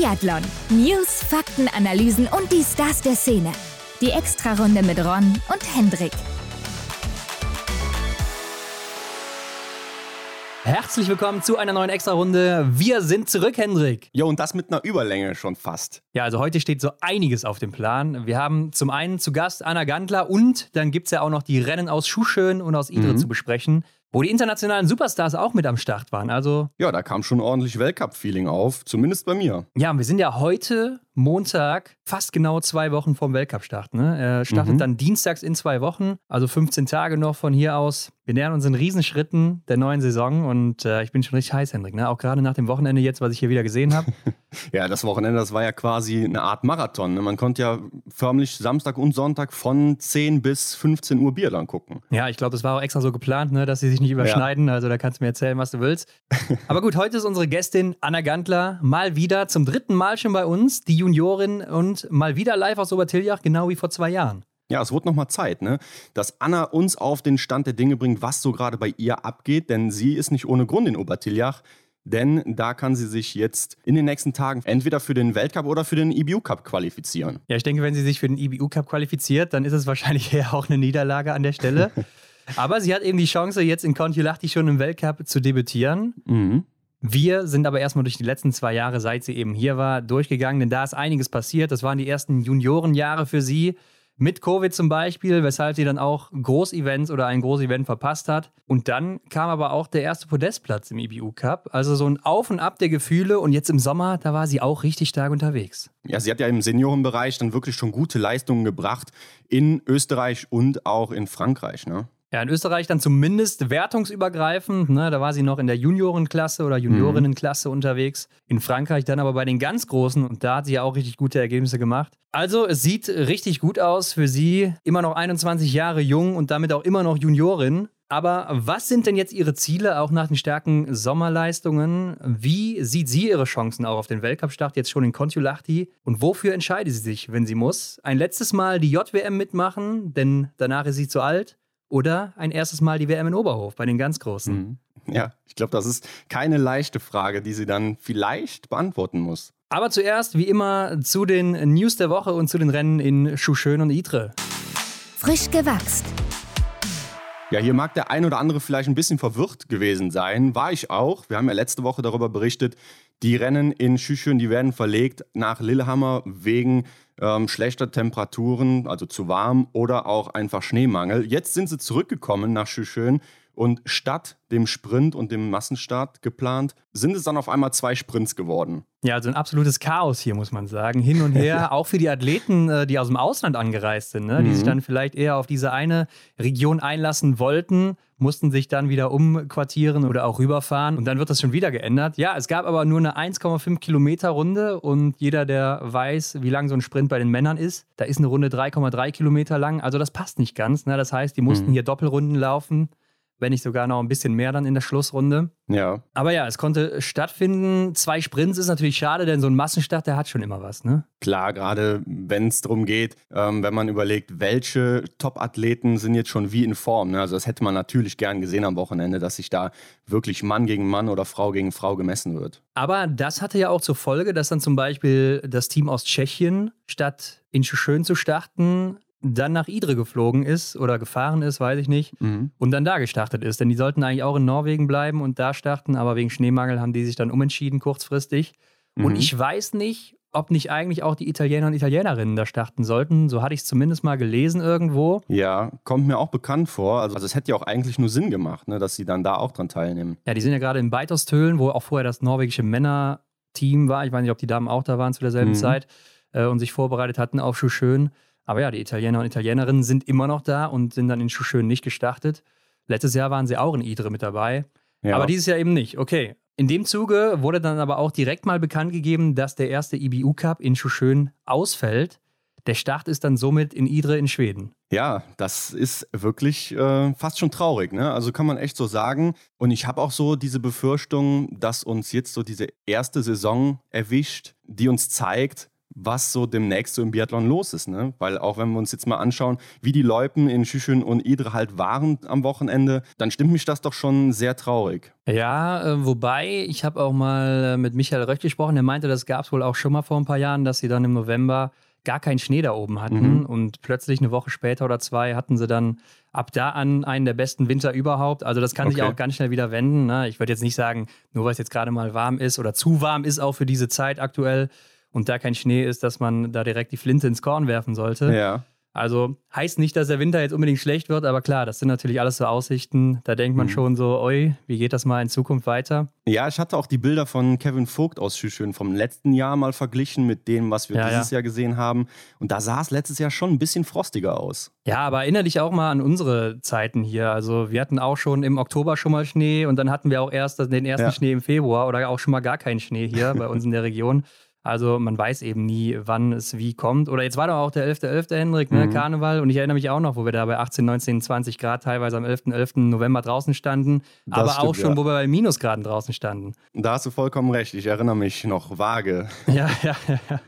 Biathlon. News, Fakten, Analysen und die Stars der Szene. Die Extrarunde mit Ron und Hendrik. Herzlich willkommen zu einer neuen Extra-Runde. Wir sind zurück, Hendrik. Ja, und das mit einer Überlänge schon fast. Ja, also heute steht so einiges auf dem Plan. Wir haben zum einen zu Gast Anna Gantler und dann gibt es ja auch noch die Rennen aus Schuhschön und aus Idre mhm. zu besprechen wo die internationalen Superstars auch mit am Start waren. Also ja, da kam schon ordentlich Weltcup-Feeling auf, zumindest bei mir. Ja, und wir sind ja heute Montag, fast genau zwei Wochen vom Weltcup-Start. Ne? Er startet mhm. dann dienstags in zwei Wochen, also 15 Tage noch von hier aus. Wir nähern uns in Riesenschritten der neuen Saison und äh, ich bin schon richtig heiß, Hendrik. Ne? Auch gerade nach dem Wochenende jetzt, was ich hier wieder gesehen habe. ja, das Wochenende, das war ja quasi eine Art Marathon. Ne? Man konnte ja förmlich Samstag und Sonntag von 10 bis 15 Uhr Bier dann gucken. Ja, ich glaube, das war auch extra so geplant, ne? dass sie sich nicht überschneiden. Ja. Also da kannst du mir erzählen, was du willst. Aber gut, heute ist unsere Gästin Anna Gantler mal wieder zum dritten Mal schon bei uns. Die Juniorin und mal wieder live aus Obertiljach, genau wie vor zwei Jahren. Ja, es wurde nochmal Zeit, ne? dass Anna uns auf den Stand der Dinge bringt, was so gerade bei ihr abgeht, denn sie ist nicht ohne Grund in Obertiljach. Denn da kann sie sich jetzt in den nächsten Tagen entweder für den Weltcup oder für den EBU Cup qualifizieren. Ja, ich denke, wenn sie sich für den EBU Cup qualifiziert, dann ist es wahrscheinlich eher auch eine Niederlage an der Stelle. aber sie hat eben die Chance, jetzt in Kontiolahti schon im Weltcup zu debütieren. Mhm. Wir sind aber erstmal durch die letzten zwei Jahre, seit sie eben hier war, durchgegangen, denn da ist einiges passiert. Das waren die ersten Juniorenjahre für sie. Mit Covid zum Beispiel, weshalb sie dann auch Großevents oder ein Großevent verpasst hat. Und dann kam aber auch der erste Podestplatz im IBU Cup. Also so ein Auf und Ab der Gefühle. Und jetzt im Sommer, da war sie auch richtig stark unterwegs. Ja, sie hat ja im Seniorenbereich dann wirklich schon gute Leistungen gebracht in Österreich und auch in Frankreich. Ne? Ja, in Österreich dann zumindest wertungsübergreifend. Ne? Da war sie noch in der Juniorenklasse oder Juniorinnenklasse mhm. unterwegs. In Frankreich dann aber bei den ganz Großen und da hat sie ja auch richtig gute Ergebnisse gemacht. Also, es sieht richtig gut aus für sie. Immer noch 21 Jahre jung und damit auch immer noch Juniorin. Aber was sind denn jetzt Ihre Ziele auch nach den starken Sommerleistungen? Wie sieht sie Ihre Chancen auch auf den Weltcup-Start jetzt schon in Kontiolahti? Und wofür entscheidet sie sich, wenn sie muss? Ein letztes Mal die JWM mitmachen, denn danach ist sie zu alt? Oder ein erstes Mal die WM in Oberhof bei den ganz Großen? Mhm. Ja, ich glaube, das ist keine leichte Frage, die sie dann vielleicht beantworten muss. Aber zuerst, wie immer, zu den News der Woche und zu den Rennen in Schuschön und Itre. Frisch gewachst. Ja, hier mag der ein oder andere vielleicht ein bisschen verwirrt gewesen sein. War ich auch. Wir haben ja letzte Woche darüber berichtet, die Rennen in Schüschön, die werden verlegt nach Lillehammer wegen ähm, schlechter Temperaturen, also zu warm oder auch einfach Schneemangel. Jetzt sind sie zurückgekommen nach Schüschön und statt dem Sprint und dem Massenstart geplant, sind es dann auf einmal zwei Sprints geworden. Ja, also ein absolutes Chaos hier, muss man sagen. Hin und her, auch für die Athleten, äh, die aus dem Ausland angereist sind, ne? die mhm. sich dann vielleicht eher auf diese eine Region einlassen wollten, mussten sich dann wieder umquartieren oder auch rüberfahren und dann wird das schon wieder geändert. Ja, es gab aber nur eine 1,5 Kilometer Runde und jeder, der weiß, wie lang so ein Sprint bei den Männern ist, da ist eine Runde 3,3 Kilometer lang. Also das passt nicht ganz. Ne? Das heißt, die mussten mhm. hier Doppelrunden laufen wenn nicht sogar noch ein bisschen mehr dann in der Schlussrunde. Ja. Aber ja, es konnte stattfinden. Zwei Sprints ist natürlich schade, denn so ein Massenstart, der hat schon immer was, ne? Klar, gerade wenn es darum geht, ähm, wenn man überlegt, welche Top-Athleten sind jetzt schon wie in Form. Ne? Also das hätte man natürlich gern gesehen am Wochenende, dass sich da wirklich Mann gegen Mann oder Frau gegen Frau gemessen wird. Aber das hatte ja auch zur Folge, dass dann zum Beispiel das Team aus Tschechien statt in Schön zu starten, dann nach Idre geflogen ist oder gefahren ist, weiß ich nicht, mhm. und dann da gestartet ist. Denn die sollten eigentlich auch in Norwegen bleiben und da starten, aber wegen Schneemangel haben die sich dann umentschieden kurzfristig. Mhm. Und ich weiß nicht, ob nicht eigentlich auch die Italiener und Italienerinnen da starten sollten. So hatte ich es zumindest mal gelesen irgendwo. Ja, kommt mir auch bekannt vor. Also es hätte ja auch eigentlich nur Sinn gemacht, ne, dass sie dann da auch dran teilnehmen. Ja, die sind ja gerade in Beitostölen, wo auch vorher das norwegische Männerteam war. Ich weiß nicht, ob die Damen auch da waren zu derselben mhm. Zeit äh, und sich vorbereitet hatten auf Schuschön. Aber ja, die Italiener und Italienerinnen sind immer noch da und sind dann in Schuschön nicht gestartet. Letztes Jahr waren sie auch in Idre mit dabei. Ja. Aber dieses Jahr eben nicht. Okay. In dem Zuge wurde dann aber auch direkt mal bekannt gegeben, dass der erste IBU Cup in Schuschön ausfällt. Der Start ist dann somit in Idre in Schweden. Ja, das ist wirklich äh, fast schon traurig, ne? Also kann man echt so sagen. Und ich habe auch so diese Befürchtung, dass uns jetzt so diese erste Saison erwischt, die uns zeigt, was so demnächst so im Biathlon los ist. Ne? Weil auch wenn wir uns jetzt mal anschauen, wie die Loipen in Schüchen und Idre halt waren am Wochenende, dann stimmt mich das doch schon sehr traurig. Ja, äh, wobei, ich habe auch mal mit Michael Röch gesprochen, der meinte, das gab es wohl auch schon mal vor ein paar Jahren, dass sie dann im November gar keinen Schnee da oben hatten. Mhm. Und plötzlich eine Woche später oder zwei hatten sie dann ab da an einen der besten Winter überhaupt. Also das kann okay. sich auch ganz schnell wieder wenden. Ne? Ich würde jetzt nicht sagen, nur weil es jetzt gerade mal warm ist oder zu warm ist auch für diese Zeit aktuell und da kein Schnee ist, dass man da direkt die Flinte ins Korn werfen sollte. Ja. Also heißt nicht, dass der Winter jetzt unbedingt schlecht wird, aber klar, das sind natürlich alles so Aussichten. Da denkt man mhm. schon so, oi, wie geht das mal in Zukunft weiter? Ja, ich hatte auch die Bilder von Kevin Vogt aus Schüschön vom letzten Jahr mal verglichen mit dem, was wir ja, dieses ja. Jahr gesehen haben. Und da sah es letztes Jahr schon ein bisschen frostiger aus. Ja, aber erinnere dich auch mal an unsere Zeiten hier. Also wir hatten auch schon im Oktober schon mal Schnee und dann hatten wir auch erst den ersten ja. Schnee im Februar oder auch schon mal gar keinen Schnee hier bei uns in der Region. Also man weiß eben nie, wann es wie kommt. Oder jetzt war doch auch der 11.11. .11. Hendrik, ne? Mhm. Karneval. Und ich erinnere mich auch noch, wo wir da bei 18, 19, 20 Grad teilweise am 11.11. .11. November draußen standen. Das aber stimmt, auch schon, ja. wo wir bei Minusgraden draußen standen. Da hast du vollkommen recht. Ich erinnere mich noch vage. Ja, ja, ja.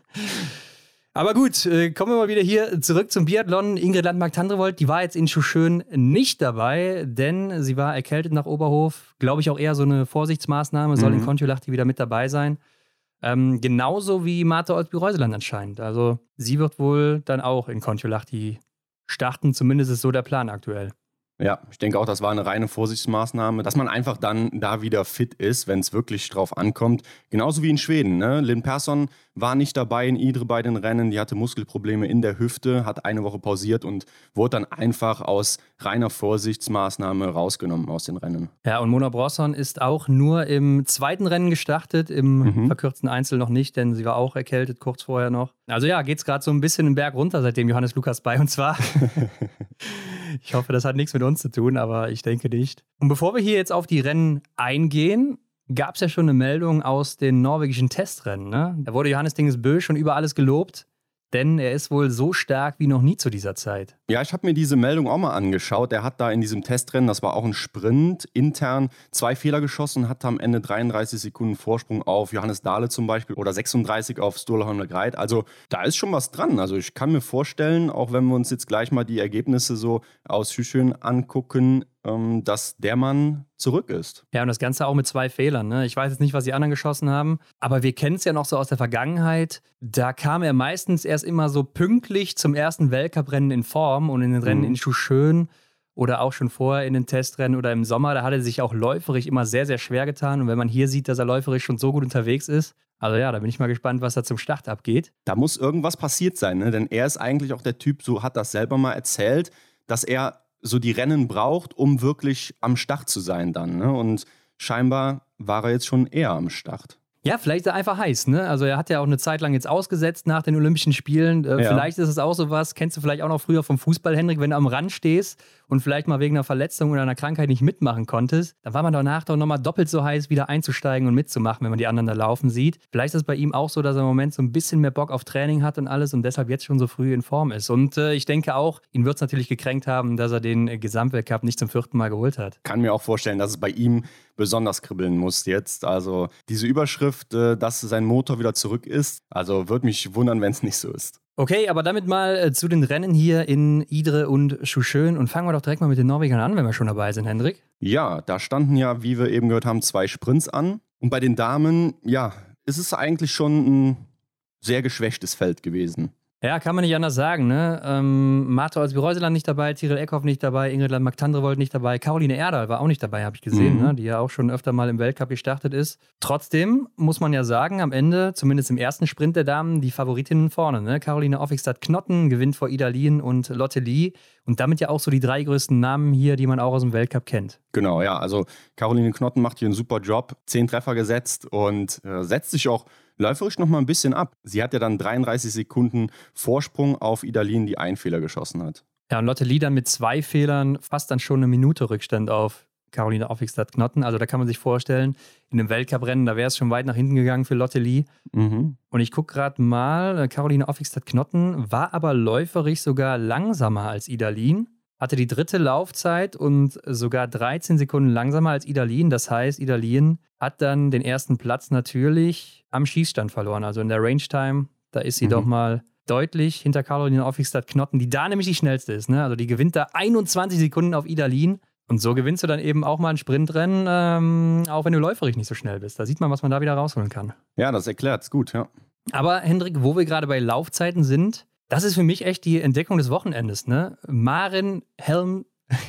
Aber gut, äh, kommen wir mal wieder hier zurück zum Biathlon. Ingrid Landmark-Tandrevold, die war jetzt in Schuschön nicht dabei, denn sie war erkältet nach Oberhof. Glaube ich auch eher so eine Vorsichtsmaßnahme, soll mhm. in Kontiolahti wieder mit dabei sein. Ähm, genauso wie Martha Olsby-Reuseland anscheinend. Also sie wird wohl dann auch in Kontiolahti starten, zumindest ist so der Plan aktuell. Ja, ich denke auch, das war eine reine Vorsichtsmaßnahme, dass man einfach dann da wieder fit ist, wenn es wirklich drauf ankommt. Genauso wie in Schweden. Ne? Lynn Persson war nicht dabei in Idre bei den Rennen, die hatte Muskelprobleme in der Hüfte, hat eine Woche pausiert und wurde dann einfach aus reiner Vorsichtsmaßnahme rausgenommen aus den Rennen. Ja, und Mona Brosson ist auch nur im zweiten Rennen gestartet, im mhm. verkürzten Einzel noch nicht, denn sie war auch erkältet kurz vorher noch. Also ja, geht es gerade so ein bisschen den Berg runter, seitdem Johannes Lukas bei uns war. ich hoffe, das hat nichts mit uns zu tun, aber ich denke nicht. Und bevor wir hier jetzt auf die Rennen eingehen, gab es ja schon eine Meldung aus den norwegischen Testrennen. Ne? Da wurde Johannes Dingesbö schon über alles gelobt denn er ist wohl so stark wie noch nie zu dieser Zeit. Ja, ich habe mir diese Meldung auch mal angeschaut. Er hat da in diesem Testrennen, das war auch ein Sprint, intern zwei Fehler geschossen, hatte am Ende 33 Sekunden Vorsprung auf Johannes Dahle zum Beispiel oder 36 auf Sturla Holmler Also da ist schon was dran. Also ich kann mir vorstellen, auch wenn wir uns jetzt gleich mal die Ergebnisse so aus Schüschön angucken, ähm, dass der Mann zurück ist. Ja, und das Ganze auch mit zwei Fehlern. Ne? Ich weiß jetzt nicht, was die anderen geschossen haben, aber wir kennen es ja noch so aus der Vergangenheit. Da kam er meistens erst immer so pünktlich zum ersten Weltcuprennen in Form und in den Rennen mhm. in Schuschön oder auch schon vorher in den Testrennen oder im Sommer, da hat er sich auch läuferisch immer sehr, sehr schwer getan. Und wenn man hier sieht, dass er läuferisch schon so gut unterwegs ist, also ja, da bin ich mal gespannt, was da zum Start abgeht. Da muss irgendwas passiert sein, ne? denn er ist eigentlich auch der Typ, so hat das selber mal erzählt, dass er so die Rennen braucht, um wirklich am Start zu sein dann. Ne? Und scheinbar war er jetzt schon eher am Start. Ja, vielleicht ist er einfach heiß, ne? Also er hat ja auch eine Zeit lang jetzt ausgesetzt nach den Olympischen Spielen. Äh, ja. Vielleicht ist es auch so was, kennst du vielleicht auch noch früher vom Fußball, Hendrik, wenn du am Rand stehst und vielleicht mal wegen einer Verletzung oder einer Krankheit nicht mitmachen konntest, dann war man danach doch nochmal doppelt so heiß, wieder einzusteigen und mitzumachen, wenn man die anderen da laufen sieht. Vielleicht ist es bei ihm auch so, dass er im Moment so ein bisschen mehr Bock auf Training hat und alles und deshalb jetzt schon so früh in Form ist. Und äh, ich denke auch, ihn wird es natürlich gekränkt haben, dass er den äh, Gesamtweltcup nicht zum vierten Mal geholt hat. Kann mir auch vorstellen, dass es bei ihm besonders kribbeln muss jetzt. Also diese Überschrift, äh, dass sein Motor wieder zurück ist, also würde mich wundern, wenn es nicht so ist. Okay, aber damit mal äh, zu den Rennen hier in Idre und Schuschön und fangen wir doch direkt mal mit den Norwegern an, wenn wir schon dabei sind, Hendrik. Ja, da standen ja, wie wir eben gehört haben, zwei Sprints an. Und bei den Damen, ja, ist es eigentlich schon ein sehr geschwächtes Feld gewesen. Ja, kann man nicht anders sagen. Ne? Ähm, Martha Olsby-Reuseland nicht dabei, Tiril Eckhoff nicht dabei, Ingrid Landmark-Tandrevold nicht dabei, Caroline Erdal war auch nicht dabei, habe ich gesehen, mhm. ne? die ja auch schon öfter mal im Weltcup gestartet ist. Trotzdem muss man ja sagen, am Ende, zumindest im ersten Sprint der Damen, die Favoritinnen vorne. Ne? Caroline Offigstadt-Knotten gewinnt vor Ida Lien und Lotte Lee und damit ja auch so die drei größten Namen hier, die man auch aus dem Weltcup kennt. Genau, ja. Also Caroline Knotten macht hier einen super Job, zehn Treffer gesetzt und äh, setzt sich auch läuferisch noch mal ein bisschen ab. Sie hat ja dann 33 Sekunden Vorsprung auf Idalin, die einen Fehler geschossen hat. Ja, und Lotte Lee dann mit zwei Fehlern fast dann schon eine Minute Rückstand auf Caroline Offigstadt-Knotten. Also da kann man sich vorstellen, in einem Weltcuprennen, da wäre es schon weit nach hinten gegangen für Lotte Lee. Mhm. Und ich gucke gerade mal, äh, Caroline Offigstadt-Knotten war aber läuferisch sogar langsamer als Idalin hatte die dritte Laufzeit und sogar 13 Sekunden langsamer als Idalin. Das heißt, Idalin hat dann den ersten Platz natürlich am Schießstand verloren, also in der Range Time. Da ist sie mhm. doch mal deutlich hinter Caroline Offigstadt Knotten, die da nämlich die schnellste ist. Ne? Also die gewinnt da 21 Sekunden auf Idalin. Und so gewinnst du dann eben auch mal ein Sprintrennen, ähm, auch wenn du läuferig nicht so schnell bist. Da sieht man, was man da wieder rausholen kann. Ja, das erklärt es gut, ja. Aber Hendrik, wo wir gerade bei Laufzeiten sind, das ist für mich echt die Entdeckung des Wochenendes. Ne? Marin Helm.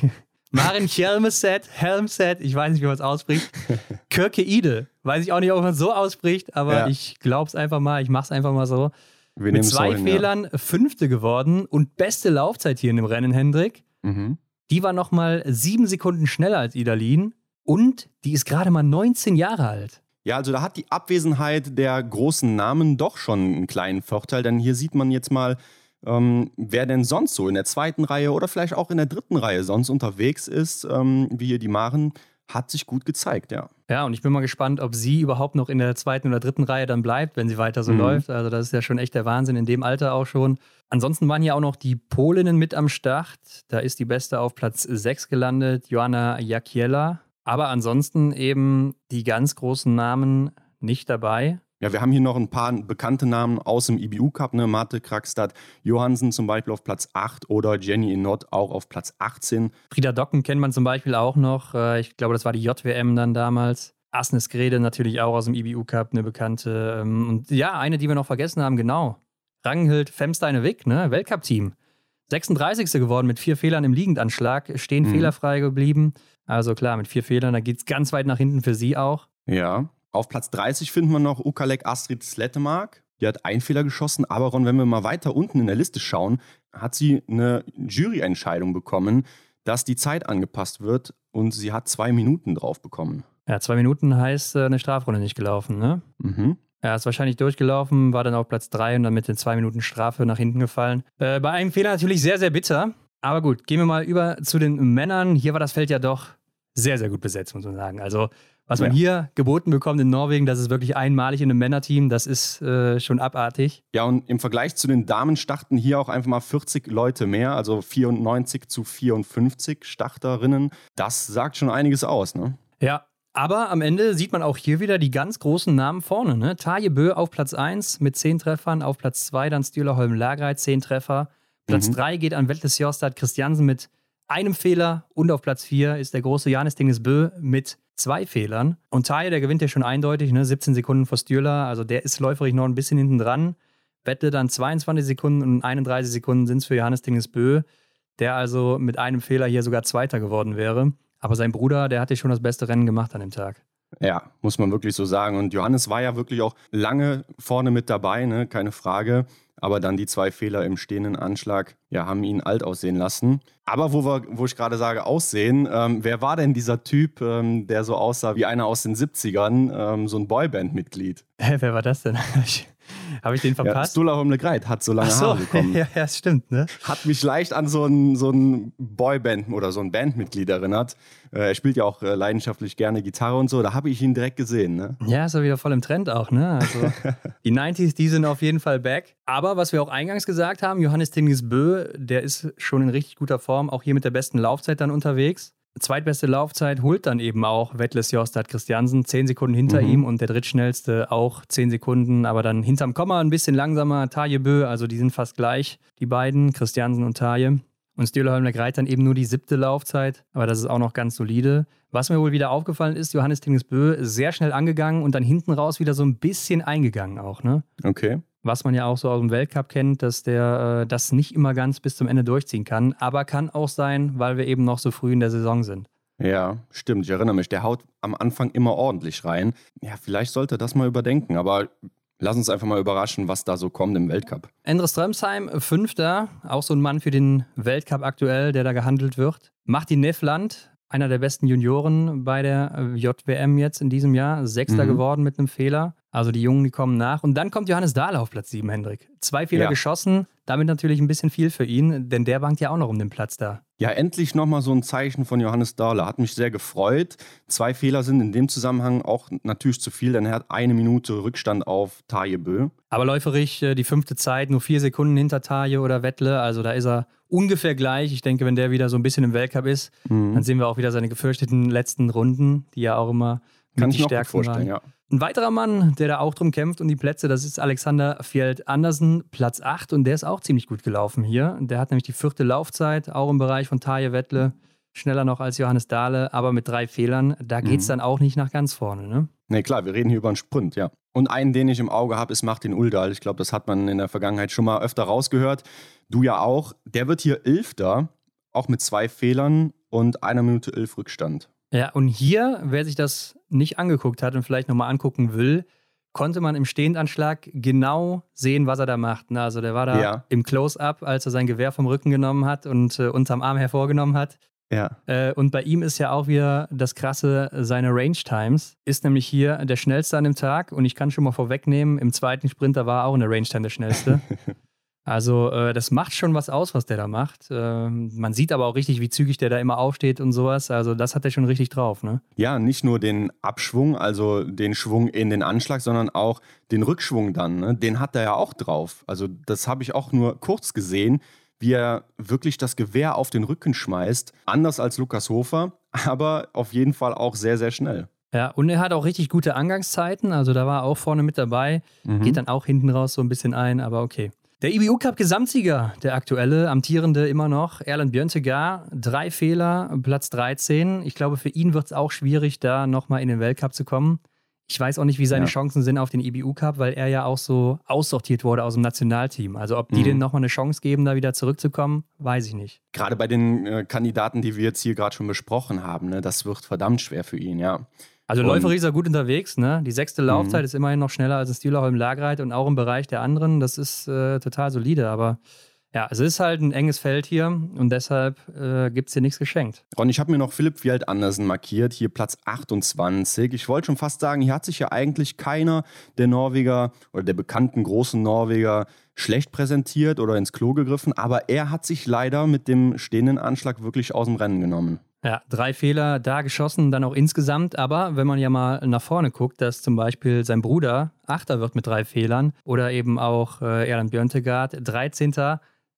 Marin Helmset, Helmset, ich weiß nicht, wie man es ausspricht. Kirkeide, weiß ich auch nicht, ob man es so ausspricht, aber ja. ich glaube es einfach mal, ich mache es einfach mal so. Wir Mit zwei hin, Fehlern ja. Fünfte geworden und beste Laufzeit hier in dem Rennen, Hendrik. Mhm. Die war nochmal sieben Sekunden schneller als Idalin und die ist gerade mal 19 Jahre alt. Ja, also da hat die Abwesenheit der großen Namen doch schon einen kleinen Vorteil, denn hier sieht man jetzt mal, ähm, wer denn sonst so in der zweiten Reihe oder vielleicht auch in der dritten Reihe sonst unterwegs ist, ähm, wie hier die Maren, hat sich gut gezeigt, ja. Ja, und ich bin mal gespannt, ob sie überhaupt noch in der zweiten oder dritten Reihe dann bleibt, wenn sie weiter so mhm. läuft. Also das ist ja schon echt der Wahnsinn in dem Alter auch schon. Ansonsten waren hier auch noch die Polinnen mit am Start. Da ist die Beste auf Platz 6 gelandet, Joanna Jakiela. Aber ansonsten eben die ganz großen Namen nicht dabei. Ja, wir haben hier noch ein paar bekannte Namen aus dem IBU Cup, ne? Marte Krakstad Johansen zum Beispiel auf Platz 8 oder Jenny Inot auch auf Platz 18. Frieda Docken kennt man zum Beispiel auch noch. Äh, ich glaube, das war die JWM dann damals. Asnes Grede natürlich auch aus dem IBU Cup, eine bekannte. Ähm, und ja, eine, die wir noch vergessen haben, genau. Ranghild Femsteine-Wick, ne? Weltcup-Team. 36. geworden mit vier Fehlern im Liegendanschlag, stehen mhm. fehlerfrei geblieben. Also klar, mit vier Fehlern, da geht es ganz weit nach hinten für sie auch. Ja. Auf Platz 30 finden wir noch Ukalek Astrid Slettemark. Die hat einen Fehler geschossen, aber Ron, wenn wir mal weiter unten in der Liste schauen, hat sie eine Juryentscheidung bekommen, dass die Zeit angepasst wird und sie hat zwei Minuten drauf bekommen. Ja, zwei Minuten heißt äh, eine Strafrunde nicht gelaufen, ne? Mhm. Er ist wahrscheinlich durchgelaufen, war dann auf Platz 3 und dann mit den zwei Minuten Strafe nach hinten gefallen. Äh, bei einem Fehler natürlich sehr, sehr bitter. Aber gut, gehen wir mal über zu den Männern. Hier war das Feld ja doch sehr, sehr gut besetzt, muss man sagen. Also, was man ja. hier geboten bekommt in Norwegen, das ist wirklich einmalig in einem Männerteam. Das ist äh, schon abartig. Ja, und im Vergleich zu den Damen starten hier auch einfach mal 40 Leute mehr, also 94 zu 54 Starterinnen. Das sagt schon einiges aus, ne? Ja, aber am Ende sieht man auch hier wieder die ganz großen Namen vorne. Ne? Taje Bö auf Platz 1 mit 10 Treffern, auf Platz 2 dann Stühlerholm Lagreit 10 Treffer. Platz 3 mhm. geht an Wettles Jostad Christiansen mit einem Fehler und auf Platz 4 ist der große Janis Dinges Bö mit zwei Fehlern. Und Taje, der gewinnt ja schon eindeutig, ne? 17 Sekunden vor Stühler, also der ist läuferig noch ein bisschen hinten dran. Wette dann 22 Sekunden und 31 Sekunden sind es für Johannes Dinges Bö, der also mit einem Fehler hier sogar Zweiter geworden wäre. Aber sein Bruder, der hatte schon das beste Rennen gemacht an dem Tag. Ja, muss man wirklich so sagen. Und Johannes war ja wirklich auch lange vorne mit dabei, ne? keine Frage. Aber dann die zwei Fehler im stehenden Anschlag ja, haben ihn alt aussehen lassen. Aber wo, wir, wo ich gerade sage, aussehen, ähm, wer war denn dieser Typ, ähm, der so aussah wie einer aus den 70ern, ähm, so ein Boyband-Mitglied? Hä, wer war das denn? Habe ich den verpasst? Ja, Stula Homlegreit hat so lange so, Haare bekommen. ja, ja, stimmt. Ne? Hat mich leicht an so ein, so ein Boyband oder so ein Bandmitglied erinnert. Äh, er spielt ja auch äh, leidenschaftlich gerne Gitarre und so. Da habe ich ihn direkt gesehen. Ne? Ja, ist er wieder voll im Trend auch. Ne? Also, die 90s, die sind auf jeden Fall back. Aber was wir auch eingangs gesagt haben, Johannes Tingis Bö, der ist schon in richtig guter Form, auch hier mit der besten Laufzeit dann unterwegs. Zweitbeste Laufzeit holt dann eben auch Wettles Jostad Christiansen, zehn Sekunden hinter mhm. ihm und der drittschnellste auch zehn Sekunden, aber dann hinterm Komma ein bisschen langsamer, Taje Bö, also die sind fast gleich, die beiden, Christiansen und Taje. Und Stühlerholm Greit dann eben nur die siebte Laufzeit, aber das ist auch noch ganz solide. Was mir wohl wieder aufgefallen ist, Johannes Tingesbö sehr schnell angegangen und dann hinten raus wieder so ein bisschen eingegangen auch, ne? Okay was man ja auch so aus dem Weltcup kennt, dass der äh, das nicht immer ganz bis zum Ende durchziehen kann. Aber kann auch sein, weil wir eben noch so früh in der Saison sind. Ja, stimmt. Ich erinnere mich. Der haut am Anfang immer ordentlich rein. Ja, vielleicht sollte er das mal überdenken. Aber lass uns einfach mal überraschen, was da so kommt im Weltcup. Endre Strömsheim, Fünfter. Auch so ein Mann für den Weltcup aktuell, der da gehandelt wird. Martin Neffland, einer der besten Junioren bei der äh, JWM jetzt in diesem Jahr. Sechster mhm. geworden mit einem Fehler. Also die Jungen, die kommen nach. Und dann kommt Johannes Dahle auf Platz 7, Hendrik. Zwei Fehler ja. geschossen, damit natürlich ein bisschen viel für ihn, denn der bangt ja auch noch um den Platz da. Ja, endlich nochmal so ein Zeichen von Johannes Dahle. Hat mich sehr gefreut. Zwei Fehler sind in dem Zusammenhang auch natürlich zu viel, denn er hat eine Minute Rückstand auf Taje Bö. Aber läuferig äh, die fünfte Zeit, nur vier Sekunden hinter Taje oder Wettle. Also da ist er ungefähr gleich. Ich denke, wenn der wieder so ein bisschen im Weltcup ist, mhm. dann sehen wir auch wieder seine gefürchteten letzten Runden, die ja auch immer kann ich mir vorstellen, waren. ja. Ein weiterer Mann, der da auch drum kämpft um die Plätze, das ist Alexander Fjeld Andersen, Platz 8 und der ist auch ziemlich gut gelaufen hier. Der hat nämlich die vierte Laufzeit, auch im Bereich von Taje Wettle, schneller noch als Johannes Dahle, aber mit drei Fehlern, da geht es mhm. dann auch nicht nach ganz vorne, ne? Nee, klar, wir reden hier über einen Sprint, ja. Und einen, den ich im Auge habe, ist Martin Uldal. Ich glaube, das hat man in der Vergangenheit schon mal öfter rausgehört. Du ja auch. Der wird hier Elfter, auch mit zwei Fehlern und einer Minute elf Rückstand. Ja, und hier, wer sich das nicht angeguckt hat und vielleicht nochmal angucken will, konnte man im Stehendanschlag genau sehen, was er da macht. Also der war da ja. im Close-up, als er sein Gewehr vom Rücken genommen hat und äh, unterm Arm hervorgenommen hat. Ja. Äh, und bei ihm ist ja auch wieder das Krasse, seine Range Times ist nämlich hier der schnellste an dem Tag. Und ich kann schon mal vorwegnehmen, im zweiten Sprinter war auch in der Range Time der schnellste. Also äh, das macht schon was aus, was der da macht. Äh, man sieht aber auch richtig, wie zügig der da immer aufsteht und sowas. Also das hat er schon richtig drauf, ne? Ja, nicht nur den Abschwung, also den Schwung in den Anschlag, sondern auch den Rückschwung dann. Ne? Den hat er ja auch drauf. Also das habe ich auch nur kurz gesehen, wie er wirklich das Gewehr auf den Rücken schmeißt. Anders als Lukas Hofer, aber auf jeden Fall auch sehr, sehr schnell. Ja, und er hat auch richtig gute Angangszeiten. Also da war er auch vorne mit dabei. Mhm. Geht dann auch hinten raus so ein bisschen ein, aber okay. Der IBU Cup Gesamtsieger, der aktuelle, amtierende immer noch, Erland Björntegar, drei Fehler, Platz 13. Ich glaube, für ihn wird es auch schwierig, da nochmal in den Weltcup zu kommen. Ich weiß auch nicht, wie seine ja. Chancen sind auf den IBU Cup, weil er ja auch so aussortiert wurde aus dem Nationalteam. Also ob die mhm. denen nochmal eine Chance geben, da wieder zurückzukommen, weiß ich nicht. Gerade bei den äh, Kandidaten, die wir jetzt hier gerade schon besprochen haben, ne, das wird verdammt schwer für ihn, ja. Also und läuferisch ist er gut unterwegs. Ne? Die sechste mhm. Laufzeit mhm. ist immerhin noch schneller als ein Stühlerholm Lagreit und auch im Bereich der anderen. Das ist äh, total solide. Aber ja, es ist halt ein enges Feld hier und deshalb äh, gibt es hier nichts geschenkt. Ron, ich habe mir noch Philipp Fjeld Andersen markiert, hier Platz 28. Ich wollte schon fast sagen, hier hat sich ja eigentlich keiner der Norweger oder der bekannten großen Norweger schlecht präsentiert oder ins Klo gegriffen, aber er hat sich leider mit dem stehenden Anschlag wirklich aus dem Rennen genommen. Ja, drei Fehler da geschossen, dann auch insgesamt. Aber wenn man ja mal nach vorne guckt, dass zum Beispiel sein Bruder Achter wird mit drei Fehlern oder eben auch äh, Erland Björntegard 13.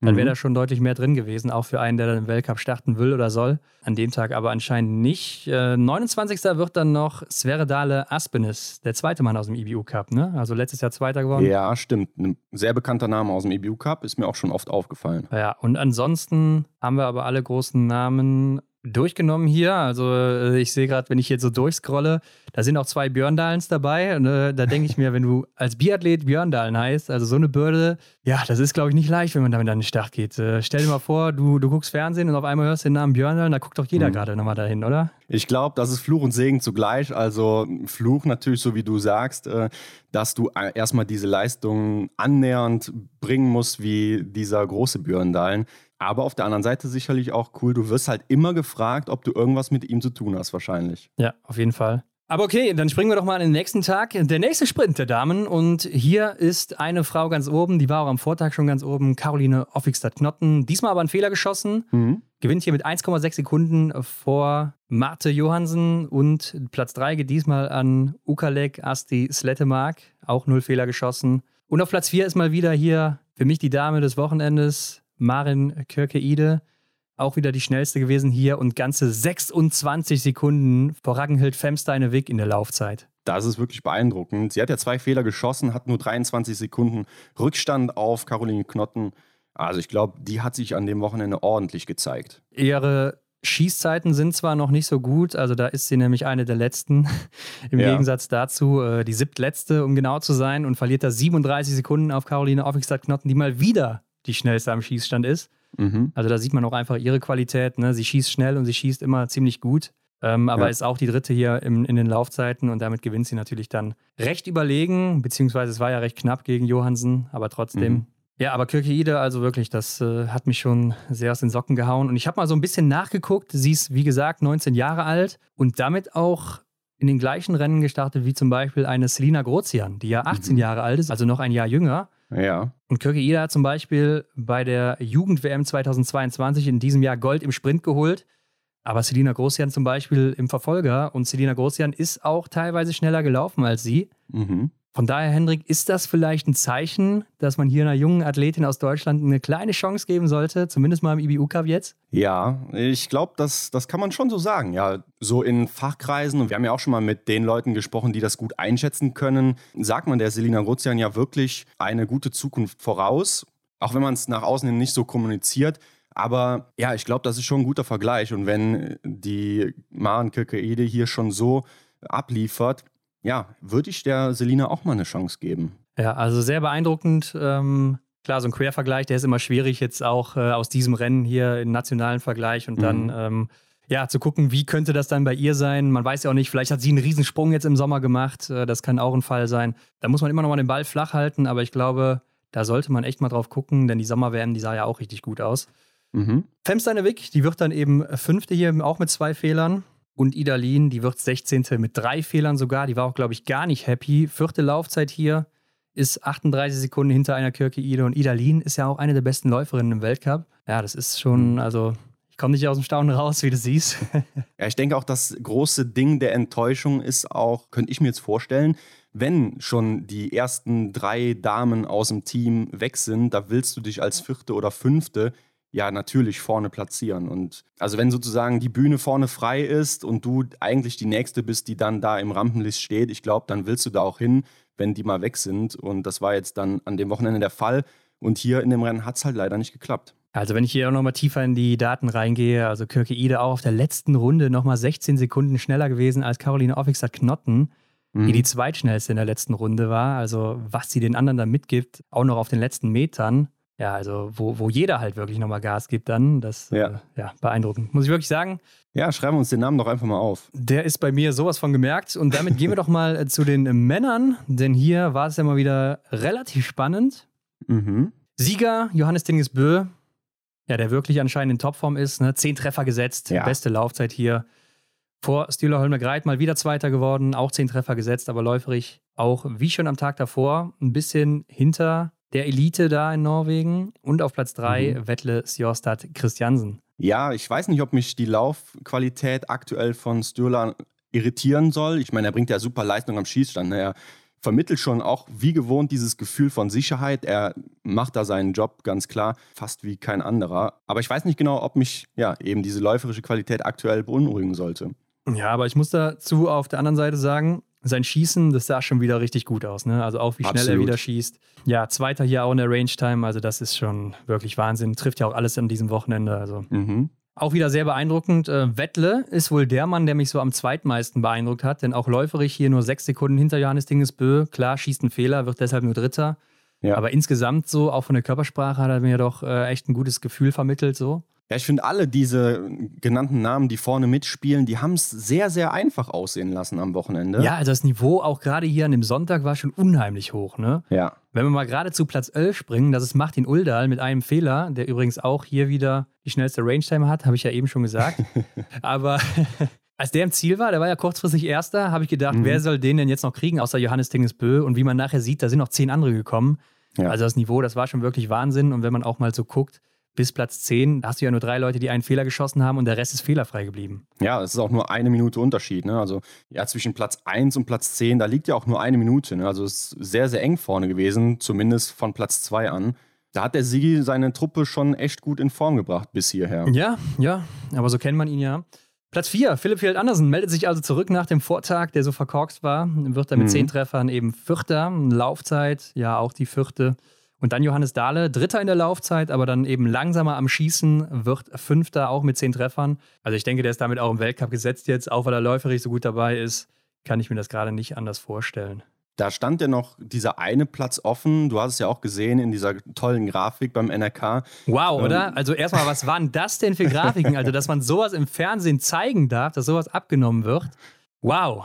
Dann wäre mhm. da schon deutlich mehr drin gewesen, auch für einen, der dann im Weltcup starten will oder soll. An dem Tag aber anscheinend nicht. Äh, 29. wird dann noch Sveredale Aspenis, der zweite Mann aus dem IBU Cup, ne? Also letztes Jahr Zweiter geworden. Ja, stimmt. Ein sehr bekannter Name aus dem IBU Cup, ist mir auch schon oft aufgefallen. Ja, und ansonsten haben wir aber alle großen Namen durchgenommen hier. Also äh, ich sehe gerade, wenn ich hier so durchscrolle, da sind auch zwei Björndalens dabei. Und, äh, da denke ich mir, wenn du als Biathlet Björndalen heißt, also so eine Bürde, ja, das ist, glaube ich, nicht leicht, wenn man damit an den Start geht. Äh, stell dir mal vor, du, du guckst Fernsehen und auf einmal hörst du den Namen Björndalen, da guckt doch jeder mhm. gerade nochmal dahin, oder? Ich glaube, das ist Fluch und Segen zugleich. Also Fluch natürlich, so wie du sagst, äh, dass du äh, erstmal diese Leistungen annähernd bringen musst wie dieser große Björndalen. Aber auf der anderen Seite sicherlich auch cool, du wirst halt immer gefragt, ob du irgendwas mit ihm zu tun hast, wahrscheinlich. Ja, auf jeden Fall. Aber okay, dann springen wir doch mal in den nächsten Tag. Der nächste Sprint der Damen. Und hier ist eine Frau ganz oben, die war auch am Vortag schon ganz oben, Caroline Offigstadt-Knotten. Diesmal aber einen Fehler geschossen. Mhm. Gewinnt hier mit 1,6 Sekunden vor Marte Johansen. Und Platz 3 geht diesmal an Ukalek Asti Slettemark. Auch null Fehler geschossen. Und auf Platz 4 ist mal wieder hier für mich die Dame des Wochenendes, Marin Kirkeide auch wieder die schnellste gewesen hier und ganze 26 Sekunden vor Ragnhild Femsteine-Wick in der Laufzeit. Das ist wirklich beeindruckend. Sie hat ja zwei Fehler geschossen, hat nur 23 Sekunden Rückstand auf Caroline Knotten. Also ich glaube, die hat sich an dem Wochenende ordentlich gezeigt. Ihre Schießzeiten sind zwar noch nicht so gut, also da ist sie nämlich eine der letzten, im ja. Gegensatz dazu äh, die siebtletzte, um genau zu sein, und verliert da 37 Sekunden auf Caroline Offigstadt-Knotten, die mal wieder die schnellste am Schießstand ist. Mhm. Also da sieht man auch einfach ihre Qualität. Ne? Sie schießt schnell und sie schießt immer ziemlich gut. Ähm, aber ja. ist auch die dritte hier im, in den Laufzeiten und damit gewinnt sie natürlich dann recht überlegen, beziehungsweise es war ja recht knapp gegen Johansen, aber trotzdem. Mhm. Ja, aber Kirkeide, also wirklich, das äh, hat mich schon sehr aus den Socken gehauen. Und ich habe mal so ein bisschen nachgeguckt. Sie ist, wie gesagt, 19 Jahre alt und damit auch in den gleichen Rennen gestartet wie zum Beispiel eine Selina Grozian, die ja 18 mhm. Jahre alt ist, also noch ein Jahr jünger. Ja. Und Kirke Ida hat zum Beispiel bei der Jugend-WM 2022 in diesem Jahr Gold im Sprint geholt. Aber Selina Großjan zum Beispiel im Verfolger. Und Selina Großjan ist auch teilweise schneller gelaufen als sie. Mhm. Von daher, Hendrik, ist das vielleicht ein Zeichen, dass man hier einer jungen Athletin aus Deutschland eine kleine Chance geben sollte, zumindest mal im IBU-Cup jetzt? Ja, ich glaube, das, das kann man schon so sagen. Ja, so in Fachkreisen, und wir haben ja auch schon mal mit den Leuten gesprochen, die das gut einschätzen können, sagt man der Selina Grozian ja wirklich eine gute Zukunft voraus. Auch wenn man es nach außen hin nicht so kommuniziert. Aber ja, ich glaube, das ist schon ein guter Vergleich. Und wenn die Maren Kirkeede hier schon so abliefert, ja, würde ich der Selina auch mal eine Chance geben. Ja, also sehr beeindruckend. Ähm, klar, so ein Quervergleich, der ist immer schwierig, jetzt auch äh, aus diesem Rennen hier im nationalen Vergleich und mhm. dann. Ähm, ja, zu gucken, wie könnte das dann bei ihr sein. Man weiß ja auch nicht, vielleicht hat sie einen Riesensprung jetzt im Sommer gemacht. Äh, das kann auch ein Fall sein. Da muss man immer noch mal den Ball flach halten, aber ich glaube, da sollte man echt mal drauf gucken, denn die Sommer-WM, die sah ja auch richtig gut aus. Mhm. Femsteinewick, die wird dann eben Fünfte hier, auch mit zwei Fehlern und Idalin, die wird 16. mit drei Fehlern sogar. Die war auch, glaube ich, gar nicht happy. Vierte Laufzeit hier ist 38 Sekunden hinter einer Kirke Ide. Und Idalin ist ja auch eine der besten Läuferinnen im Weltcup. Ja, das ist schon, mhm. also ich komme nicht aus dem Staunen raus, wie du siehst. ja, ich denke auch, das große Ding der Enttäuschung ist auch, könnte ich mir jetzt vorstellen, wenn schon die ersten drei Damen aus dem Team weg sind, da willst du dich als vierte oder fünfte ja natürlich vorne platzieren. Und also wenn sozusagen die Bühne vorne frei ist und du eigentlich die nächste bist, die dann da im Rampenlicht steht, ich glaube, dann willst du da auch hin, wenn die mal weg sind. Und das war jetzt dann an dem Wochenende der Fall. Und hier in dem Rennen hat es halt leider nicht geklappt. Also wenn ich hier auch nochmal tiefer in die Daten reingehe, also Kirke Ide auch auf der letzten Runde nochmal 16 Sekunden schneller gewesen als Caroline Offixer Knotten, mhm. die die zweitschnellste in der letzten Runde war. Also was sie den anderen da mitgibt, auch noch auf den letzten Metern, ja, also wo, wo jeder halt wirklich nochmal Gas gibt dann, das ja. Äh, ja, beeindruckend. Muss ich wirklich sagen. Ja, schreiben wir uns den Namen doch einfach mal auf. Der ist bei mir sowas von gemerkt. Und damit gehen wir doch mal äh, zu den Männern, denn hier war es ja mal wieder relativ spannend. Mhm. Sieger Johannes Dingesbö, ja, der wirklich anscheinend in Topform ist, ne? zehn Treffer gesetzt, ja. beste Laufzeit hier. Vor Stühler Holmer Greit mal wieder Zweiter geworden, auch zehn Treffer gesetzt, aber läuferig auch wie schon am Tag davor ein bisschen hinter der Elite da in Norwegen und auf Platz 3 mhm. Wettle Sjostad Christiansen. Ja, ich weiß nicht, ob mich die Laufqualität aktuell von Stürler irritieren soll. Ich meine, er bringt ja super Leistung am Schießstand. Ne? Er vermittelt schon auch wie gewohnt dieses Gefühl von Sicherheit. Er macht da seinen Job ganz klar, fast wie kein anderer. Aber ich weiß nicht genau, ob mich ja eben diese läuferische Qualität aktuell beunruhigen sollte. Ja, aber ich muss dazu auf der anderen Seite sagen, sein Schießen, das sah schon wieder richtig gut aus. Ne? Also auch wie schnell Absolut. er wieder schießt. Ja, zweiter hier auch in der Range Time. Also das ist schon wirklich Wahnsinn. Trifft ja auch alles an diesem Wochenende. Also mhm. auch wieder sehr beeindruckend. Äh, Wettle ist wohl der Mann, der mich so am zweitmeisten beeindruckt hat. Denn auch läuferig hier nur sechs Sekunden hinter Johannes Dingesbö. Klar, schießt einen Fehler, wird deshalb nur Dritter. Ja. Aber insgesamt so, auch von der Körpersprache, hat er mir doch äh, echt ein gutes Gefühl vermittelt. So. Ja, ich finde alle diese genannten Namen, die vorne mitspielen, die haben es sehr, sehr einfach aussehen lassen am Wochenende. Ja, also das Niveau auch gerade hier an dem Sonntag war schon unheimlich hoch, ne? Ja. Wenn wir mal gerade zu Platz 11 springen, das ist Martin Uldal mit einem Fehler, der übrigens auch hier wieder die schnellste Range-Time hat, habe ich ja eben schon gesagt. Aber als der im Ziel war, der war ja kurzfristig Erster, habe ich gedacht, mhm. wer soll den denn jetzt noch kriegen, außer Johannes Dingesbö? Und wie man nachher sieht, da sind noch zehn andere gekommen. Ja. Also das Niveau, das war schon wirklich Wahnsinn. Und wenn man auch mal so guckt, bis Platz 10 hast du ja nur drei Leute, die einen Fehler geschossen haben und der Rest ist fehlerfrei geblieben. Ja, es ist auch nur eine Minute Unterschied. Ne? Also ja, zwischen Platz 1 und Platz 10, da liegt ja auch nur eine Minute. Ne? Also es ist sehr, sehr eng vorne gewesen, zumindest von Platz 2 an. Da hat der Sigi seine Truppe schon echt gut in Form gebracht bis hierher. Ja, ja, aber so kennt man ihn ja. Platz 4, Philipp Field Andersen meldet sich also zurück nach dem Vortag, der so verkorkst war. Wird dann mit mhm. zehn Treffern eben Vierter. Laufzeit, ja, auch die vierte. Und dann Johannes Dahle, Dritter in der Laufzeit, aber dann eben langsamer am Schießen, wird Fünfter auch mit zehn Treffern. Also ich denke, der ist damit auch im Weltcup gesetzt jetzt, auch weil er läuferig so gut dabei ist, kann ich mir das gerade nicht anders vorstellen. Da stand ja noch dieser eine Platz offen. Du hast es ja auch gesehen in dieser tollen Grafik beim NRK. Wow, ähm, oder? Also erstmal, was waren das denn für Grafiken? Also, dass man sowas im Fernsehen zeigen darf, dass sowas abgenommen wird. Wow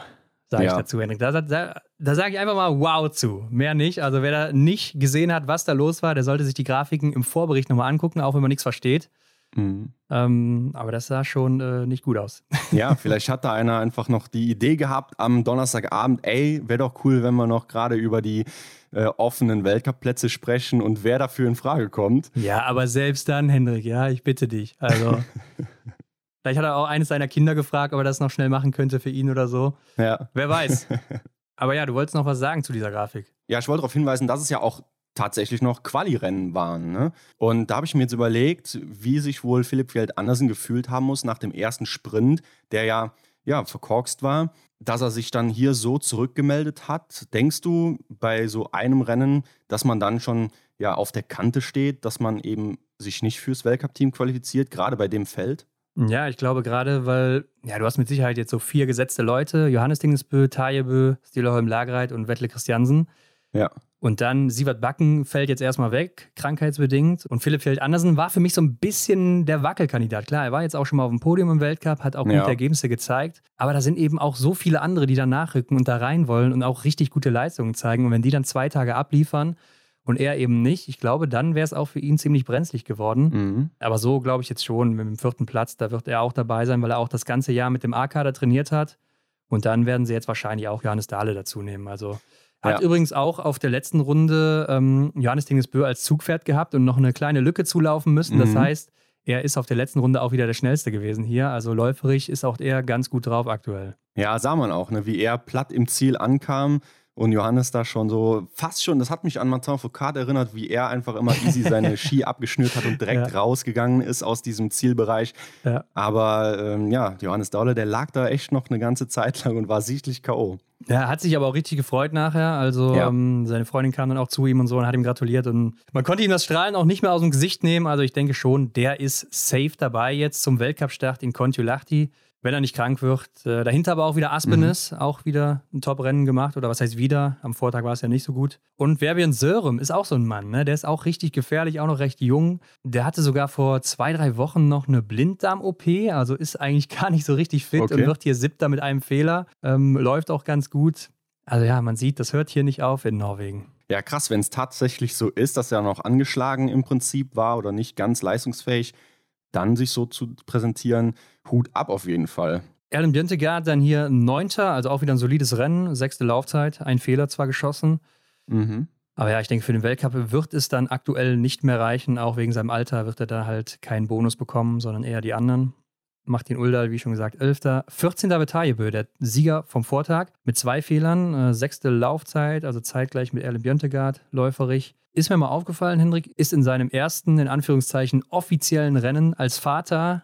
sage ja. ich dazu, Henrik. Da, da, da sage ich einfach mal wow zu. Mehr nicht. Also wer da nicht gesehen hat, was da los war, der sollte sich die Grafiken im Vorbericht nochmal angucken, auch wenn man nichts versteht. Mhm. Ähm, aber das sah schon äh, nicht gut aus. Ja, vielleicht hat da einer einfach noch die Idee gehabt am Donnerstagabend, ey, wäre doch cool, wenn wir noch gerade über die äh, offenen Weltcup-Plätze sprechen und wer dafür in Frage kommt. Ja, aber selbst dann, Hendrik, ja, ich bitte dich. Also Vielleicht hat er auch eines seiner Kinder gefragt, ob er das noch schnell machen könnte für ihn oder so. Ja. Wer weiß. Aber ja, du wolltest noch was sagen zu dieser Grafik. Ja, ich wollte darauf hinweisen, dass es ja auch tatsächlich noch Quali-Rennen waren. Ne? Und da habe ich mir jetzt überlegt, wie sich wohl Philipp Fjeld Andersen gefühlt haben muss nach dem ersten Sprint, der ja, ja verkorkst war, dass er sich dann hier so zurückgemeldet hat. Denkst du bei so einem Rennen, dass man dann schon ja auf der Kante steht, dass man eben sich nicht fürs Weltcup-Team qualifiziert, gerade bei dem Feld? Ja, ich glaube gerade, weil, ja, du hast mit Sicherheit jetzt so vier gesetzte Leute: Johannes Dingesbö, Tajebö, Stileholm Lagereit und Wettle Christiansen. Ja. Und dann Sievert Backen fällt jetzt erstmal weg, krankheitsbedingt. Und Philipp Feld Andersen war für mich so ein bisschen der Wackelkandidat. Klar, er war jetzt auch schon mal auf dem Podium im Weltcup, hat auch Ja. gute Ergebnisse gezeigt. Aber da sind eben auch so viele andere, die da nachrücken und da rein wollen und auch richtig gute Leistungen zeigen. Und wenn die dann zwei Tage abliefern und er eben nicht, ich glaube, dann wäre es auch für ihn ziemlich brenzlig geworden. Mhm. Aber so glaube ich jetzt schon, mit dem vierten Platz, da wird er auch dabei sein, weil er auch das ganze Jahr mit dem A-Kader trainiert hat. Und dann werden sie jetzt wahrscheinlich auch Johannes Dahle dazu nehmen. Also hat Ja. übrigens auch auf der letzten Runde ähm, Johannes Dingesbö als Zugpferd gehabt und noch eine kleine Lücke zulaufen müssen. Das Mhm. heißt, er ist auf der letzten Runde auch wieder der schnellste gewesen hier. Also läuferig ist auch er ganz gut drauf aktuell. Ja, sah man auch, ne, wie er platt im Ziel ankam und Johannes da schon so fast schon, das hat mich an Martin Foucault erinnert, wie er einfach immer easy seine Ski abgeschnürt hat und direkt Ja. rausgegangen ist aus diesem Zielbereich. Ja. Aber ähm, ja, Johannes Daule, der lag da echt noch eine ganze Zeit lang und war sichtlich K.O. Er hat sich aber auch richtig gefreut nachher. Also Ja. ähm, seine Freundin kam dann auch zu ihm und so und hat ihm gratuliert. Und man konnte ihm das Strahlen auch nicht mehr aus dem Gesicht nehmen. Also ich denke schon, der ist safe dabei jetzt zum Weltcup-Start in Kontiolahti. Wenn er nicht krank wird. Äh, dahinter aber auch wieder Aspenes, auch wieder ein Top-Rennen gemacht. Oder was heißt wieder? Am Vortag war es ja nicht so gut. Und Verbian Sörem ist auch so ein Mann. Ne? Der ist auch richtig gefährlich, auch noch recht jung. Der hatte sogar vor zwei, drei Wochen noch eine Blinddarm-OP. Also ist eigentlich gar nicht so richtig fit Okay. und wird hier siebter mit einem Fehler. Ähm, läuft auch ganz gut. Also ja, man sieht, das hört hier nicht auf in Norwegen. Ja, krass, wenn es tatsächlich so ist, dass er noch angeschlagen im Prinzip war oder nicht ganz leistungsfähig, dann sich so zu präsentieren, Hut ab auf jeden Fall. Erlen Björntegard dann hier Neunter, also auch wieder ein solides Rennen, sechste Laufzeit, ein Fehler zwar geschossen. Mhm. Aber ja, ich denke, für den Weltcup wird es dann aktuell nicht mehr reichen. Auch wegen seinem Alter wird er da halt keinen Bonus bekommen, sondern eher die anderen. Martin Uldal, wie schon gesagt, 11. 14. Betajebö, der Sieger vom Vortag, mit zwei Fehlern, äh, sechste Laufzeit, also zeitgleich mit Erlen Björntegard, läuferig. Ist mir mal aufgefallen, Hendrik, ist in seinem ersten, in Anführungszeichen, offiziellen Rennen als Vater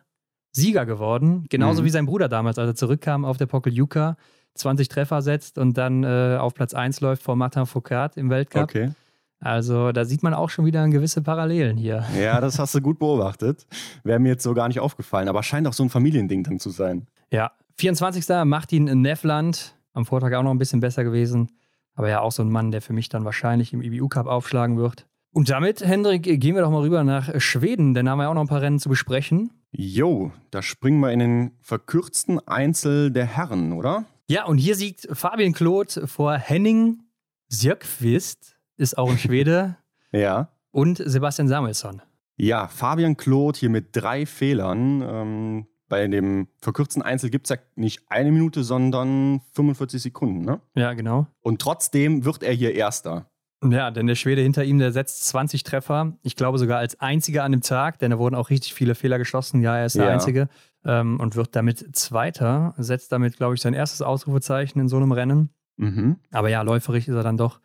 Sieger geworden. Genauso Mhm. wie sein Bruder damals, als er zurückkam auf der Pokeljuka, 20 Treffer setzt und dann äh, auf Platz 1 läuft vor Martin Foucault im Weltcup. Okay. Also da sieht man auch schon wieder gewisse Parallelen hier. Ja, das hast du gut beobachtet. Wäre mir jetzt so gar nicht aufgefallen, aber scheint auch so ein Familiending dann zu sein. Ja, 24. Martin Neffland, am Vortag auch noch ein bisschen besser gewesen. Aber ja, auch so ein Mann, der für mich dann wahrscheinlich im IBU Cup aufschlagen wird. Und damit, Hendrik, gehen wir doch mal rüber nach Schweden, denn da haben wir auch noch ein paar Rennen zu besprechen. Jo, da springen wir in den verkürzten Einzel der Herren, oder? Ja, und hier siegt Fabian Kloth vor Henning Sjökvist, ist auch ein Schwede, Ja. und Sebastian Samuelsson. Ja, Fabian Kloth hier mit drei Fehlern. Ähm, bei dem verkürzten Einzel gibt es ja nicht eine Minute, sondern 45 Sekunden. Ne? Ja, genau. Und trotzdem wird er hier Erster. Ja, denn der Schwede hinter ihm, der setzt 20 Treffer. Ich glaube sogar als einziger an dem Tag, denn da wurden auch richtig viele Fehler geschossen. Ja, er ist der Ja. Einzige ähm, und wird damit Zweiter. Setzt damit, glaube ich, sein erstes Ausrufezeichen in so einem Rennen. Mhm. Aber ja, läuferig ist er dann doch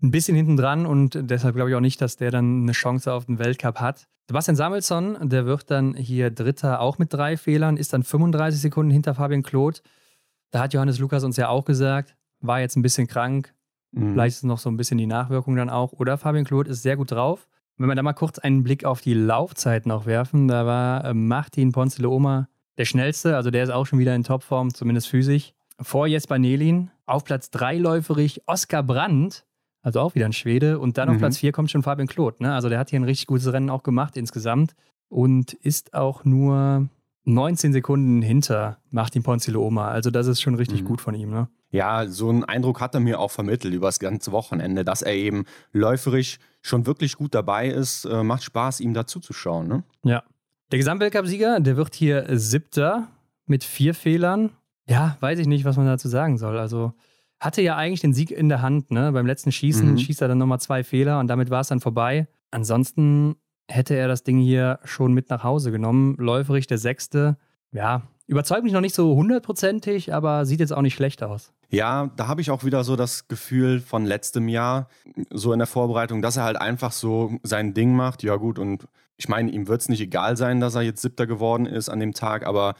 ein bisschen hinten dran und deshalb glaube ich auch nicht, dass der dann eine Chance auf den Weltcup hat. Sebastian Samuelsson, der wird dann hier Dritter auch mit drei Fehlern, ist dann 35 Sekunden hinter Fabian Kloth. Da hat Johannes Lukas uns ja auch gesagt, war jetzt ein bisschen krank, Mhm. Vielleicht ist noch so ein bisschen die Nachwirkung dann auch. Oder Fabian Kloth ist sehr gut drauf. Wenn wir da mal kurz einen Blick auf die Laufzeit noch werfen, da war äh, Martin Ponzeleoma der schnellste, also der ist auch schon wieder in Topform, zumindest physisch. Vor Jesper Nelin, auf Platz 3 läuferig Oskar Brandt, also auch wieder ein Schwede. Und dann auf Mhm. Platz 4 kommt schon Fabian Kloth. Ne? Also der hat hier ein richtig gutes Rennen auch gemacht insgesamt und ist auch nur 19 Sekunden hinter Martin Ponzeleoma. Also das ist schon richtig Mhm. gut von ihm. Ne? Ja, so einen Eindruck hat er mir auch vermittelt über das ganze Wochenende, dass er eben läuferisch schon wirklich gut dabei ist. Äh, macht Spaß, ihm dazu zu schauen. Ne? Ja. Der Gesamtweltcup-Sieger, der wird hier Siebter mit vier Fehlern. Ja, weiß ich nicht, was man dazu sagen soll. Also hatte ja eigentlich den Sieg in der Hand. Ne? Beim letzten Schießen Mhm. schießt er dann nochmal zwei Fehler und damit war es dann vorbei. Ansonsten hätte er das Ding hier schon mit nach Hause genommen. Läuferig der Sechste. ja, überzeugt mich noch nicht so hundertprozentig, aber sieht jetzt auch nicht schlecht aus. Ja, da habe ich auch wieder so das Gefühl von letztem Jahr, so in der Vorbereitung, dass er halt einfach so sein Ding macht. Ja, gut, und ich meine, ihm wird es nicht egal sein, dass er jetzt Siebter geworden ist an dem Tag, aber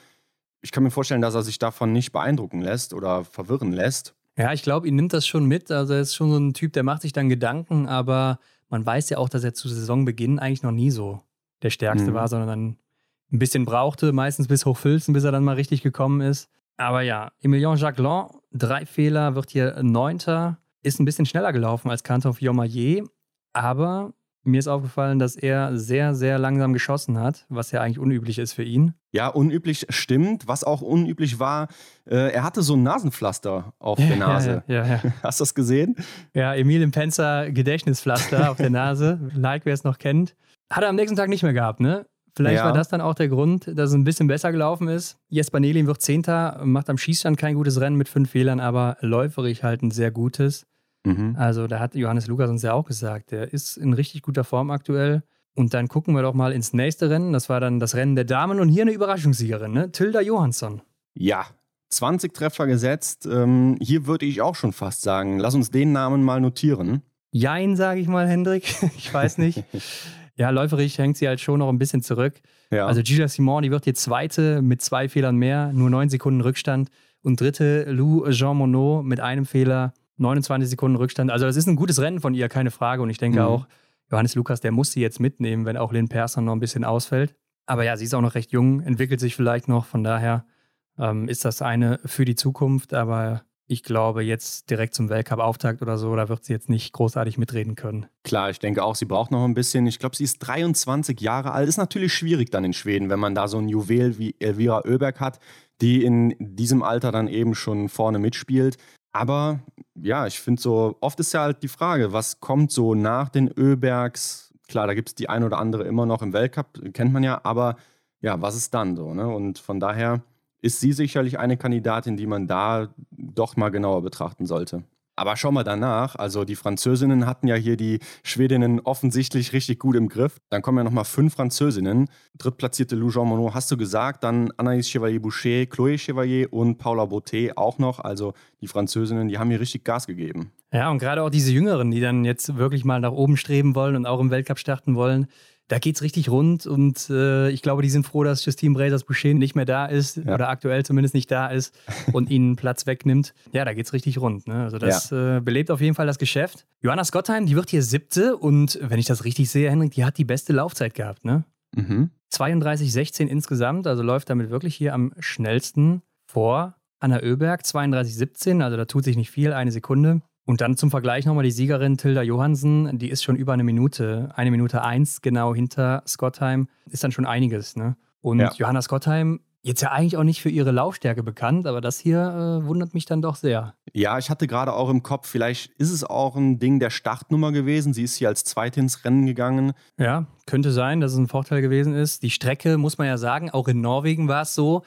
ich kann mir vorstellen, dass er sich davon nicht beeindrucken lässt oder verwirren lässt. Ja, ich glaube, ihn nimmt das schon mit. Also er ist schon so ein Typ, der macht sich dann Gedanken, aber man weiß ja auch, dass er zu Saisonbeginn eigentlich noch nie so der Stärkste mhm. war, sondern dann ein bisschen brauchte, meistens bis Hochfilzen, bis er dann mal richtig gekommen ist. Aber ja, Emilien Jacquelin, drei Fehler, wird hier Neunter, ist ein bisschen schneller gelaufen als Canton Fiormaillet, aber mir ist aufgefallen, dass er sehr, sehr langsam geschossen hat, was ja eigentlich unüblich ist für ihn. Ja, unüblich stimmt. Was auch unüblich war, äh, er hatte so ein Nasenpflaster auf ja, der Nase. Ja, ja, Hast du das gesehen? Ja, Emil im Penzer Gedächtnispflaster auf der Nase. Like, wer es noch kennt. Hat er am nächsten Tag nicht mehr gehabt, ne? Vielleicht ja. war das dann auch der Grund, dass es ein bisschen besser gelaufen ist. Jesper Nelin wird Zehnter, macht am Schießstand kein gutes Rennen mit fünf Fehlern, aber läuferig halt ein sehr gutes. Mhm. Also da hat Johannes Lukas uns ja auch gesagt, der ist in richtig guter Form aktuell. Und dann gucken wir doch mal ins nächste Rennen. Das war dann das Rennen der Damen und hier eine Überraschungssiegerin, ne? Tilda Johansson. Ja, 20 Treffer gesetzt. Ähm, hier würde ich auch schon fast sagen, lass uns den Namen mal notieren. Jein, sage ich mal, Hendrik. ich weiß nicht. Ja, läuferig hängt sie halt schon noch ein bisschen zurück. Ja. Also Gila Simon, die wird hier Zweite mit zwei Fehlern mehr, nur neun Sekunden Rückstand. Und Dritte Lou Jean Monod mit einem Fehler, 29 Sekunden Rückstand. Also das ist ein gutes Rennen von ihr, keine Frage. Und ich denke mhm. auch, Johannes Lukas, der muss sie jetzt mitnehmen, wenn auch Lynn Persson noch ein bisschen ausfällt. Aber ja, sie ist auch noch recht jung, entwickelt sich vielleicht noch. Von daher ähm, ist das eine für die Zukunft. Aber ich glaube, jetzt direkt zum Weltcup-Auftakt oder so, da wird sie jetzt nicht großartig mitreden können. Klar, ich denke auch, sie braucht noch ein bisschen. Ich glaube, sie ist 23 Jahre alt. Ist natürlich schwierig dann in Schweden, wenn man da so ein Juwel wie Elvira Oeberg hat, die in diesem Alter dann eben schon vorne mitspielt. Aber ja, ich finde so, oft ist ja halt die Frage, was kommt so nach den Öbergs? Klar, da gibt es die ein oder andere immer noch im Weltcup, kennt man ja, aber ja, was ist dann so? Ne? Und von daher ist sie sicherlich eine Kandidatin, die man da doch mal genauer betrachten sollte. Aber schau mal danach, also die Französinnen hatten ja hier die Schwedinnen offensichtlich richtig gut im Griff. Dann kommen ja nochmal fünf Französinnen. Drittplatzierte Lou Jean Monod hast du gesagt, dann Anaïs Chevalier-Boucher, Chloé Chevalier und Paula Bottet auch noch. Also die Französinnen, die haben hier richtig Gas gegeben. Ja, und gerade auch diese Jüngeren, die dann jetzt wirklich mal nach oben streben wollen und auch im Weltcup starten wollen, da geht es richtig rund und äh, ich glaube, die sind froh, dass Justine Brazers Boucher nicht mehr da ist ja. oder aktuell zumindest nicht da ist und ihnen Platz wegnimmt. Ja, da geht es richtig rund. Ne? Also das ja. äh, belebt auf jeden Fall das Geschäft. Johanna Scottheim, die wird hier siebte und wenn ich das richtig sehe, Henrik, die hat die beste Laufzeit gehabt. Ne? Mhm. 32,16 insgesamt, also läuft damit wirklich hier am schnellsten vor Anna Oeberg, 32,17, also da tut sich nicht viel, eine Sekunde. Und dann zum Vergleich nochmal die Siegerin Tilda Johansen, die ist schon über eine Minute, eine Minute eins genau hinter Scottheim, ist dann schon einiges. Ne? Und ja. Johanna Scottheim, jetzt ja eigentlich auch nicht für ihre Laufstärke bekannt, aber das hier äh, wundert mich dann doch sehr. Ja, ich hatte gerade auch im Kopf, vielleicht ist es auch ein Ding der Startnummer gewesen. Sie ist hier als Zweite ins Rennen gegangen. Ja, könnte sein, dass es ein Vorteil gewesen ist. Die Strecke, muss man ja sagen, auch in Norwegen war es so,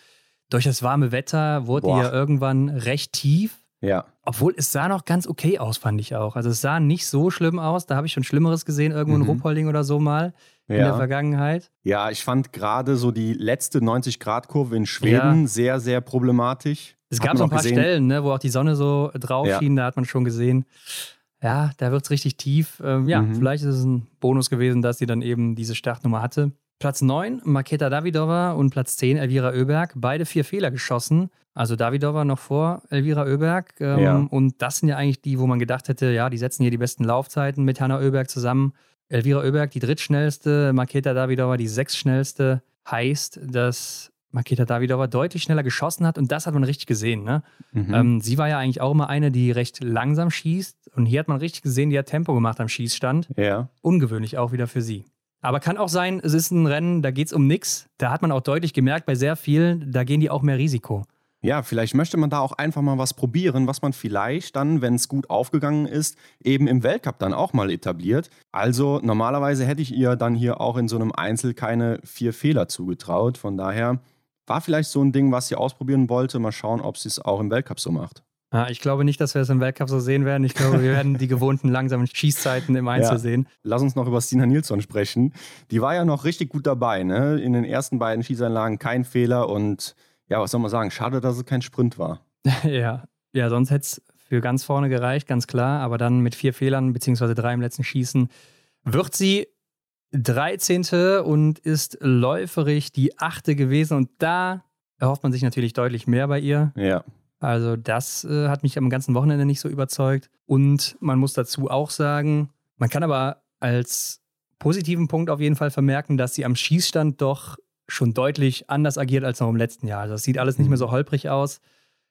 durch das warme Wetter wurde Boah. ihr irgendwann recht tief. Ja. Obwohl es sah noch ganz okay aus, fand ich auch. Also es sah nicht so schlimm aus. Da habe ich schon Schlimmeres gesehen, irgendwo mhm. in Ruppolding oder so mal in der Vergangenheit. Ja, ich fand gerade so die letzte 90-Grad-Kurve in Schweden ja. sehr, sehr problematisch. Es gab so ein paar gesehen. Stellen, ne, wo auch die Sonne so drauf ja. schien, da hat man schon gesehen. Ja, da wird es richtig tief. Ähm, ja, mhm. vielleicht ist es ein Bonus gewesen, dass sie dann eben diese Startnummer hatte. Platz 9, Maketa Davidova und Platz 10, Elvira Oeberg. Beide vier Fehler geschossen. Also Davidova noch vor Elvira Oeberg. Ähm, ja. Und das sind ja eigentlich die, wo man gedacht hätte, ja, die setzen hier die besten Laufzeiten mit Hanna Oeberg zusammen. Elvira Oeberg die drittschnellste, Maketa Davidova die sechstschnellste. Heißt, dass Maketa Davidova deutlich schneller geschossen hat und das hat man richtig gesehen. Ne? Mhm. Ähm, sie war ja eigentlich auch immer eine, die recht langsam schießt und hier hat man richtig gesehen, die hat Tempo gemacht am Schießstand. Ja. Ungewöhnlich auch wieder für sie. Aber kann auch sein, es ist ein Rennen, da geht es um nichts. Da hat man auch deutlich gemerkt, bei sehr vielen, da gehen die auch mehr Risiko. Ja, vielleicht möchte man da auch einfach mal was probieren, was man vielleicht dann, wenn es gut aufgegangen ist, eben im Weltcup dann auch mal etabliert. Also normalerweise hätte ich ihr dann hier auch in so einem Einzel keine vier Fehler zugetraut. Von daher war vielleicht so ein Ding, was sie ausprobieren wollte. Mal schauen, ob sie es auch im Weltcup so macht. Ja, ich glaube nicht, dass wir es im Weltcup so sehen werden. Ich glaube, wir werden die gewohnten langsamen Schießzeiten im Einzel ja. sehen. Lass uns noch über Stina Nilsson sprechen. Die war ja noch richtig gut dabei. Ne? In den ersten beiden Schießanlagen kein Fehler und ja, was soll man sagen? Schade, dass es kein Sprint war. ja. ja, sonst hätte es für ganz vorne gereicht, ganz klar. Aber dann mit vier Fehlern, beziehungsweise drei im letzten Schießen, wird sie 13. und ist läuferig die achte gewesen. Und da erhofft man sich natürlich deutlich mehr bei ihr. Ja. Also das äh, hat mich am ganzen Wochenende nicht so überzeugt. Und man muss dazu auch sagen, man kann aber als positiven Punkt auf jeden Fall vermerken, dass sie am Schießstand doch schon deutlich anders agiert als noch im letzten Jahr. Also es sieht alles nicht mehr mhm. so holprig aus.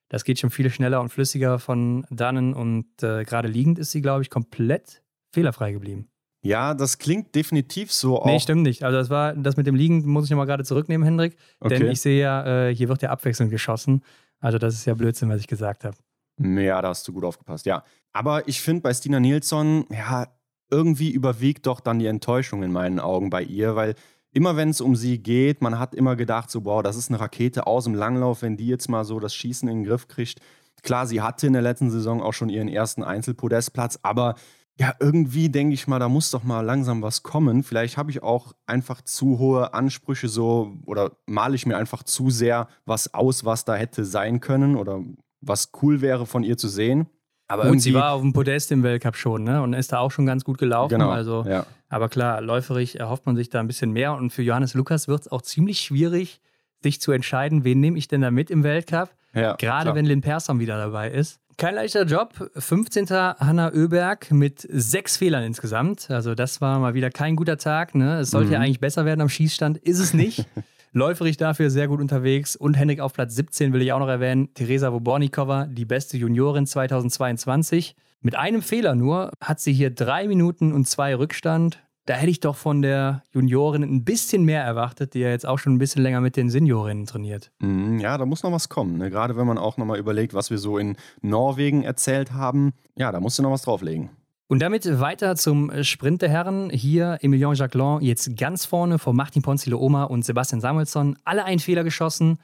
Das geht schon viel schneller und flüssiger von dannen und äh, gerade liegend ist sie, glaube ich, komplett fehlerfrei geblieben. Ja, das klingt definitiv so auch. Nee, stimmt nicht. Also das war das mit dem Liegen muss ich nochmal gerade zurücknehmen, Hendrik. Okay. Denn ich sehe ja, äh, hier wird ja abwechselnd geschossen. Also das ist ja Blödsinn, was ich gesagt habe. Ja, da hast du gut aufgepasst, ja. Aber ich finde bei Stina Nilsson, ja, irgendwie überwiegt doch dann die Enttäuschung in meinen Augen bei ihr, weil immer wenn es um sie geht, man hat immer gedacht, so, wow, das ist eine Rakete aus dem Langlauf, wenn die jetzt mal so das Schießen in den Griff kriegt. Klar, sie hatte in der letzten Saison auch schon ihren ersten Einzelpodestplatz, aber ja, irgendwie denke ich mal, da muss doch mal langsam was kommen. Vielleicht habe ich auch einfach zu hohe Ansprüche so oder male ich mir einfach zu sehr was aus, was da hätte sein können oder was cool wäre von ihr zu sehen. Aber und sie war auf dem Podest im Weltcup schon, ne? Und ist da auch schon ganz gut gelaufen. Genau, also, ja. aber klar, läuferig erhofft man sich da ein bisschen mehr. Und für Johannes Lukas wird es auch ziemlich schwierig, sich zu entscheiden, wen nehme ich denn da mit im Weltcup. Ja, Gerade klar. wenn Lynn Persson wieder dabei ist. Kein leichter Job. 15. Hanna Oeberg mit sechs Fehlern insgesamt. Also das war mal wieder kein guter Tag. Ne? Es sollte mhm. ja eigentlich besser werden am Schießstand. Ist es nicht. Läuferig dafür sehr gut unterwegs. Und Henrik auf Platz 17 will ich auch noch erwähnen. Theresa Wobornikova, die beste Juniorin 2022. Mit einem Fehler nur hat sie hier drei Minuten und zwei Rückstand. Da hätte ich doch von der Juniorin ein bisschen mehr erwartet, die ja jetzt auch schon ein bisschen länger mit den Seniorinnen trainiert. Mhm, ja, da muss noch was kommen. Ne? Gerade wenn man auch nochmal überlegt, was wir so in Norwegen erzählt haben. Ja, da musst du noch was drauflegen. Und damit weiter zum Sprint der Herren. Hier Emilien Jacquelin jetzt ganz vorne vor Martin Ponzilo Oma und Sebastian Samuelsson. Alle einen Fehler geschossen.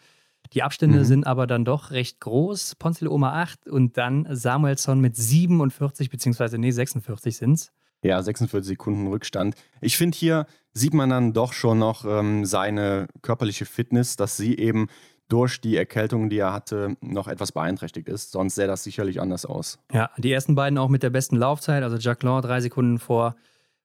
Die Abstände mhm. sind aber dann doch recht groß. Ponzilo Oma 8 und dann Samuelsson mit 47 beziehungsweise nee 46 sind es. Ja, 46 Sekunden Rückstand. Ich finde, hier sieht man dann doch schon noch ähm, seine körperliche Fitness, dass sie eben durch die Erkältung, die er hatte, noch etwas beeinträchtigt ist. Sonst sähe das sicherlich anders aus. Ja, die ersten beiden auch mit der besten Laufzeit. Also Jacqueline drei Sekunden vor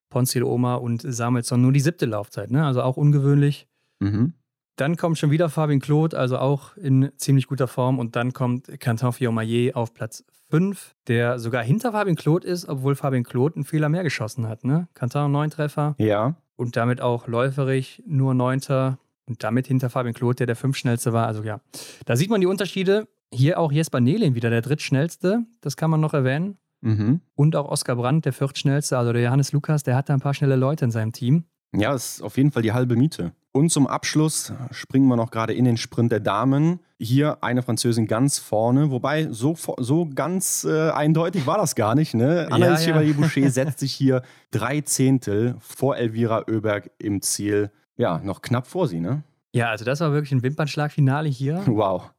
Ponzil Oma und Samuelsson nur die siebte Laufzeit. Ne? Also auch ungewöhnlich. Mhm. Dann kommt schon wieder Fabien Claude, also auch in ziemlich guter Form. Und dann kommt Quentin Fillon-Maillet auf Platz 5, der sogar hinter Fabien Claude ist, obwohl Fabien Claude einen Fehler mehr geschossen hat. Ne? Quentin neun Treffer. Ja. Und damit auch läuferig nur Neunter. Und damit hinter Fabien Claude, der der fünfschnellste war. Also ja, da sieht man die Unterschiede. Hier auch Jesper Nelin wieder der drittschnellste. Das kann man noch erwähnen. Mhm. Und auch Oskar Brandt, der viertschnellste. Also der Johannes Lukas, der hat da ein paar schnelle Leute in seinem Team. Ja, ist auf jeden Fall die halbe Miete. Und zum Abschluss springen wir noch gerade in den Sprint der Damen. Hier eine Französin ganz vorne, wobei so, so ganz äh, eindeutig war das gar nicht. Ne? Anaïs ja, ja. setzt sich hier drei Zehntel vor Elvira Oeberg im Ziel. Ja, noch knapp vor sie, ne? Ja, also das war wirklich ein Wimpernschlagfinale hier. Wow.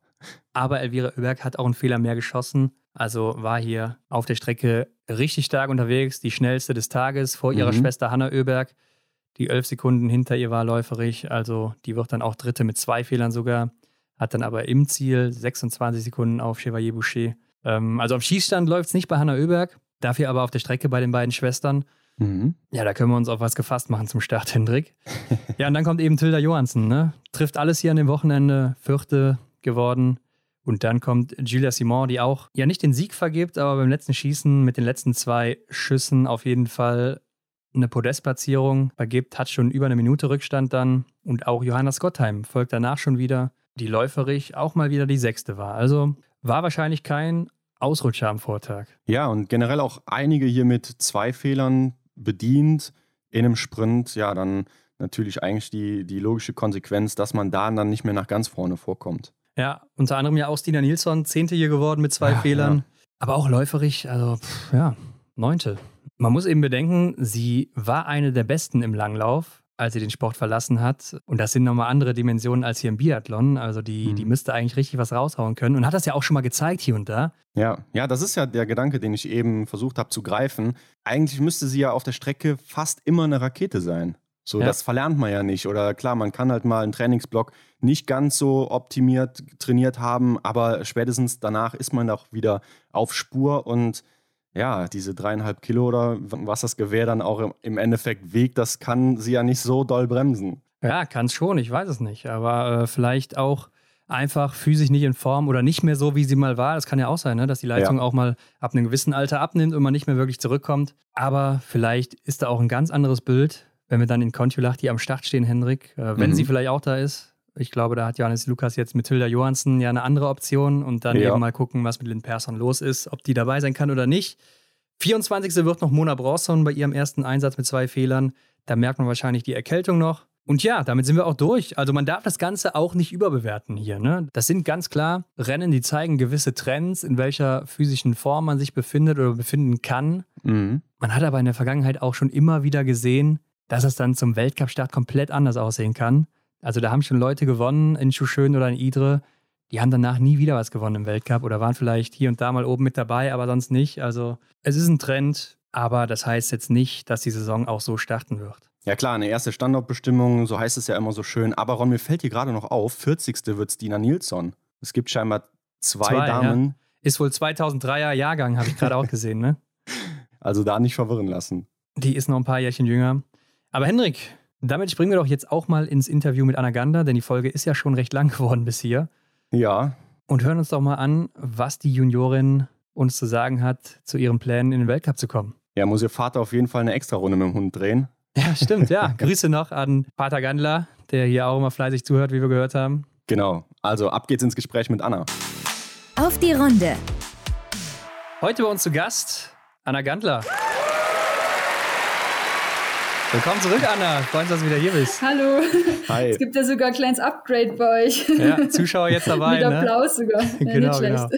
Aber Elvira Oeberg hat auch einen Fehler mehr geschossen. Also war hier auf der Strecke richtig stark unterwegs, die schnellste des Tages vor ihrer mhm. Schwester Hanna Oeberg die elf Sekunden hinter ihr war läuferig. Also die wird dann auch Dritte mit zwei Fehlern sogar. Hat dann aber im Ziel 26 Sekunden auf Chevalier Boucher. Ähm, also am Schießstand läuft es nicht bei Hanna Oeberg, dafür aber auf der Strecke bei den beiden Schwestern. Mhm. Ja, da können wir uns auf was gefasst machen zum Start, Hendrik. ja, und dann kommt eben Tilda Johansen, ne? Trifft alles hier an dem Wochenende, vierte geworden. Und dann kommt Julia Simon, die auch ja nicht den Sieg vergibt, aber beim letzten Schießen mit den letzten zwei Schüssen auf jeden Fall eine Podestplatzierung vergibt, hat schon über eine Minute Rückstand dann. Und auch Johanna Scottheim folgt danach schon wieder, die läuferig auch mal wieder die sechste war. Also war wahrscheinlich kein Ausrutscher am Vortag. Ja, und generell auch einige hier mit zwei Fehlern bedient in einem Sprint. Ja, dann natürlich eigentlich die, die logische Konsequenz, dass man da dann nicht mehr nach ganz vorne vorkommt. Ja, unter anderem ja auch Stina Nilsson, Zehnte hier geworden mit zwei Ach, Fehlern. Ja. Aber auch läuferig, also pff, ja, Neunte. Man muss eben bedenken, sie war eine der Besten im Langlauf. als sie den Sport verlassen hat. Und das sind nochmal andere Dimensionen als hier im Biathlon. Also die, mhm. die müsste eigentlich richtig was raushauen können. Und hat das ja auch schon mal gezeigt hier und da. Ja, ja, das ist ja der Gedanke, den ich eben versucht habe zu greifen. Eigentlich müsste sie ja auf der Strecke fast immer eine Rakete sein. So, ja. das verlernt man ja nicht. Oder klar, man kann halt mal einen Trainingsblock nicht ganz so optimiert trainiert haben, aber spätestens danach ist man auch wieder auf Spur und ja, diese dreieinhalb Kilo oder was das Gewehr dann auch im Endeffekt wiegt, das kann sie ja nicht so doll bremsen. Ja, kann es schon, ich weiß es nicht. Aber äh, vielleicht auch einfach physisch nicht in Form oder nicht mehr so, wie sie mal war. Das kann ja auch sein, ne? dass die Leistung ja. auch mal ab einem gewissen Alter abnimmt und man nicht mehr wirklich zurückkommt. Aber vielleicht ist da auch ein ganz anderes Bild, wenn wir dann in Kontiolahti am Start stehen, Hendrik. Äh, wenn mhm. sie vielleicht auch da ist. Ich glaube, da hat Johannes Lukas jetzt mit Hilda Johansen ja eine andere Option und dann ja. eben mal gucken, was mit Lynn Persson los ist, ob die dabei sein kann oder nicht. 24. wird noch Mona Bronson bei ihrem ersten Einsatz mit zwei Fehlern. Da merkt man wahrscheinlich die Erkältung noch. Und ja, damit sind wir auch durch. Also man darf das Ganze auch nicht überbewerten hier. Ne? Das sind ganz klar Rennen, die zeigen gewisse Trends, in welcher physischen Form man sich befindet oder befinden kann. Mhm. Man hat aber in der Vergangenheit auch schon immer wieder gesehen, dass es dann zum Weltcup-Start komplett anders aussehen kann. Also da haben schon Leute gewonnen in Schuschön oder in Idre, die haben danach nie wieder was gewonnen im Weltcup oder waren vielleicht hier und da mal oben mit dabei, aber sonst nicht. Also es ist ein Trend, aber das heißt jetzt nicht, dass die Saison auch so starten wird. Ja klar, eine erste Standortbestimmung, so heißt es ja immer so schön. Aber Ron, mir fällt hier gerade noch auf, 40. wird Stina Nilsson. Es gibt scheinbar zwei, zwei Damen. Ja. Ist wohl 2003er Jahrgang, habe ich gerade auch gesehen, ne? Also da nicht verwirren lassen. Die ist noch ein paar Jährchen jünger. Aber Hendrik, damit springen wir doch jetzt auch mal ins Interview mit Anna Gander, denn die Folge ist ja schon recht lang geworden bis hier. Ja. Und hören uns doch mal an, was die Juniorin uns zu sagen hat, zu ihren Plänen in den Weltcup zu kommen. Ja, muss ihr Vater auf jeden Fall eine Extra-Runde mit dem Hund drehen. Ja, stimmt, ja. Grüße noch an Pater Gandler, der hier auch immer fleißig zuhört, wie wir gehört haben. Genau. Also ab geht's ins Gespräch mit Anna. Auf die Runde. Heute bei uns zu Gast Anna Gandler. Willkommen zurück, Anna. Freuen uns, dass du wieder hier bist. Hallo. Hi. Es gibt ja sogar ein kleines Upgrade bei euch. Ja, Zuschauer jetzt dabei. Mit Applaus ne? sogar. Ja, genau, genau.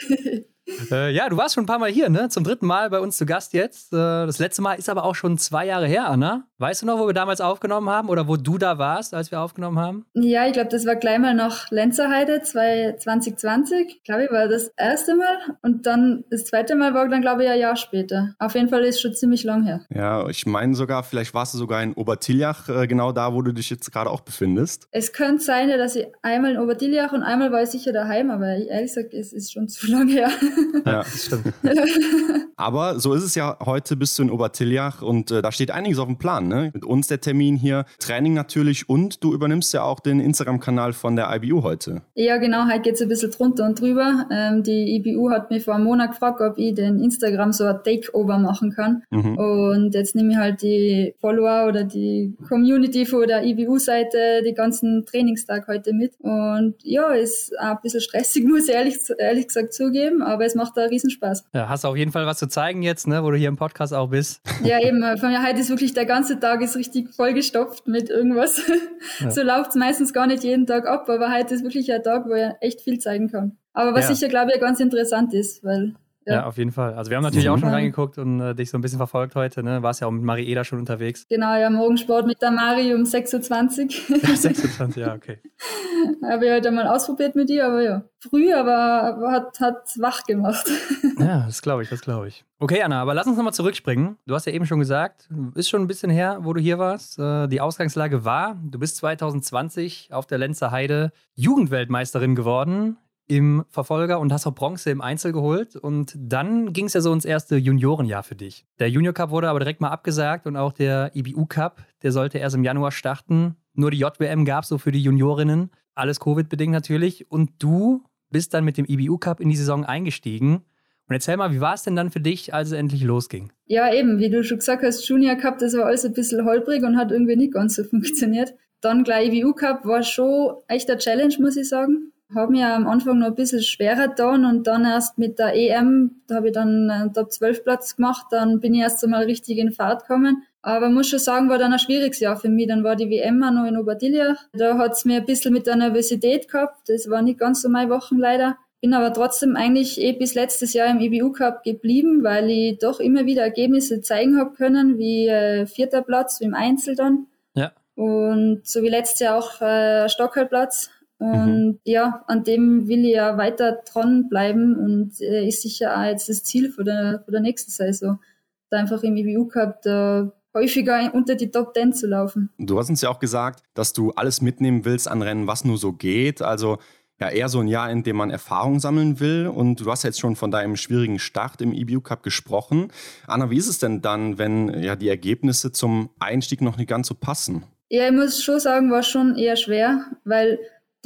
Äh, ja, du warst schon ein paar Mal hier, ne? Zum dritten Mal bei uns zu Gast jetzt. Äh, das letzte Mal ist aber auch schon zwei Jahre her, Anna. Weißt du noch, wo wir damals aufgenommen haben oder wo du da warst, als wir aufgenommen haben? Ja, ich glaube, das war gleich mal nach Lenzerheide 2020. Glaube ich, war das erste Mal. Und dann das zweite Mal war dann, glaube ich, ein Jahr später. Auf jeden Fall ist es schon ziemlich lang her. Ja, ich meine sogar, vielleicht warst du sogar in Obertiljach, äh, genau da, wo du dich jetzt gerade auch befindest. Es könnte sein, dass ich einmal in Obertiljach und einmal war ich sicher daheim, aber ehrlich gesagt, es ist schon zu lang her. Ja, das stimmt. aber so ist es ja heute bist du in Obertiljach und äh, da steht einiges auf dem Plan ne? Mit uns der Termin hier, Training natürlich und du übernimmst ja auch den Instagram-Kanal von der IBU heute. Ja, genau, heute geht es ein bisschen drunter und drüber. Ähm, die IBU hat mich vor einem Monat gefragt, ob ich den Instagram so ein Takeover machen kann. Mhm. Und jetzt nehme ich halt die Follower oder die Community von der IBU-Seite die ganzen Trainingstag heute mit. Und ja, ist auch ein bisschen stressig, muss ich ehrlich, ehrlich gesagt zugeben, aber es macht da riesen Spaß. Ja, hast auf jeden Fall was zu zeigen jetzt, ne, wo du hier im Podcast auch bist. Ja, eben. Von mir heute ist wirklich der ganze Tag ist richtig vollgestopft mit irgendwas. Ja. so läuft es meistens gar nicht jeden Tag ab, aber heute ist wirklich ein Tag, wo er echt viel zeigen kann. Aber was ja. sicher, glaube ich, ganz interessant ist, weil ja. ja. auf jeden Fall. Also wir haben natürlich mhm. auch schon reingeguckt und äh, dich so ein bisschen verfolgt heute. Ne? Warst ja auch mit Marie Eder schon unterwegs. Genau, ja, Morgensport mit der Mari um 6.20 Uhr. 26, ja, okay. Habe ich heute mal ausprobiert mit ihr, aber ja. Früh, aber hat, hat wach gemacht. ja, das glaube ich, das glaube ich. Okay, Anna, aber lass uns nochmal zurückspringen. Du hast ja eben schon gesagt, ist schon ein bisschen her, wo du hier warst. Äh, die Ausgangslage war, du bist 2020 auf der Lenzer Heide Jugendweltmeisterin geworden im Verfolger und hast auch Bronze im Einzel geholt. Und dann ging es ja so ins erste Juniorenjahr für dich. Der Junior Cup wurde aber direkt mal abgesagt und auch der IBU Cup, der sollte erst im Januar starten. Nur die JWM gab es so für die Juniorinnen. Alles Covid-bedingt natürlich. Und du bist dann mit dem IBU Cup in die Saison eingestiegen. Und erzähl mal, wie war es denn dann für dich, als es endlich losging? Ja, eben, wie du schon gesagt hast, Junior Cup, das war alles ein bisschen holprig und hat irgendwie nicht ganz so funktioniert. Dann gleich IBU Cup war schon echt eine Challenge, muss ich sagen habe mir am Anfang noch ein bisschen schwerer getan und dann erst mit der EM, da habe ich dann einen Top 12 Platz gemacht, dann bin ich erst einmal richtig in Fahrt gekommen. Aber muss schon sagen, war dann ein schwieriges Jahr für mich. Dann war die WM auch noch in Oberdilia. Da hat's mir ein bisschen mit der Nervosität gehabt. Das war nicht ganz so meine Wochen leider. Bin aber trotzdem eigentlich eh bis letztes Jahr im EBU Cup geblieben, weil ich doch immer wieder Ergebnisse zeigen habe können, wie äh, vierter Platz, wie im Einzel dann. Ja. und so wie letztes Jahr auch äh, Stockholplatz. Und mhm. ja, an dem will ich ja weiter dranbleiben und äh, ist sicher auch jetzt das Ziel für der, für der nächsten Saison, da einfach im IBU Cup da häufiger unter die Top 10 zu laufen. Du hast uns ja auch gesagt, dass du alles mitnehmen willst an Rennen, was nur so geht. Also ja eher so ein Jahr, in dem man Erfahrung sammeln will. Und du hast jetzt schon von deinem schwierigen Start im EBU Cup gesprochen. Anna, wie ist es denn dann, wenn ja die Ergebnisse zum Einstieg noch nicht ganz so passen? Ja, ich muss schon sagen, war schon eher schwer, weil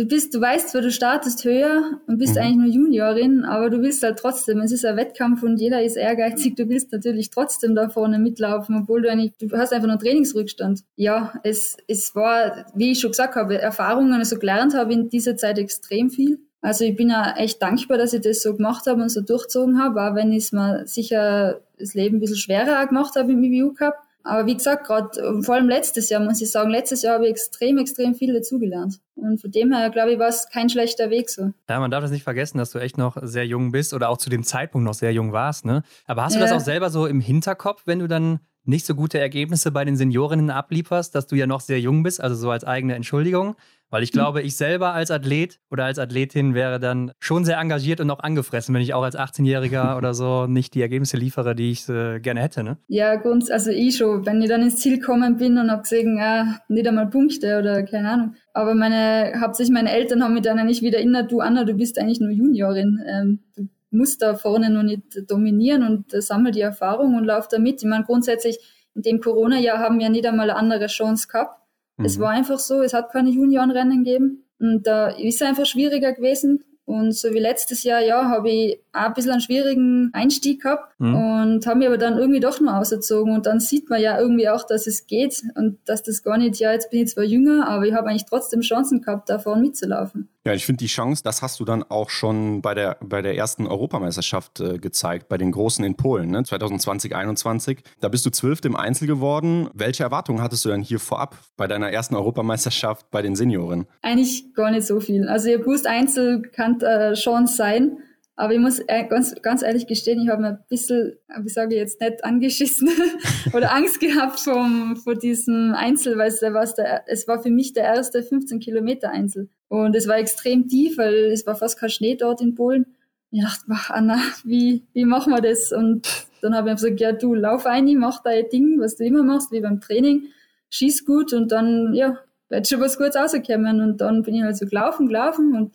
du bist, du weißt zwar, du startest höher und bist mhm. eigentlich nur Juniorin, aber du willst halt trotzdem, es ist ein Wettkampf und jeder ist ehrgeizig, du willst natürlich trotzdem da vorne mitlaufen, obwohl du eigentlich, du hast einfach nur Trainingsrückstand. Ja, es, es war, wie ich schon gesagt habe, Erfahrungen, also gelernt habe in dieser Zeit extrem viel. Also ich bin ja echt dankbar, dass ich das so gemacht habe und so durchzogen habe, auch wenn ich es mir sicher das Leben ein bisschen schwerer gemacht habe im IBU Cup. Aber wie gesagt, gerade vor allem letztes Jahr muss ich sagen, letztes Jahr habe ich extrem, extrem viel dazugelernt. Und von dem her, glaube ich, war es kein schlechter Weg so. Ja, man darf das nicht vergessen, dass du echt noch sehr jung bist oder auch zu dem Zeitpunkt noch sehr jung warst. Ne? Aber hast du ja. das auch selber so im Hinterkopf, wenn du dann nicht so gute Ergebnisse bei den Seniorinnen ablieferst, dass du ja noch sehr jung bist, also so als eigene Entschuldigung? Weil ich hm. glaube, ich selber als Athlet oder als Athletin wäre dann schon sehr engagiert und auch angefressen, wenn ich auch als 18-Jähriger oder so nicht die Ergebnisse liefere, die ich äh, gerne hätte. Ne? Ja, gut, also ich schon. Wenn ich dann ins Ziel gekommen bin und habe gesehen, ah, nicht einmal Punkte oder keine Ahnung. Aber meine, hauptsächlich meine Eltern haben mich dann nicht wieder erinnert, du Anna, du bist eigentlich nur Juniorin. Ähm, du musst da vorne noch nicht dominieren und äh, sammel die Erfahrung und lauf da mit. Ich meine, grundsätzlich in dem Corona-Jahr haben wir nicht einmal eine andere Chance gehabt. Mhm. Es war einfach so, es hat keine Juniorenrennen gegeben. Und da ist es einfach schwieriger gewesen. Und so wie letztes Jahr, ja, habe ich auch ein bisschen einen schwierigen Einstieg gehabt mhm. und habe mich aber dann irgendwie doch noch ausgezogen. Und dann sieht man ja irgendwie auch, dass es geht und dass das gar nicht, ja, jetzt bin ich zwar jünger, aber ich habe eigentlich trotzdem Chancen gehabt, da vorne mitzulaufen. Ja, ich finde die Chance, das hast du dann auch schon bei der, bei der ersten Europameisterschaft äh, gezeigt, bei den Großen in Polen, ne? 2020, 2021. Da bist du Zwölfte im Einzel geworden. Welche Erwartungen hattest du denn hier vorab bei deiner ersten Europameisterschaft bei den Senioren? Eigentlich gar nicht so viel. Also ihr Boost Einzel kann äh, Chance sein. Aber ich muss äh, ganz, ganz ehrlich gestehen, ich habe mir ein bisschen, wie sage ich jetzt nicht, angeschissen oder Angst gehabt vom, vor diesem Einzel, weil es, der, es war für mich der erste 15 Kilometer Einzel. Und es war extrem tief, weil es war fast kein Schnee dort in Polen. Ich dachte, ach, Anna, wie, wie machen wir das? Und dann habe ich gesagt, ja, du lauf ein, mach dein Ding, was du immer machst, wie beim Training, schieß gut und dann, ja, wird schon was Gutes rauskommen. Und dann bin ich halt so gelaufen, gelaufen und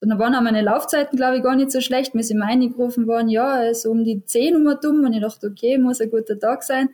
dann waren auch meine Laufzeiten, glaube ich, gar nicht so schlecht. Mir sind eingerufen worden, ja, so um die 10 Uhr dumm. Und ich dachte, okay, muss ein guter Tag sein.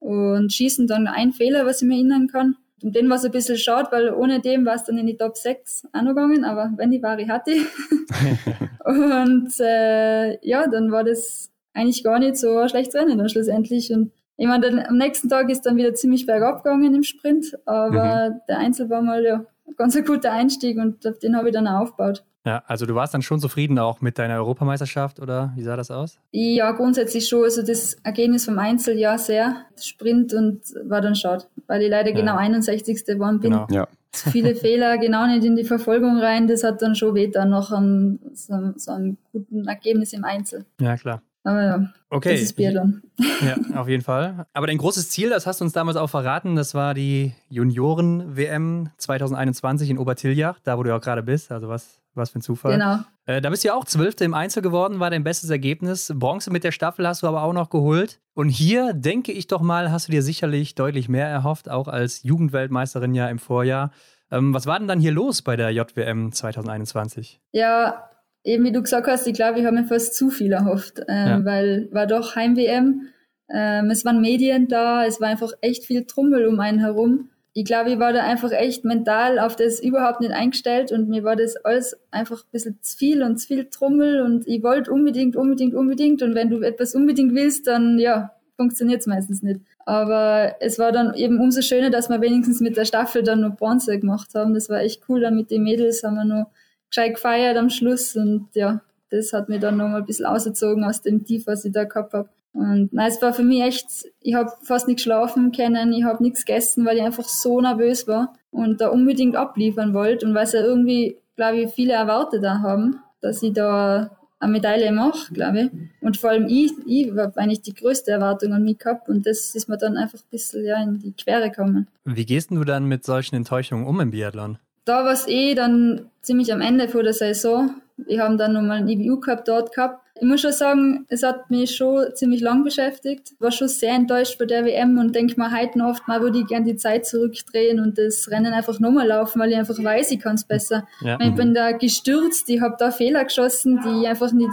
Und schießen dann ein Fehler, was ich mir erinnern kann. Und den war es ein bisschen schade, weil ohne dem war es dann in die Top 6 auch noch gegangen. Aber wenn die Ware hatte. und äh, ja, dann war das eigentlich gar nicht so ein schlechtes Rennen dann schlussendlich. Und ich meine, dann, am nächsten Tag ist dann wieder ziemlich bergab gegangen im Sprint. Aber mhm. der Einzel war mal ja, ganz ein guter Einstieg und auf den habe ich dann auch aufgebaut. Ja, also du warst dann schon zufrieden auch mit deiner Europameisterschaft oder wie sah das aus? Ja, grundsätzlich schon. Also das Ergebnis vom Einzel ja sehr. Sprint und war dann schade, weil ich leider ja. genau 61. geworden bin. Genau. Ja. Viele Fehler, genau nicht in die Verfolgung rein. Das hat dann schon weh dann noch an so, so einem guten Ergebnis im Einzel. Ja, klar. Aber ja, okay. das ist Biathlon. Ja, auf jeden Fall. Aber dein großes Ziel, das hast du uns damals auch verraten, das war die Junioren-WM 2021 in Obertiljach, da wo du auch gerade bist. Also was was für ein Zufall. Genau. Äh, da bist du ja auch Zwölfte im Einzel geworden, war dein bestes Ergebnis. Bronze mit der Staffel hast du aber auch noch geholt. Und hier, denke ich doch mal, hast du dir sicherlich deutlich mehr erhofft, auch als Jugendweltmeisterin ja im Vorjahr. Ähm, was war denn dann hier los bei der JWM 2021? Ja, eben wie du gesagt hast, ich glaube, ich habe mir fast zu viel erhofft, ähm, ja. weil war doch Heim-WM. Ähm, es waren Medien da, es war einfach echt viel Trummel um einen herum ich glaube, ich war da einfach echt mental auf das überhaupt nicht eingestellt und mir war das alles einfach ein bisschen zu viel und zu viel Trummel und ich wollte unbedingt, unbedingt, unbedingt und wenn du etwas unbedingt willst, dann ja, funktioniert es meistens nicht. Aber es war dann eben umso schöner, dass wir wenigstens mit der Staffel dann noch Bronze gemacht haben. Das war echt cool. Dann mit den Mädels haben wir noch gescheit gefeiert am Schluss und ja, das hat mir dann noch mal ein bisschen ausgezogen aus dem Tief, was ich da gehabt habe. Und nein, es war für mich echt, ich habe fast nicht geschlafen können, ich habe nichts gegessen, weil ich einfach so nervös war und da unbedingt abliefern wollte und weil es ja irgendwie, glaube ich, viele Erwartet da haben, dass ich da eine Medaille mache, glaube ich. Und vor allem ich, ich habe eigentlich die größte Erwartung an mich gehabt und das ist mir dann einfach ein bisschen ja, in die Quere gekommen. Wie gehst du dann mit solchen Enttäuschungen um im Biathlon? Da war es eh dann ziemlich am Ende vor der Saison. Wir haben dann nochmal einen IBU Cup dort gehabt ich muss schon sagen, es hat mich schon ziemlich lang beschäftigt. War schon sehr enttäuscht bei der WM und denke mir heute oft mal, würde ich gerne die Zeit zurückdrehen und das Rennen einfach nochmal laufen, weil ich einfach weiß, ich kann es besser. Ja. Ich bin da gestürzt, ich habe da Fehler geschossen, die einfach nicht,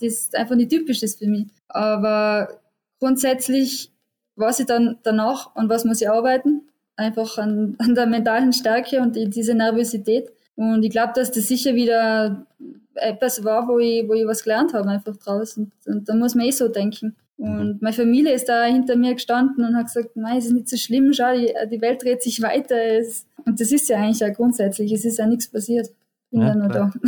das einfach nicht typisch ist für mich. Aber grundsätzlich, was ich dann danach, und was muss ich arbeiten? Einfach an, an der mentalen Stärke und die, diese Nervosität. Und ich glaube, dass das sicher wieder etwas war, wo ich, wo ich was gelernt habe, einfach draußen. Und, und da muss man eh so denken. Und mhm. meine Familie ist da hinter mir gestanden und hat gesagt, nein, es ist nicht so schlimm, schau, die, die Welt dreht sich weiter. Und das ist ja eigentlich ja grundsätzlich, es ist ja nichts passiert. Bin ja, ja nur da.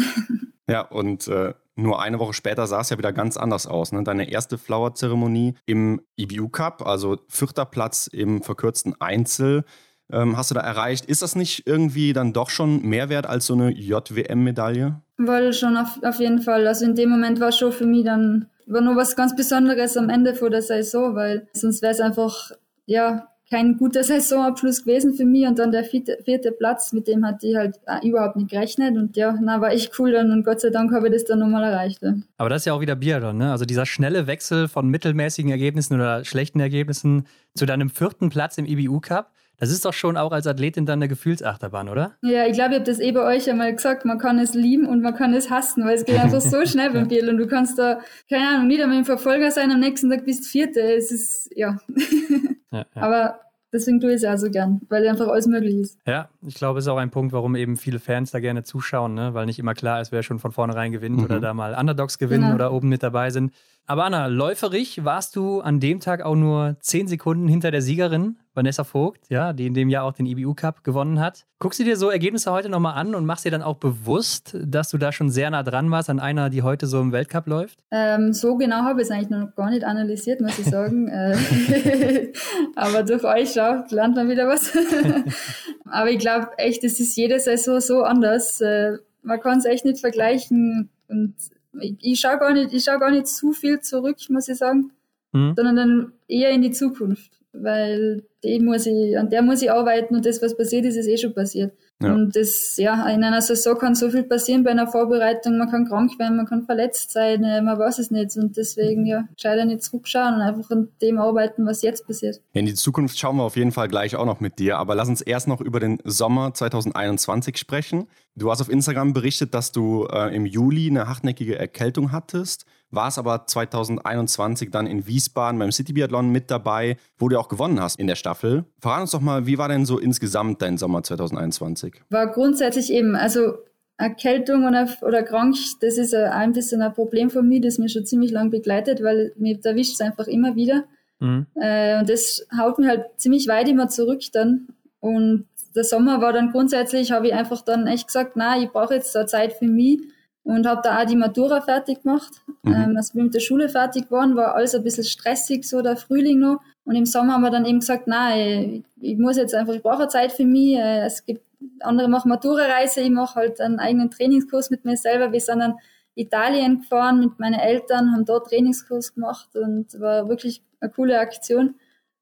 Ja, und äh, nur eine Woche später sah es ja wieder ganz anders aus. Ne? Deine erste Flower-Zeremonie im IBU Cup, also vierter Platz im verkürzten Einzel, ähm, hast du da erreicht. Ist das nicht irgendwie dann doch schon mehr wert als so eine JWM-Medaille? Weil schon auf, auf jeden Fall. Also in dem Moment war schon für mich dann war nur was ganz Besonderes am Ende vor der Saison, weil sonst wäre es einfach ja kein guter Saisonabschluss gewesen für mich und dann der vierte, vierte Platz, mit dem hatte ich halt äh, überhaupt nicht gerechnet und ja, na, war echt cool dann und Gott sei Dank habe ich das dann nochmal erreicht. Ja. Aber das ist ja auch wieder Biathlon, ne? Also dieser schnelle Wechsel von mittelmäßigen Ergebnissen oder schlechten Ergebnissen zu deinem vierten Platz im IBU Cup. Das ist doch schon auch als Athletin dann eine Gefühlsachterbahn, oder? Ja, ich glaube, ich habe das eh bei euch einmal gesagt, man kann es lieben und man kann es hassen, weil es geht einfach so schnell beim Biel und du kannst da, keine Ahnung, nicht einmal im Verfolger sein, am nächsten Tag bist du Vierte. Es ist, ja. ja, ja. Aber deswegen tue ich es ja so gern, weil einfach alles möglich ist. Ja, ich glaube, es ist auch ein Punkt, warum eben viele Fans da gerne zuschauen, ne? weil nicht immer klar ist, wer schon von vornherein gewinnt mhm. oder da mal Underdogs gewinnen genau. oder oben mit dabei sind. Aber Anna, läuferig warst du an dem Tag auch nur zehn Sekunden hinter der Siegerin, Vanessa Vogt, ja, die in dem Jahr auch den IBU Cup gewonnen hat. Guckst du dir so Ergebnisse heute nochmal an und machst dir dann auch bewusst, dass du da schon sehr nah dran warst an einer, die heute so im Weltcup läuft? Ähm, so genau habe ich es eigentlich noch gar nicht analysiert, muss ich sagen. Äh, aber durch euch schaut, lernt man wieder was. Aber ich glaube echt, es ist jede Saison so anders. Äh, man kann es echt nicht vergleichen und ich, ich schaue gar nicht, ich schaue gar nicht zu viel zurück, muss ich sagen, mhm. sondern dann eher in die Zukunft, weil die muss ich, an der muss ich arbeiten und das, was passiert ist, ist eh schon passiert. Ja. Und das, ja, in einer Saison kann so viel passieren bei einer Vorbereitung. Man kann krank werden, man kann verletzt sein, äh, man weiß es nicht. Und deswegen, ja, gescheiter nicht zurückschauen und einfach an dem arbeiten, was jetzt passiert. In die Zukunft schauen wir auf jeden Fall gleich auch noch mit dir. Aber lass uns erst noch über den Sommer 2021 sprechen. Du hast auf Instagram berichtet, dass du äh, im Juli eine hartnäckige Erkältung hattest war es aber 2021 dann in Wiesbaden beim City Biathlon mit dabei, wo du auch gewonnen hast in der Staffel. Verrat uns doch mal, wie war denn so insgesamt dein Sommer 2021? War grundsätzlich eben, also Erkältung oder, oder krank, das ist ein bisschen ein Problem von mir, das mich schon ziemlich lang begleitet, weil mir erwischt es einfach immer wieder. Mhm. Äh, und das haut mir halt ziemlich weit immer zurück dann. Und der Sommer war dann grundsätzlich, habe ich einfach dann echt gesagt, na, ich brauche jetzt da Zeit für mich und habe da auch die Matura fertig gemacht. Mhm. Ähm, als wir mit der Schule fertig waren, war alles ein bisschen stressig, so der Frühling noch. Und im Sommer haben wir dann eben gesagt, nein, ich, ich muss jetzt einfach, ich brauche Zeit für mich. Äh, es gibt andere machen Matura-Reise, ich mache halt einen eigenen Trainingskurs mit mir selber. Wir sind dann Italien gefahren mit meinen Eltern, haben dort Trainingskurs gemacht und war wirklich eine coole Aktion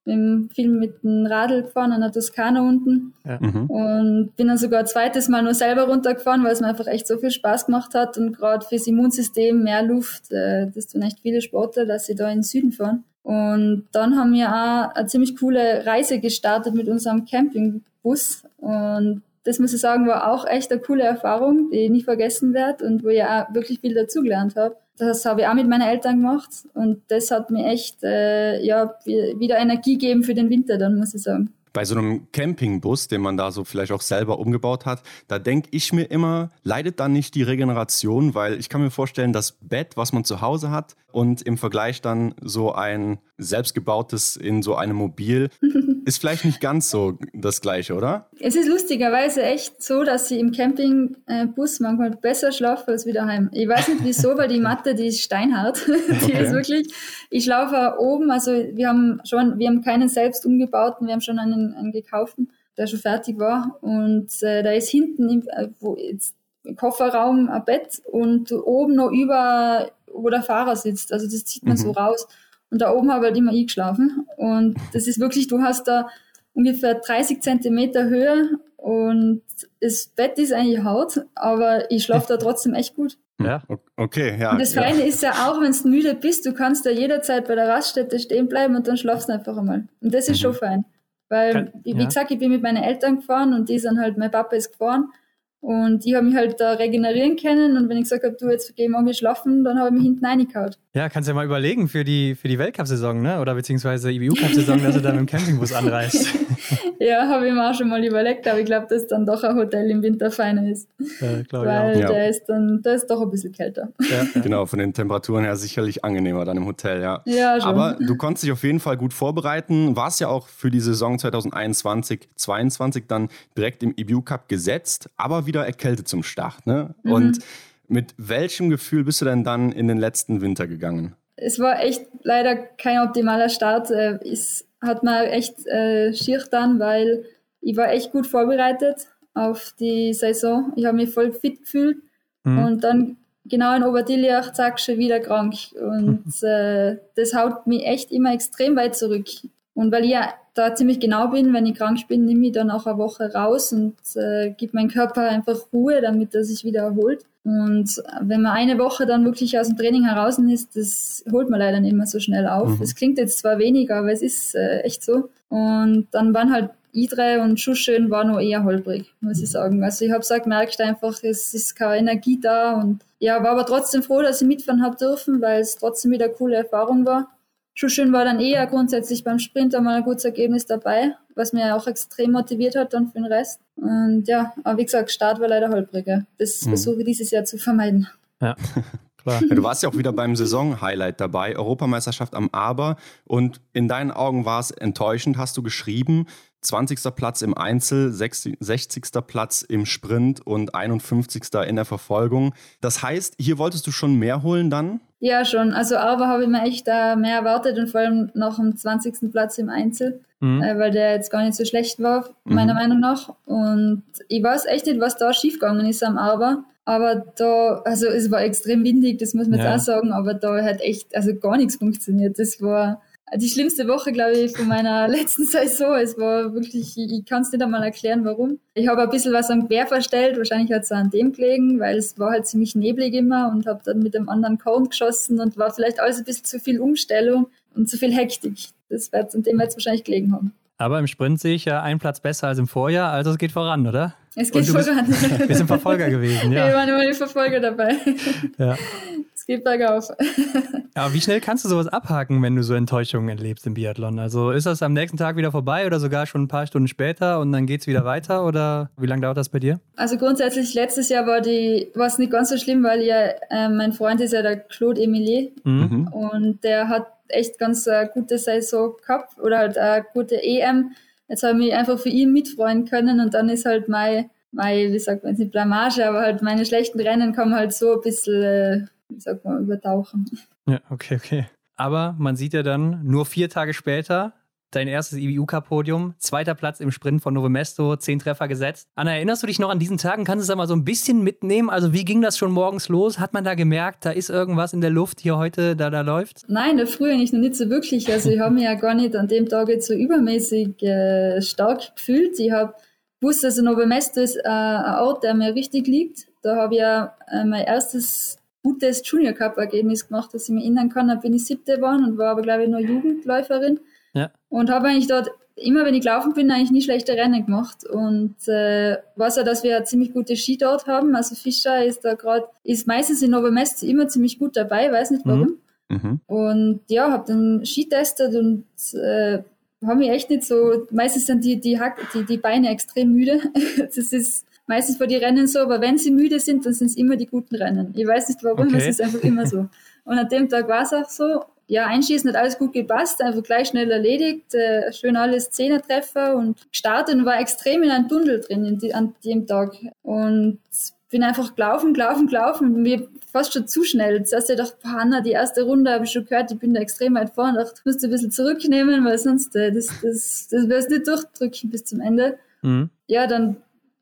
bin viel mit dem Radl gefahren an der Toskana unten ja. Mhm. und bin dann sogar ein zweites Mal nur selber runtergefahren, weil es mir einfach echt so viel Spaß gemacht hat und gerade fürs Immunsystem mehr Luft, äh, das tun echt viele Sportler, dass sie da in den Süden fahren. Und dann haben wir auch eine ziemlich coole Reise gestartet mit unserem Campingbus und das muss ich sagen, war auch echt eine coole Erfahrung, die ich nie vergessen werde und wo ich auch wirklich viel dazugelernt habe. Das habe ich auch mit meinen Eltern gemacht und das hat mir echt äh, ja, wieder Energie gegeben für den Winter, dann muss ich sagen. Bei so einem Campingbus, den man da so vielleicht auch selber umgebaut hat, da denke ich mir immer, leidet dann nicht die Regeneration, weil ich kann mir vorstellen, das Bett, was man zu Hause hat und im Vergleich dann so ein selbstgebautes in so einem Mobil, ist vielleicht nicht ganz so das Gleiche, oder? Es ist lustigerweise echt so, dass ich im Campingbus manchmal besser schlafe als wieder heim. Ich weiß nicht wieso, weil die Matte, die ist steinhart. die okay. ist wirklich, ich schlafe oben, also wir haben schon, wir haben keinen selbst umgebauten, wir haben schon einen, einen gekauften, der schon fertig war und äh, da ist hinten, im, äh, wo jetzt Kofferraum ein Bett und oben noch über wo der Fahrer sitzt. Also das zieht man mhm. so raus. Und da oben habe ich halt immer eingeschlafen. Und das ist wirklich, du hast da ungefähr 30 Zentimeter Höhe und das Bett ist eigentlich Haut, aber ich schlafe da trotzdem echt gut. Ja. Okay, ja. Und das ja. Feine ist ja auch, wenn du müde bist, du kannst da jederzeit bei der Raststätte stehen bleiben und dann schlafst du einfach einmal. Und das ist mhm. schon fein. Weil, wie ja. gesagt, ich bin mit meinen Eltern gefahren und die sind halt, mein Papa ist gefahren und ich habe mich halt da regenerieren können und wenn ich gesagt habe, du jetzt geh morgen schlafen, dann habe ich mich hinten reingehauen. Ja, kannst ja mal überlegen für die, für die Weltcup-Saison, ne? Oder beziehungsweise IBU-Cup-Saison, dass du dann mit dem Campingbus anreist. ja, habe ich mir auch schon mal überlegt, aber ich glaube, dass dann doch ein Hotel im Winter feiner ist. Ja, Weil ja. der ist dann, der ist doch ein bisschen kälter. Ja, genau, von den Temperaturen her sicherlich angenehmer dann im Hotel, ja. Ja, schon. Aber du konntest dich auf jeden Fall gut vorbereiten, warst ja auch für die Saison 2021, 2022 dann direkt im IBU-Cup gesetzt, aber wieder erkältet zum Start. Ne? Mhm. Und mit welchem Gefühl bist du denn dann in den letzten Winter gegangen? Es war echt leider kein optimaler Start. Äh, es hat mir echt äh, schier dann, weil ich war echt gut vorbereitet auf die Saison. Ich habe mich voll fit gefühlt mhm. und dann genau in Oberdiljach, zack, schon wieder krank. Und äh, das haut mich echt immer extrem weit zurück. Und weil ich ja da ziemlich genau bin, wenn ich krank bin, nehme ich dann auch eine Woche raus und äh, gebe meinem Körper einfach Ruhe, damit er sich wieder erholt. Und wenn man eine Woche dann wirklich aus dem Training heraus ist, das holt man leider nicht mehr so schnell auf. Es mhm. klingt jetzt zwar weniger, aber es ist äh, echt so. Und dann waren halt Idre und Schuschön war noch eher holprig, muss ich sagen. Also ich habe es auch gemerkt einfach, es ist keine Energie da und ja, war aber trotzdem froh, dass ich mitfahren habe dürfen, weil es trotzdem wieder eine coole Erfahrung war. Schuschön war dann eher grundsätzlich beim Sprint einmal ein gutes Ergebnis dabei, was mir auch extrem motiviert hat dann für den Rest. Und ja, aber wie gesagt, Start war leider holpriger. Das mhm. versuche ich dieses Jahr zu vermeiden. Ja. Klar. Ja, du warst ja auch wieder beim Saison-Highlight dabei, Europameisterschaft am Aber. Und in deinen Augen war es enttäuschend, hast du geschrieben. 20. Platz im Einzel, 60. Platz im Sprint und 51. in der Verfolgung. Das heißt, hier wolltest du schon mehr holen dann? Ja, schon. Also aber habe ich mir echt äh, mehr erwartet und vor allem noch dem 20. Platz im Einzel, mhm. äh, weil der jetzt gar nicht so schlecht war, meiner mhm. Meinung nach. Und ich weiß echt nicht, was da schiefgegangen ist am Aber. Aber da, also es war extrem windig, das muss man ja. jetzt auch sagen, aber da hat echt also gar nichts funktioniert. Das war die schlimmste Woche, glaube ich, von meiner letzten Saison. Es war wirklich, ich, ich kann es nicht einmal erklären, warum. Ich habe ein bisschen was am Quer verstellt, wahrscheinlich hat es an dem gelegen, weil es war halt ziemlich neblig immer und habe dann mit dem anderen Cone geschossen und war vielleicht alles ein bisschen zu viel Umstellung und zu viel Hektik. Das wird an dem jetzt wahrscheinlich gelegen haben. Aber im Sprint sehe ich ja einen Platz besser als im Vorjahr, also es geht voran, oder? Es geht voran. Wir sind Verfolger gewesen, ja. Wir waren immer die Verfolger dabei. Ja. Geht bergauf. Aber wie schnell kannst du sowas abhaken, wenn du so Enttäuschungen erlebst im Biathlon? Also ist das am nächsten Tag wieder vorbei oder sogar schon ein paar Stunden später und dann geht es wieder weiter oder wie lange dauert das bei dir? Also grundsätzlich letztes Jahr war die war es nicht ganz so schlimm, weil ja äh, mein Freund ist ja der Claude Emilier mhm. und der hat echt ganz äh, gute Saison gehabt oder halt eine gute EM. Jetzt habe ich mich einfach für ihn mitfreuen können und dann ist halt mein, mein wie sagt man jetzt nicht Blamage, aber halt meine schlechten Rennen kommen halt so ein bisschen, sagt man, übertauchen. Ja, okay, okay. Aber man sieht ja dann nur vier Tage später dein erstes IBU-Cup-Podium, zweiter Platz im Sprint von Novemesto, zehn Treffer gesetzt. Anna, erinnerst du dich noch an diesen Tagen? Kannst du es da mal so ein bisschen mitnehmen? Also wie ging das schon morgens los? Hat man da gemerkt, da ist irgendwas in der Luft hier heute, da da läuft? Nein, da früher nicht, noch nicht so wirklich. Also ich habe mich ja gar nicht an dem Tag jetzt so übermäßig äh, stark gefühlt. Ich habe gewusst, also Novemesto ist äh, ein Ort, der mir richtig liegt. Da habe ich ja äh, mein erstes gutes Junior Cup Ergebnis gemacht, dass ich mich erinnern kann. Da bin ich siebte geworden und war aber glaube ich nur Jugendläuferin. Ja. Und habe eigentlich dort immer, wenn ich gelaufen bin, eigentlich nie schlechte Rennen gemacht. Und äh, weiß ja, dass wir eine ziemlich gute Ski dort haben. Also Fischer ist da gerade, ist meistens in Novemest immer ziemlich gut dabei, weiß nicht warum. Mhm. Mhm. Und ja, habe dann Ski testet und äh, habe mich echt nicht so, meistens sind die, die, Hack, die, die Beine extrem müde. das ist meistens bei den Rennen so, aber wenn sie müde sind, dann sind es immer die guten Rennen. Ich weiß nicht warum, okay. es ist einfach immer so. Und an dem Tag war es auch so ja, einschießen hat alles gut gepasst, einfach gleich schnell erledigt, äh, schön alles Zehnertreffer und gestartet und war extrem in einem Tunnel drin die, an dem Tag. Und bin einfach gelaufen, gelaufen, gelaufen, mir fast schon zu schnell. Zuerst dachte ich, Hanna, die erste Runde habe ich schon gehört, ich bin da extrem weit vorne, dachte, ich musst ein bisschen zurücknehmen, weil sonst, äh, das, das, das wirst nicht durchdrücken bis zum Ende. Mhm. Ja, dann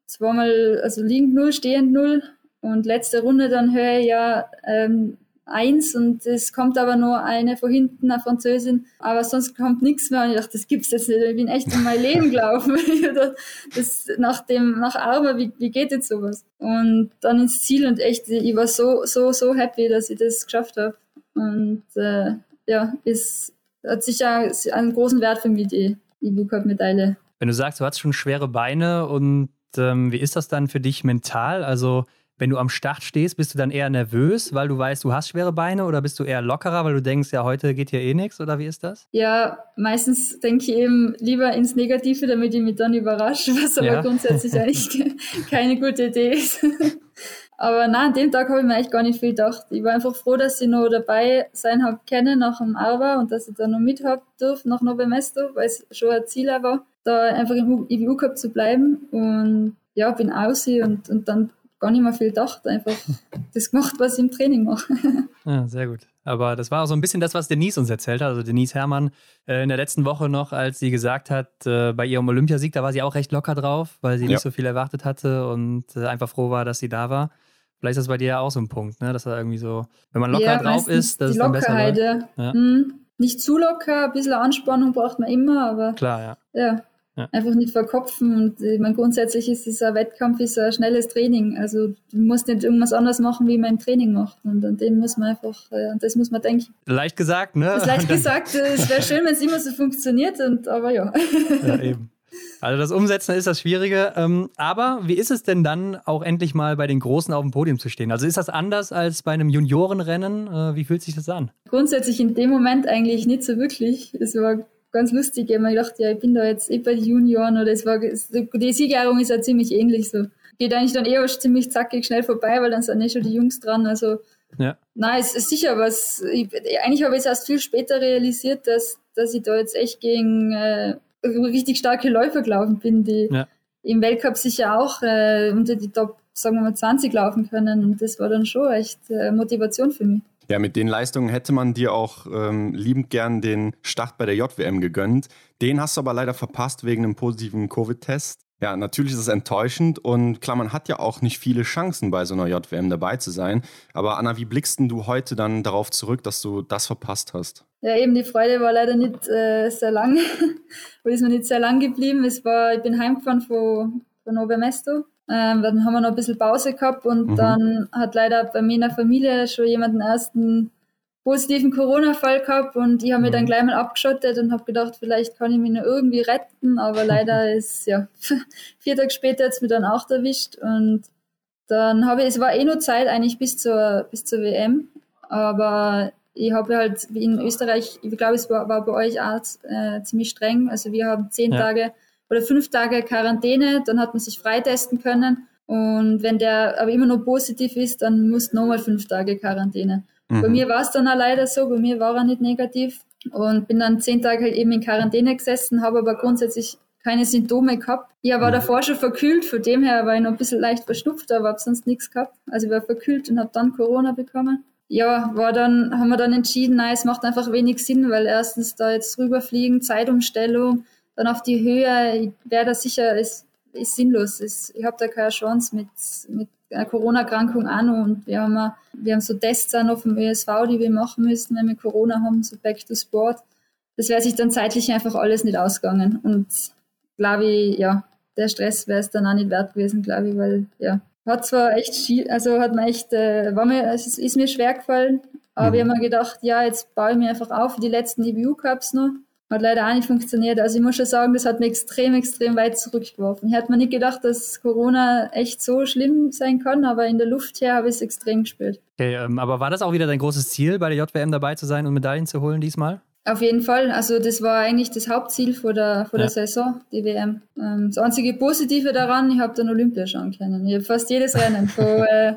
zweimal, also liegend null, stehend null und letzte Runde dann höre ich ja, ähm, eins und es kommt aber nur eine von hinten, eine Französin, aber sonst kommt nichts mehr und ich dachte, das gibt's jetzt nicht, ich bin echt in mein Leben gelaufen. das, nach dem, nach Arber, wie, wie geht jetzt sowas? Und dann ins Ziel und echt, ich war so, so, so happy, dass ich das geschafft habe. Und äh, ja, es hat sicher einen großen Wert für mich, die, die Cup-Medaille. Wenn du sagst, du hast schon schwere Beine und ähm, wie ist das dann für dich mental? Also wenn du am Start stehst, bist du dann eher nervös, weil du weißt, du hast schwere Beine oder bist du eher lockerer, weil du denkst, ja, heute geht hier eh nichts oder wie ist das? Ja, meistens denke ich eben lieber ins Negative, damit ich mich dann überrasche, was aber ja. grundsätzlich eigentlich keine gute Idee ist. aber nein, an dem Tag habe ich mir eigentlich gar nicht viel gedacht. Ich war einfach froh, dass ich noch dabei sein habe können nach dem Arber und dass ich da noch mit habe durfte nach Novemesto, weil es schon ein Ziel war, da einfach im IBU Cup zu bleiben und ja, bin aus und, und dann gar nicht mehr viel gedacht, einfach das gemacht, was ich im Training mache. Ja, sehr gut. Aber das war auch so ein bisschen das, was Denise uns erzählt hat. Also Denise Herrmann äh, in der letzten Woche noch, als sie gesagt hat, äh, bei ihrem Olympiasieg, da war sie auch recht locker drauf, weil sie ja. nicht so viel erwartet hatte und äh, einfach froh war, dass sie da war. Vielleicht ist das bei dir ja auch so ein Punkt, ne? dass er irgendwie so, wenn man locker ja, drauf ist, dass es dann besser läuft. Ja. Hm, nicht zu locker, ein bisschen Anspannung braucht man immer, aber klar, ja. Ja, ja. Einfach nicht verkopfen. Und ich meine, grundsätzlich ist dieser Wettkampf ist ein schnelles Training. Also du musst nicht irgendwas anderes machen, wie man im Training macht. Und an dem muss man einfach, äh, an das muss man denken. Leicht gesagt, ne? Das ist leicht gesagt, es wäre schön, wenn es immer so funktioniert, und, aber ja. Ja, eben. Also das Umsetzen ist das Schwierige. Ähm, aber wie ist es denn dann auch endlich mal bei den Großen auf dem Podium zu stehen? Also ist das anders als bei einem Juniorenrennen? Äh, wie fühlt sich das an? Grundsätzlich in dem Moment eigentlich nicht so wirklich. Es war ganz lustig. Ich habe mir gedacht, ja, ich bin da jetzt eh bei den Junioren oder es war, die Siegerehrung ist ja ziemlich ähnlich so. Geht eigentlich dann eher ziemlich zackig schnell vorbei, weil dann sind eh schon die Jungs dran. Also, ja. nein, es ist sicher was. Ich, eigentlich habe ich es erst viel später realisiert, dass, dass ich da jetzt echt gegen äh, richtig starke Läufer gelaufen bin, die ja. im Weltcup sicher auch äh, unter die Top, sagen wir mal, 20 laufen können. Und das war dann schon echt äh, Motivation für mich. Ja, mit den Leistungen hätte man dir auch ähm, liebend gern den Start bei der JWM gegönnt. Den hast du aber leider verpasst wegen einem positiven Covid-Test. Ja, natürlich ist es enttäuschend und klar, man hat ja auch nicht viele Chancen bei so einer JWM dabei zu sein. Aber Anna, wie blickst du heute dann darauf zurück, dass du das verpasst hast? Ja, eben die Freude war leider nicht äh, sehr lang, oder ist mir nicht sehr lang geblieben. Es war, ich bin heimgefahren von, von Obermesto ähm, dann haben wir noch ein bisschen Pause gehabt und mhm. dann hat leider bei mir in der Familie schon jemand den ersten positiven Corona-Fall gehabt und ich habe mich dann mhm. gleich mal abgeschottet und habe gedacht, vielleicht kann ich mich noch irgendwie retten, aber leider ist, ja, vier Tage später es mich dann auch erwischt und dann habe ich, es war eh nur Zeit eigentlich bis zur, bis zur WM, aber ich habe halt wie in Österreich, ich glaube, es war, war bei euch auch äh, ziemlich streng, also wir haben zehn ja. Tage oder fünf Tage Quarantäne, dann hat man sich freitesten können. Und wenn der aber immer noch positiv ist, dann muss nochmal fünf Tage Quarantäne. Mhm. Bei mir war es dann auch leider so, bei mir war er nicht negativ und bin dann zehn Tage halt eben in Quarantäne gesessen, habe aber grundsätzlich keine Symptome gehabt. Ich war mhm. davor schon verkühlt, von dem her war ich noch ein bisschen leicht verschnupft, aber habe sonst nichts gehabt. Also ich war verkühlt und habe dann Corona bekommen. Ja, war dann, haben wir dann entschieden, nein, es macht einfach wenig Sinn, weil erstens da jetzt rüberfliegen, Zeitumstellung, dann auf die Höhe wäre das sicher, ist, ist sinnlos. Ist, ich habe da keine Chance mit, mit einer Corona-Erkrankung noch. Und wir haben, wir haben so Tests auch noch vom ÖSV, die wir machen müssen, wenn wir Corona haben, so Back to Sport. Das wäre sich dann zeitlich einfach alles nicht ausgegangen. Und glaube ich, ja, der Stress wäre es dann auch nicht wert gewesen, glaube ich, weil, ja, hat zwar echt, also hat mir echt, äh, war mir, es ist mir schwer gefallen, aber mhm. wir haben mir gedacht, ja, jetzt baue ich mir einfach auf für die letzten EBU-Cups noch hat leider auch nicht funktioniert. Also ich muss schon sagen, das hat mich extrem, extrem weit zurückgeworfen. Ich hätte mir nicht gedacht, dass Corona echt so schlimm sein kann, aber in der Luft her habe ich es extrem gespürt. Okay, ähm, aber war das auch wieder dein großes Ziel, bei der JWM dabei zu sein und Medaillen zu holen diesmal? Auf jeden Fall. Also das war eigentlich das Hauptziel vor der, vor ja. der Saison, die WM. Ähm, das einzige Positive daran, ich habe dann Olympia schauen können. Ich habe fast jedes Rennen von äh,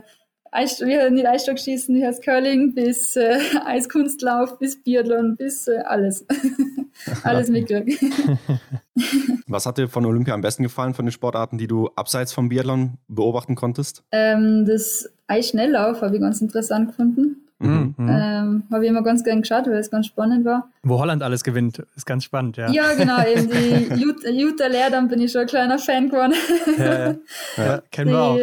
Eis, wie, nicht Eisstockschießen, wie heißt Curling, bis äh, Eiskunstlauf, bis Biathlon, bis äh, alles. alles mitgekriegt. Was hat dir von Olympia am besten gefallen, von den Sportarten, die du abseits vom Biathlon beobachten konntest? Ähm, das Eisschnelllauf habe ich ganz interessant gefunden. Mhm. mhm. Ähm, habe ich immer ganz gern geschaut, weil es ganz spannend war. Wo Holland alles gewinnt, ist ganz spannend, ja. Ja, genau, eben die Jutta, Jutta Lehr, dann bin ich schon ein kleiner Fan geworden. Ja, ja. ja kennen wir auch.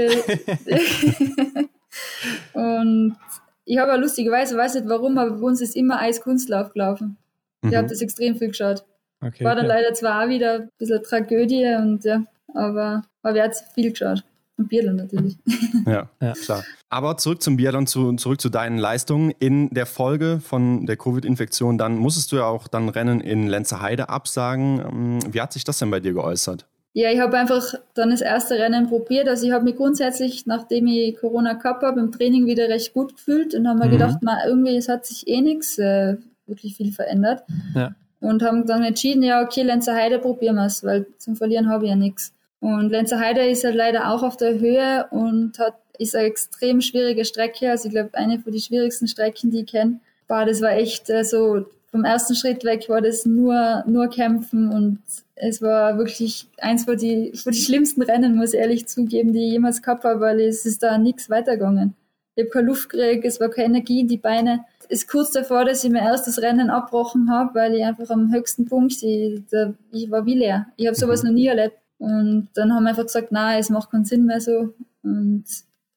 Und ich habe lustigerweise, weiß nicht warum, aber bei uns ist immer Eiskunstlauf gelaufen. Mhm. Ich habe das extrem viel geschaut. Okay, war dann ja. leider zwar auch wieder ein bisschen Tragödie und ja, aber, aber er hat viel geschaut. Und Biathlon natürlich. Ja, ja, klar. Aber zurück zum Biathlon, zu, zurück zu deinen Leistungen. In der Folge von der Covid-Infektion, dann musstest du ja auch dann Rennen in Lenzerheide absagen. Ähm, wie hat sich das denn bei dir geäußert? Ja, ich habe einfach dann das erste Rennen probiert. Also ich habe mich grundsätzlich, nachdem ich Corona gehabt habe, im Training wieder recht gut gefühlt und habe mir mhm. gedacht, man, irgendwie, es hat sich eh nichts äh, wirklich viel verändert. Ja. Und haben dann entschieden, ja, okay, Lenzerheide probieren wir es, weil zum Verlieren habe ich ja nichts. Und Lenzerheide ist halt leider auch auf der Höhe und hat, ist eine extrem schwierige Strecke. Also ich glaube, eine von den schwierigsten Strecken, die ich kenne. War, das war echt äh, so, vom ersten Schritt weg war das nur, nur Kämpfen und es war wirklich eins von die, von die schlimmsten Rennen, muss ich ehrlich zugeben, die ich jemals gehabt habe, weil es ist da nichts weitergegangen. Ich habe keine Luft gekriegt, es war keine Energie in die Beine. Es ist kurz davor, dass ich mir erst das Rennen abbrochen habe, weil ich einfach am höchsten Punkt, ich, da, ich war wie leer. Ich habe sowas noch nie erlebt. Und dann haben wir einfach gesagt, nein, es macht keinen Sinn mehr so. Und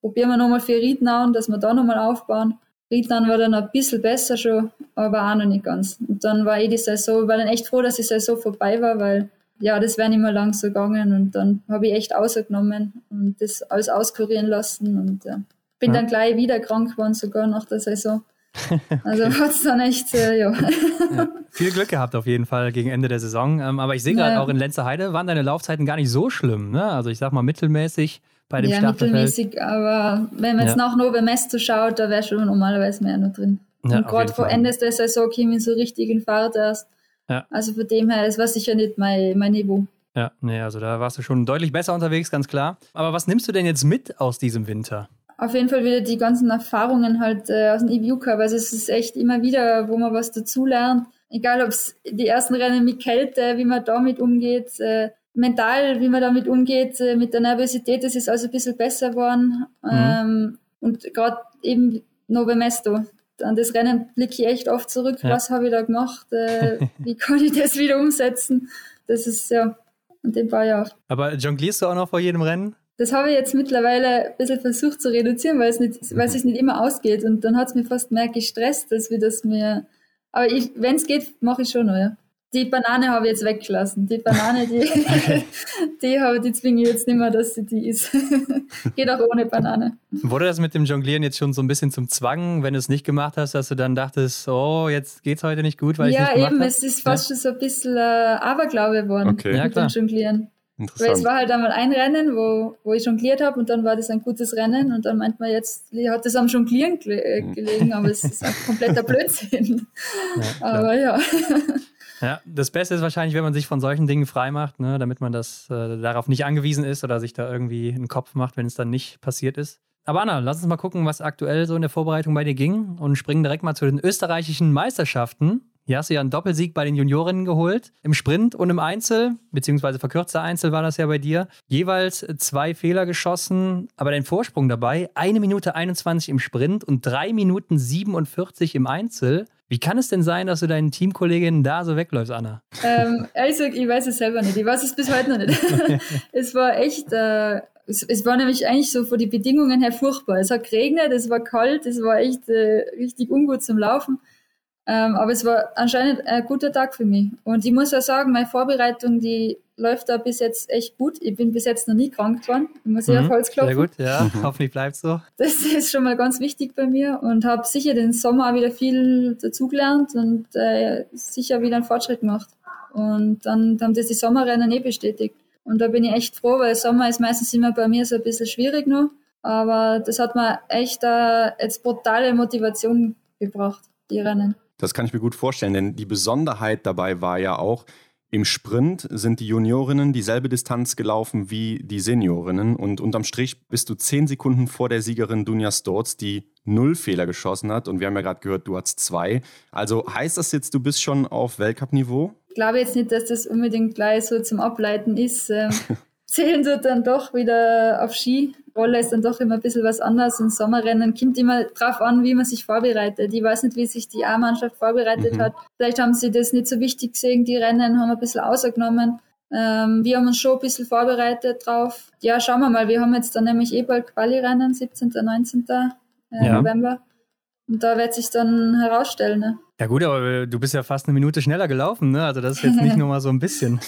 probieren wir nochmal für Riednauen, dass wir da nochmal aufbauen. Riednauen war dann ein bisschen besser schon, aber auch noch nicht ganz. Und dann war eh die Saison, war dann echt froh, dass die Saison vorbei war, weil ja, das wäre nicht mehr lang so gegangen. Und dann habe ich echt ausgenommen und das alles auskurieren lassen. Und ja, bin ja. dann gleich wieder krank geworden, sogar nach der Saison. Also okay. hat es dann echt, äh, ja. ja. Viel Glück gehabt auf jeden Fall gegen Ende der Saison. Ähm, aber ich sehe gerade ja. auch in Lenzerheide waren deine Laufzeiten gar nicht so schlimm. Ne? Also ich sag mal mittelmäßig bei dem ja, Staffelfeld. mittelmäßig, aber wenn man jetzt nach Nove Mesto schaut, da wäre schon normalerweise mehr noch drin. und gerade vor Ende der Saison käme ich so richtig in Fahrt erst. Ja. Also von dem her, es war sicher nicht mein, mein Niveau. Ja, nee, also da warst du schon deutlich besser unterwegs, ganz klar. Aber was nimmst du denn jetzt mit aus diesem Winter? auf jeden Fall wieder die ganzen Erfahrungen halt äh, aus dem EBU Cup. Also es ist echt immer wieder, wo man was dazulernt. Egal, ob es die ersten Rennen mit Kälte, wie man damit umgeht, äh, mental, wie man damit umgeht, äh, mit der Nervosität, das ist also ein bisschen besser geworden. Mhm. Ähm, und gerade eben Nove Mesto. An das Rennen blicke ich echt oft zurück. Ja. Was habe ich da gemacht? Äh, wie kann ich das wieder umsetzen? Das ist ja an dem paar Jahren. Aber jonglierst du auch noch vor jedem Rennen? Das habe ich jetzt mittlerweile ein bisschen versucht zu reduzieren, weil es nicht, weil es sich nicht immer ausgeht. Und dann hat es mir fast mehr gestresst, als wir das mir. Aber wenn es geht, mache ich schon noch, ja. Die Banane habe ich jetzt weggelassen. Die Banane, die, die, habe, die zwinge ich jetzt nicht mehr, dass sie die ist. Geht auch ohne Banane. Wurde das mit dem Jonglieren jetzt schon so ein bisschen zum Zwang, wenn du es nicht gemacht hast, dass du dann dachtest, oh, jetzt geht es heute nicht gut, weil ja, ich nicht gemacht habe? Ja, eben, es ist fast ja? schon so ein bisschen äh, Aberglaube geworden okay. mit ja, dem Jonglieren. Weil es war halt einmal ein Rennen, wo, wo ich jongliert habe und dann war das ein gutes Rennen und dann meint man jetzt, hat das am Jonglieren äh, hm. gelegen, aber es ist ein kompletter Blödsinn. Ja, aber ja. Ja, das Beste ist wahrscheinlich, wenn man sich von solchen Dingen frei macht, ne, damit man das äh, darauf nicht angewiesen ist oder sich da irgendwie einen Kopf macht, wenn es dann nicht passiert ist. Aber Anna, lass uns mal gucken, was aktuell so in der Vorbereitung bei dir ging und springen direkt mal zu den österreichischen Meisterschaften. Hier hast du ja einen Doppelsieg bei den Juniorinnen geholt. Im Sprint und im Einzel, beziehungsweise verkürzter Einzel war das ja bei dir. Jeweils zwei Fehler geschossen, aber dein Vorsprung dabei, eine Minute 21 im Sprint und drei Minuten 47 im Einzel. Wie kann es denn sein, dass du deinen Teamkolleginnen da so wegläufst, Anna? Ähm, ehrlich gesagt, ich weiß es selber nicht. Ich weiß es bis heute noch nicht. es war echt, äh, es, es, war nämlich eigentlich so von den Bedingungen her furchtbar. Es hat geregnet, es war kalt, es war echt äh, richtig ungut zum Laufen. Ähm, aber es war anscheinend ein guter Tag für mich. Und ich muss ja sagen, meine Vorbereitung, die läuft da bis jetzt echt gut. Ich bin bis jetzt noch nie krank geworden. Ich muss mhm, auf Holz klopfen. Sehr gut, ja. Hoffentlich bleibt so. Das ist schon mal ganz wichtig bei mir und habe sicher den Sommer auch wieder viel dazugelernt und äh, sicher wieder einen Fortschritt gemacht. Und dann haben das die Sommerrennen eh bestätigt. Und da bin ich echt froh, weil Sommer ist meistens immer bei mir so ein bisschen schwierig noch. Aber das hat mir echt äh, jetzt brutale Motivation gebracht, die Rennen. Das kann ich mir gut vorstellen, denn die Besonderheit dabei war ja auch, im Sprint sind die Juniorinnen dieselbe Distanz gelaufen wie die Seniorinnen und unterm Strich bist du zehn Sekunden vor der Siegerin Dunja Storz, die null Fehler geschossen hat und wir haben ja gerade gehört, du hast zwei. Also heißt das jetzt, du bist schon auf Weltcup-Niveau? Ich glaube jetzt nicht, dass das unbedingt gleich so zum Ableiten ist. Zählen tut dann doch wieder auf Ski. Rolle ist dann doch immer ein bisschen was anderes. Und Sommerrennen kommt immer drauf an, wie man sich vorbereitet. Ich weiß nicht, wie sich die A-Mannschaft vorbereitet mhm. hat. Vielleicht haben sie das nicht so wichtig gesehen, die Rennen haben ein bisschen ausgenommen. Ähm, wir haben uns schon ein bisschen vorbereitet drauf. Ja, schauen wir mal. Wir haben jetzt dann nämlich eh bald Quali-Rennen, 17. 19. Äh, ja. November. Und da wird sich dann herausstellen. Ne? Ja gut, aber du bist ja fast eine Minute schneller gelaufen, ne? Also das ist jetzt nicht nur mal so ein bisschen.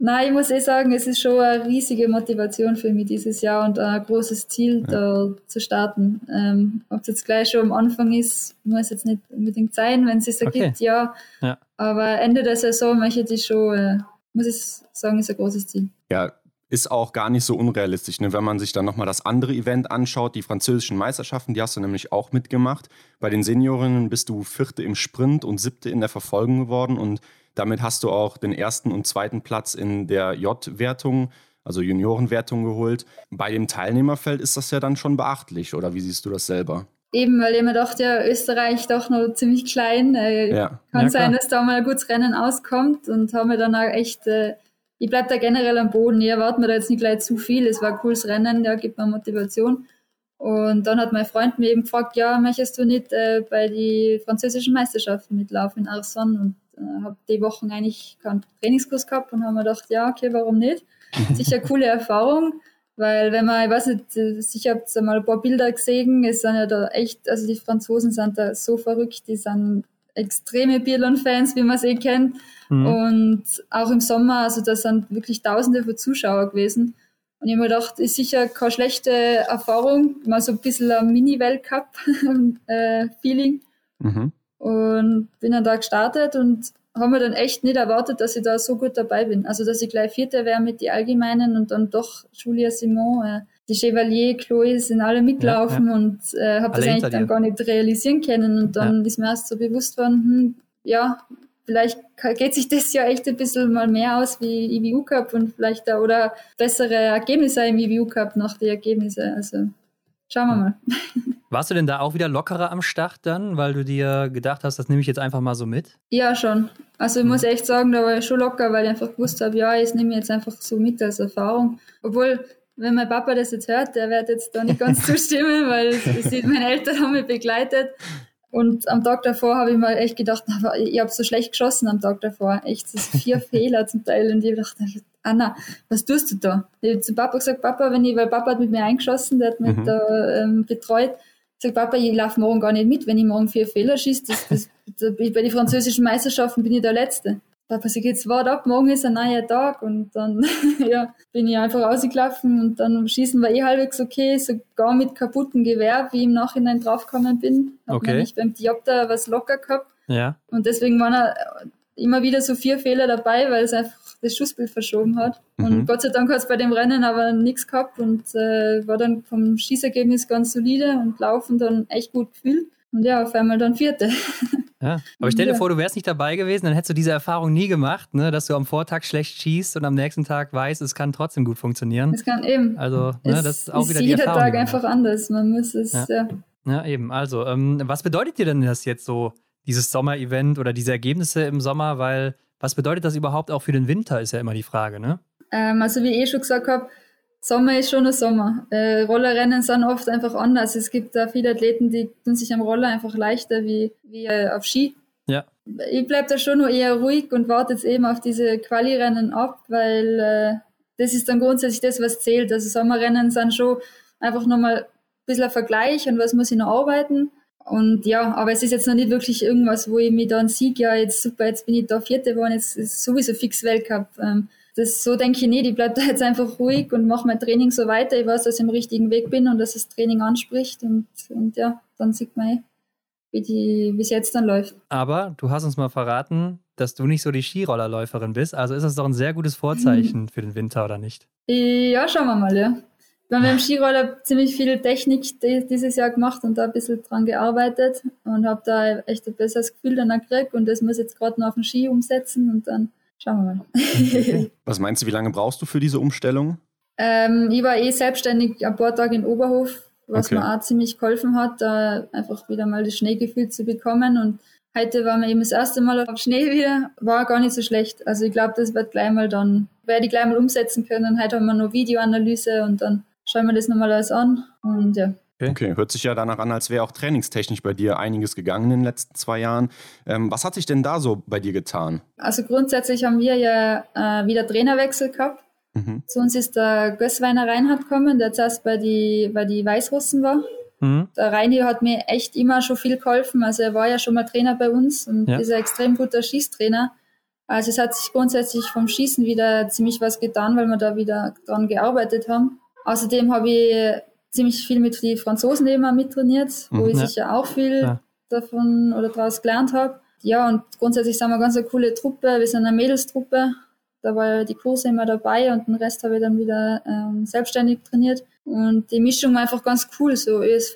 Nein, ich muss eh sagen, es ist schon eine riesige Motivation für mich dieses Jahr und ein großes Ziel, ja. da zu starten. Ähm, Ob es jetzt gleich schon am Anfang ist, muss jetzt nicht unbedingt sein, wenn es sich ergibt, okay. ja. ja. Aber Ende der Saison möchte ich schon, äh, muss ich sagen, ist ein großes Ziel. Ja, ist auch gar nicht so unrealistisch. Ne? Wenn man sich dann nochmal das andere Event anschaut, die französischen Meisterschaften, die hast du nämlich auch mitgemacht. Bei den Seniorinnen bist du Vierte im Sprint und Siebte in der Verfolgung geworden und damit hast du auch den ersten und zweiten Platz in der J-Wertung, also Juniorenwertung geholt. Bei dem Teilnehmerfeld ist das ja dann schon beachtlich, oder wie siehst du das selber? Eben, weil ich mir dachte, ja, Österreich doch noch ziemlich klein. Äh, ja. Kann ja, sein, dass da mal ein gutes Rennen auskommt und haben wir dann auch echt, äh, ich bleib da generell am Boden. Ich erwarte mir da jetzt nicht gleich zu viel. Es war ein cooles Rennen, ja, gibt mir Motivation. Und dann hat mein Freund mir eben gefragt, ja, möchtest du nicht äh, bei den französischen Meisterschaften mitlaufen in Arson? Und äh, habe die Wochen eigentlich keinen Trainingskurs gehabt und habe mir gedacht, ja, okay, warum nicht? Sicher eine coole Erfahrung, weil wenn man, ich weiß nicht, sicher habt ihr mal ein paar Bilder gesehen, es sind ja da echt, also die Franzosen sind da so verrückt, die sind extreme Biathlon-Fans, wie man es eh kennt. Mhm. Und auch im Sommer, also da sind wirklich tausende von Zuschauern gewesen. Und ich habe mir gedacht, ist sicher keine schlechte Erfahrung, mal so ein bisschen ein Mini-Weltcup-Feeling. Äh, mhm. Und bin dann da gestartet und haben wir dann echt nicht erwartet, dass ich da so gut dabei bin. Also, dass ich gleich Vierte wäre mit die Allgemeinen und dann doch Julia Simon, äh, die Chevalier, Chloe sind alle mitlaufen ja, ja. und äh, habe das eigentlich dann gar nicht realisieren können. Und dann ja. ist mir erst so bewusst worden, hm, ja, vielleicht geht sich das ja echt ein bisschen mal mehr aus wie IBU Cup und vielleicht da oder bessere Ergebnisse im IBU Cup nach den Ergebnissen. Also schauen wir mal. Warst du denn da auch wieder lockerer am Start dann, weil du dir gedacht hast, das nehme ich jetzt einfach mal so mit? Ja, schon. Also ich muss echt sagen, da war ich schon locker, weil ich einfach gewusst habe, ja, ich nehme jetzt einfach so mit als Erfahrung. Obwohl, wenn mein Papa das jetzt hört, der wird jetzt da nicht ganz zustimmen, weil meine Eltern haben mich begleitet. Und am Tag davor habe ich mal echt gedacht, ich habe so schlecht geschossen am Tag davor. Echt, das vier Fehler zum Teil. Und ich dachte, Anna, was tust du da? Ich habe zu Papa gesagt, Papa, wenn ich, weil Papa hat mit mir eingeschossen, der hat mich mhm. da ähm, betreut. Ich sage, Papa, ich laufe morgen gar nicht mit, wenn ich morgen vier Fehler schieße. Das, das, das, bei den französischen Meisterschaften bin ich der Letzte. Papa sagt, jetzt wart ab, morgen ist ein neuer Tag. Und dann ja, bin ich einfach rausgelaufen und dann schießen wir eh halbwegs okay, sogar mit kaputten Gewehr, wie ich im Nachhinein draufgekommen bin. Hab okay. nämlich beim Diopter was locker gehabt. Ja. Und deswegen waren immer wieder so vier Fehler dabei, weil es einfach das Schussbild verschoben hat. Mhm. Und Gott sei Dank hat es bei dem Rennen aber nichts gehabt und äh, war dann vom Schießergebnis ganz solide und laufen dann echt gut gefühlt. Und ja, auf einmal dann Vierte. Ja, aber stell dir ja. vor, du wärst nicht dabei gewesen, dann hättest du diese Erfahrung nie gemacht, ne? dass du am Vortag schlecht schießt und am nächsten Tag weißt, es kann trotzdem gut funktionieren. Es kann eben. Also, ne, das ist auch ist wieder die jeder Erfahrung. Tag einfach anders. Man muss es, ja. ja. ja eben. Also, ähm, was bedeutet dir denn das jetzt so, dieses Sommer-Event oder diese Ergebnisse im Sommer? Weil was bedeutet das überhaupt auch für den Winter, ist ja immer die Frage, ne? Ähm, also wie ich eh schon gesagt habe, Sommer ist schon ein Sommer. Äh, Rollerrennen sind oft einfach anders. Es gibt da viele Athleten, die tun sich am Roller einfach leichter wie, wie äh, auf Ski. Ja. Ich bleibe da schon noch eher ruhig und warte jetzt eben auf diese Quali-Rennen ab, weil äh, das ist dann grundsätzlich das, was zählt. Also Sommerrennen sind schon einfach nochmal ein bisschen ein Vergleich und was muss ich noch arbeiten. Und ja, aber es ist jetzt noch nicht wirklich irgendwas, wo ich mich dann sieg, ja, jetzt super, jetzt bin ich da Vierte geworden, jetzt ist sowieso fix Weltcup. Ähm, das so denke ich nicht, ich bleibe da jetzt einfach ruhig und mache mein Training so weiter. Ich weiß, dass ich im richtigen Weg bin und dass das Training anspricht und, und ja, dann sieht man, wie es jetzt dann läuft. Aber du hast uns mal verraten, dass du nicht so die Skirollerläuferin bist. Also ist das doch ein sehr gutes Vorzeichen für den Winter, oder nicht? Ja, schauen wir mal, ja. Wir haben im Skiroller ziemlich viel Technik dieses Jahr gemacht und da ein bisschen dran gearbeitet und habe da echt ein besseres Gefühl dann gekriegt und das muss jetzt gerade noch auf den Ski umsetzen und dann schauen wir mal. Okay. Was meinst du, wie lange brauchst du für diese Umstellung? Ähm, ich war eh selbstständig ein paar Tage in Oberhof, was okay. mir auch ziemlich geholfen hat, da einfach wieder mal das Schneegefühl zu bekommen und Heute waren wir eben das erste Mal auf Schnee wieder, war gar nicht so schlecht. Also ich glaube, das wird gleich mal dann, werde ich gleich mal umsetzen können. Heute haben wir noch Videoanalyse und dann schauen wir das nochmal alles an und ja. Okay. okay. hört sich ja danach an, als wäre auch trainingstechnisch bei dir einiges gegangen in den letzten zwei Jahren. Ähm, was hat sich denn da so bei dir getan? Also grundsätzlich haben wir ja äh, wieder Trainerwechsel gehabt. Mhm. Zu uns ist der Gössweiner Reinhard gekommen, der zuerst bei die, bei die Weißrussen war. Mhm. Der Reini hat mir echt immer schon viel geholfen. Also er war ja schon mal Trainer bei uns und ja. ist ein extrem guter Schießtrainer. Also es hat sich grundsätzlich vom Schießen wieder ziemlich was getan, weil wir da wieder dran gearbeitet haben. Außerdem habe ich ziemlich viel mit den Franzosen eben mittrainiert, wo mhm, ich ja. sicher auch viel ja. davon oder daraus gelernt habe. Ja, und grundsätzlich sind wir ganz eine coole Truppe. Wir sind eine Mädelstruppe. Da war die Kurse immer dabei und den Rest habe ich dann wieder ähm, selbstständig trainiert. Und die Mischung war einfach ganz cool. So ÖSV,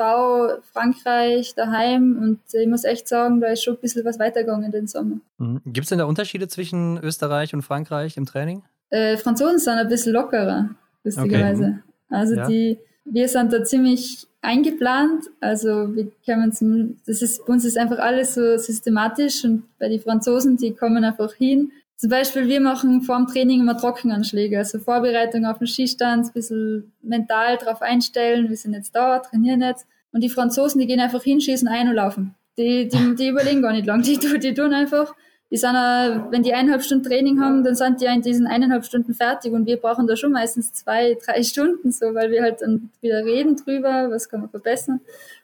Frankreich, daheim. Und ich muss echt sagen, da ist schon ein bisschen was weitergegangen den Sommer. Mhm. Gibt es denn da Unterschiede zwischen Österreich und Frankreich im Training? Äh, Franzosen sind ein bisschen lockerer, lustigerweise. Okay. Also ja. die, wir sind da ziemlich eingeplant. Also wir kommen zum, das ist, bei uns ist einfach alles so systematisch und bei den Franzosen, die kommen einfach hin. Zum Beispiel, wir machen vor dem Training immer Trockenanschläge, also Vorbereitung auf den Skistand, ein bisschen mental drauf einstellen, wir sind jetzt da, trainieren jetzt. Und die Franzosen, die gehen einfach hinschießen, ein und laufen. Die, die, die überlegen gar nicht lang, die, die tun einfach die sind, äh, wenn die eineinhalb Stunden Training haben, dann sind die ja in diesen eineinhalb Stunden fertig und wir brauchen da schon meistens zwei, drei Stunden so, weil wir halt dann wieder reden drüber, was kann man verbessern.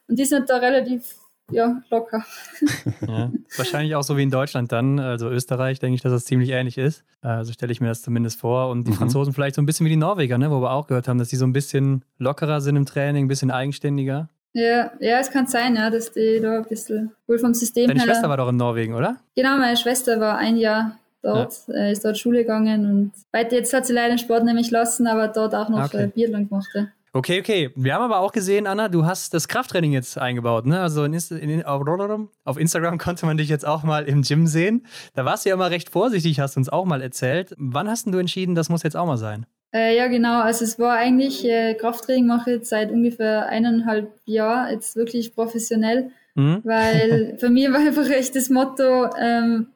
Und die sind da relativ ja, locker. Ja, wahrscheinlich auch so wie in Deutschland dann, also Österreich, denke ich, dass das ziemlich ähnlich ist. So also stelle ich mir das zumindest vor. Und die mhm. Franzosen vielleicht so ein bisschen wie die Norweger, ne, wo wir auch gehört haben, dass die so ein bisschen lockerer sind im Training, ein bisschen eigenständiger. Ja, ja, es kann sein, ja, dass die da ein bisschen wohl vom System Deine her. Schwester war doch in Norwegen, oder? Genau, meine Schwester war ein Jahr dort, ja. äh, ist dort Schule gegangen und weiter, jetzt hat sie leider den Sport nämlich lassen, aber dort auch noch okay. äh, Biathlon gemacht. Ja. Okay, okay. Wir haben aber auch gesehen, Anna, du hast das Krafttraining jetzt eingebaut. Ne? Also in, in, auf Instagram konnte man dich jetzt auch mal im Gym sehen. Da warst du ja immer recht vorsichtig, hast du uns auch mal erzählt. Wann hast du entschieden, das muss jetzt auch mal sein? Äh, ja, genau. Also es war eigentlich, äh, Krafttraining mache ich jetzt seit ungefähr eineinhalb Jahren jetzt wirklich professionell, mhm. weil für mich war einfach echt das Motto, ähm,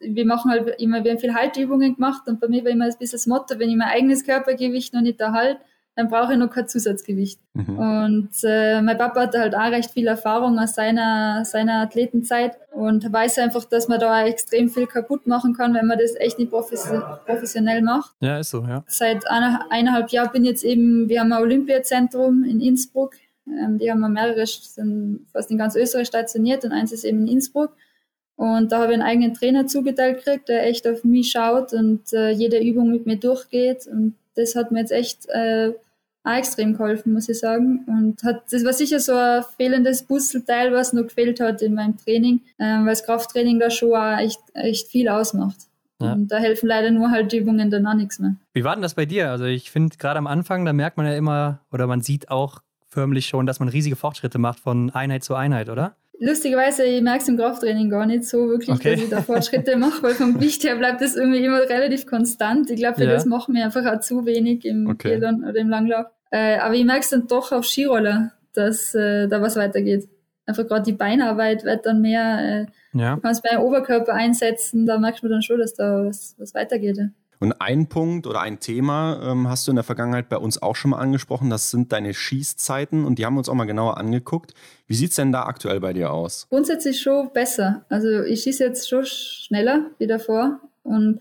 wir machen halt immer, wir haben viel Haltübungen gemacht und bei mir war immer ein bisschen das Motto, wenn ich mein eigenes Körpergewicht noch nicht erhalte, dann brauche ich noch kein Zusatzgewicht. Mhm. Und äh, mein Papa hat halt auch recht viel Erfahrung aus seiner, seiner Athletenzeit und weiß einfach, dass man da extrem viel kaputt machen kann, wenn man das echt nicht professionell macht. Ja, ist so, ja. Seit einer, eineinhalb Jahren bin ich jetzt eben, wir haben ein Olympiazentrum in Innsbruck. Ähm, die haben wir mehrere, sind fast in ganz Österreich stationiert und eins ist eben in Innsbruck. Und da habe ich einen eigenen Trainer zugeteilt gekriegt, der echt auf mich schaut und äh, jede Übung mit mir durchgeht und das hat mir jetzt echt äh, auch extrem geholfen, muss ich sagen. Und hat, das war sicher so ein fehlendes Puzzleteil, was noch gefehlt hat in meinem Training, ähm, weil das Krafttraining da schon auch echt, echt viel ausmacht. Ja. Und da helfen leider nur halt Übungen dann auch nichts mehr. Wie war denn das bei dir? Also ich finde gerade am Anfang, da merkt man ja immer oder man sieht auch förmlich schon, dass man riesige Fortschritte macht von Einheit zu Einheit, oder? Lustigerweise, ich merke es im Krafttraining gar nicht so wirklich, okay. dass ich da Fortschritte mache, weil vom Gewicht her bleibt das irgendwie immer relativ konstant. Ich glaube, für ja. das machen wir einfach auch zu wenig im okay. oder im Langlauf. Äh, aber ich merke es dann doch auf Skiroller, dass äh, da was weitergeht. Einfach gerade die Beinarbeit wird dann mehr, äh, ja. du kannst beim Oberkörper einsetzen, da merkt man dann schon, dass da was, was weitergeht. Ja. Und ein Punkt oder ein Thema ähm, hast du in der Vergangenheit bei uns auch schon mal angesprochen, das sind deine Schießzeiten und die haben wir uns auch mal genauer angeguckt. Wie sieht es denn da aktuell bei dir aus? Grundsätzlich schon besser. Also ich schieße jetzt schon schneller wie davor und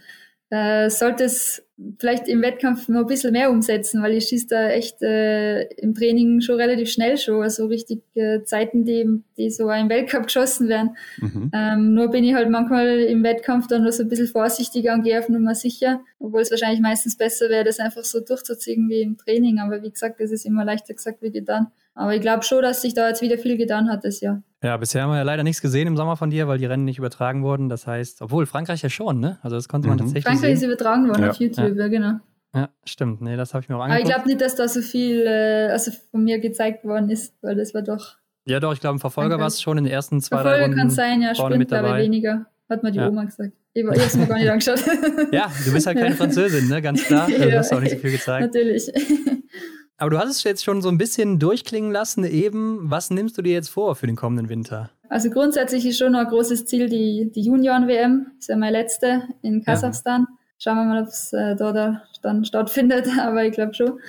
äh, sollte es vielleicht im Wettkampf noch ein bisschen mehr umsetzen, weil ich schieße da echt äh, im Training schon relativ schnell schon, also richtig äh, Zeiten, die, die so im Weltcup geschossen werden. Mhm. Ähm, nur bin ich halt manchmal im Wettkampf dann noch so ein bisschen vorsichtiger und gehe auf Nummer sicher, obwohl es wahrscheinlich meistens besser wäre, das einfach so durchzuziehen wie im Training. Aber wie gesagt, das ist immer leichter gesagt wie getan. Aber ich glaube schon, dass sich da jetzt wieder viel getan hat das Jahr. Ja, bisher haben wir ja leider nichts gesehen im Sommer von dir, weil die Rennen nicht übertragen wurden. Das heißt, obwohl Frankreich ja schon, ne? Also das konnte man mhm. tatsächlich Frankreich sehen. ist übertragen worden ja. auf YouTube, ja, ja genau. Ja, stimmt. Nee, das habe ich mir auch angeguckt. Aber ich glaube nicht, dass da so viel äh, also von mir gezeigt worden ist, weil das war doch. Ja, doch, ich glaube, ein Verfolger war es schon in den ersten zwei, Verfolger drei Runden. kann sein, ja, Sprint glaube ich weniger. Hat mir die ja. Oma gesagt. Ich, habe es mir gar nicht angeschaut. ja, du bist halt keine Französin, ne? Ganz klar. Also, du hast auch nicht so viel gezeigt. Natürlich. Aber du hast es jetzt schon so ein bisschen durchklingen lassen eben. Was nimmst du dir jetzt vor für den kommenden Winter? Also grundsätzlich ist schon noch ein großes Ziel die, die Junioren-WM. Das ist ja meine letzte in Kasachstan. Ja. Schauen wir mal, ob es äh, da dann stattfindet, aber ich glaube schon.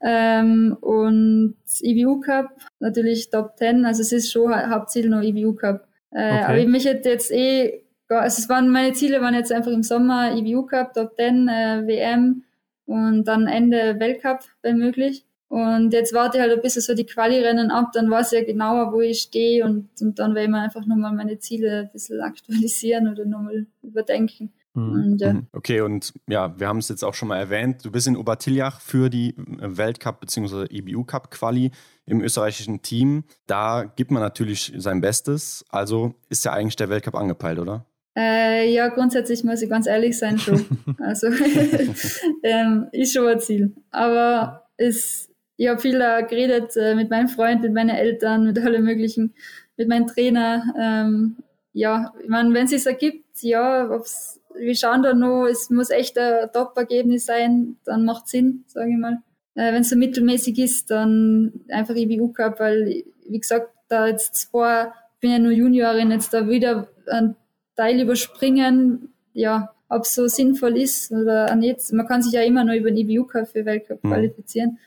Ähm, und EBU Cup, natürlich Top 10. Also es ist schon Hauptziel noch EBU Cup. Äh, okay. Aber ich mich hätte jetzt eh, also es waren meine Ziele waren jetzt einfach im Sommer EBU Cup, Top 10, äh, WM und dann Ende Weltcup, wenn möglich. Und jetzt warte ich halt ein bisschen so die Quali-Rennen ab, dann weiß ich ja genauer, wo ich stehe und, und dann werde ich mir einfach nochmal meine Ziele ein bisschen aktualisieren oder nochmal überdenken. Mhm. Und, ja. Mhm. Okay, und ja, wir haben es jetzt auch schon mal erwähnt. Du bist in Obertiljach für die Weltcup bzw. EBU Cup Quali im österreichischen Team. Da gibt man natürlich sein Bestes. Also ist ja eigentlich der Weltcup angepeilt, oder? Äh, ja, grundsätzlich muss ich ganz ehrlich sein, schon. also ähm, ist schon ein Ziel. Aber es ich habe viel äh, geredet äh, mit meinem Freund, mit meinen Eltern, mit allen möglichen, mit meinem Trainer. Ähm, ja, ich meine, wenn es sich ergibt, ja, ob's, wir schauen da noch, es muss echt ein Top-Ergebnis sein, dann macht Sinn, sage ich mal. Äh, wenn es so mittelmäßig ist, dann einfach IBU Cup, weil, wie gesagt, da jetzt zwei, ich bin ja nur Juniorin, jetzt da wieder ein Teil überspringen, ja, ob es so sinnvoll ist oder nicht. Man kann sich ja immer noch über den IBU Cup für Weltcup mhm. qualifizieren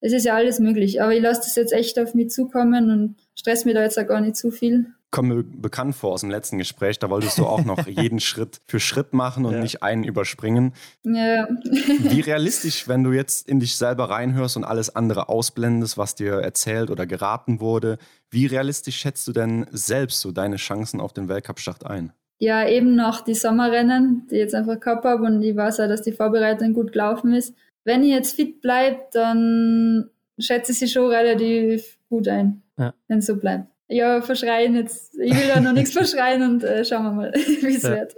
es ist ja alles möglich. Aber ich lasse das jetzt echt auf mich zukommen und stress mir da jetzt auch gar nicht zu viel. Kommt mir bekannt vor aus dem letzten Gespräch, da wolltest du auch noch jeden Schritt für Schritt machen und ja. nicht einen überspringen. Ja. Wie realistisch, wenn du jetzt in dich selber reinhörst und alles andere ausblendest, was dir erzählt oder geraten wurde, wie realistisch schätzt du denn selbst so deine Chancen auf den Weltcup-Start ein? Ja, eben noch die Sommerrennen, die ich jetzt einfach gehabt habe und ich weiß auch, dass die Vorbereitung gut gelaufen ist wenn ich jetzt fit bleibe, dann schätze ich sie schon relativ gut ein, ja. wenn es so bleibt. Ja, verschreien jetzt. Ich will da noch nichts verschreien und äh, schauen wir mal, wie es ja. wird.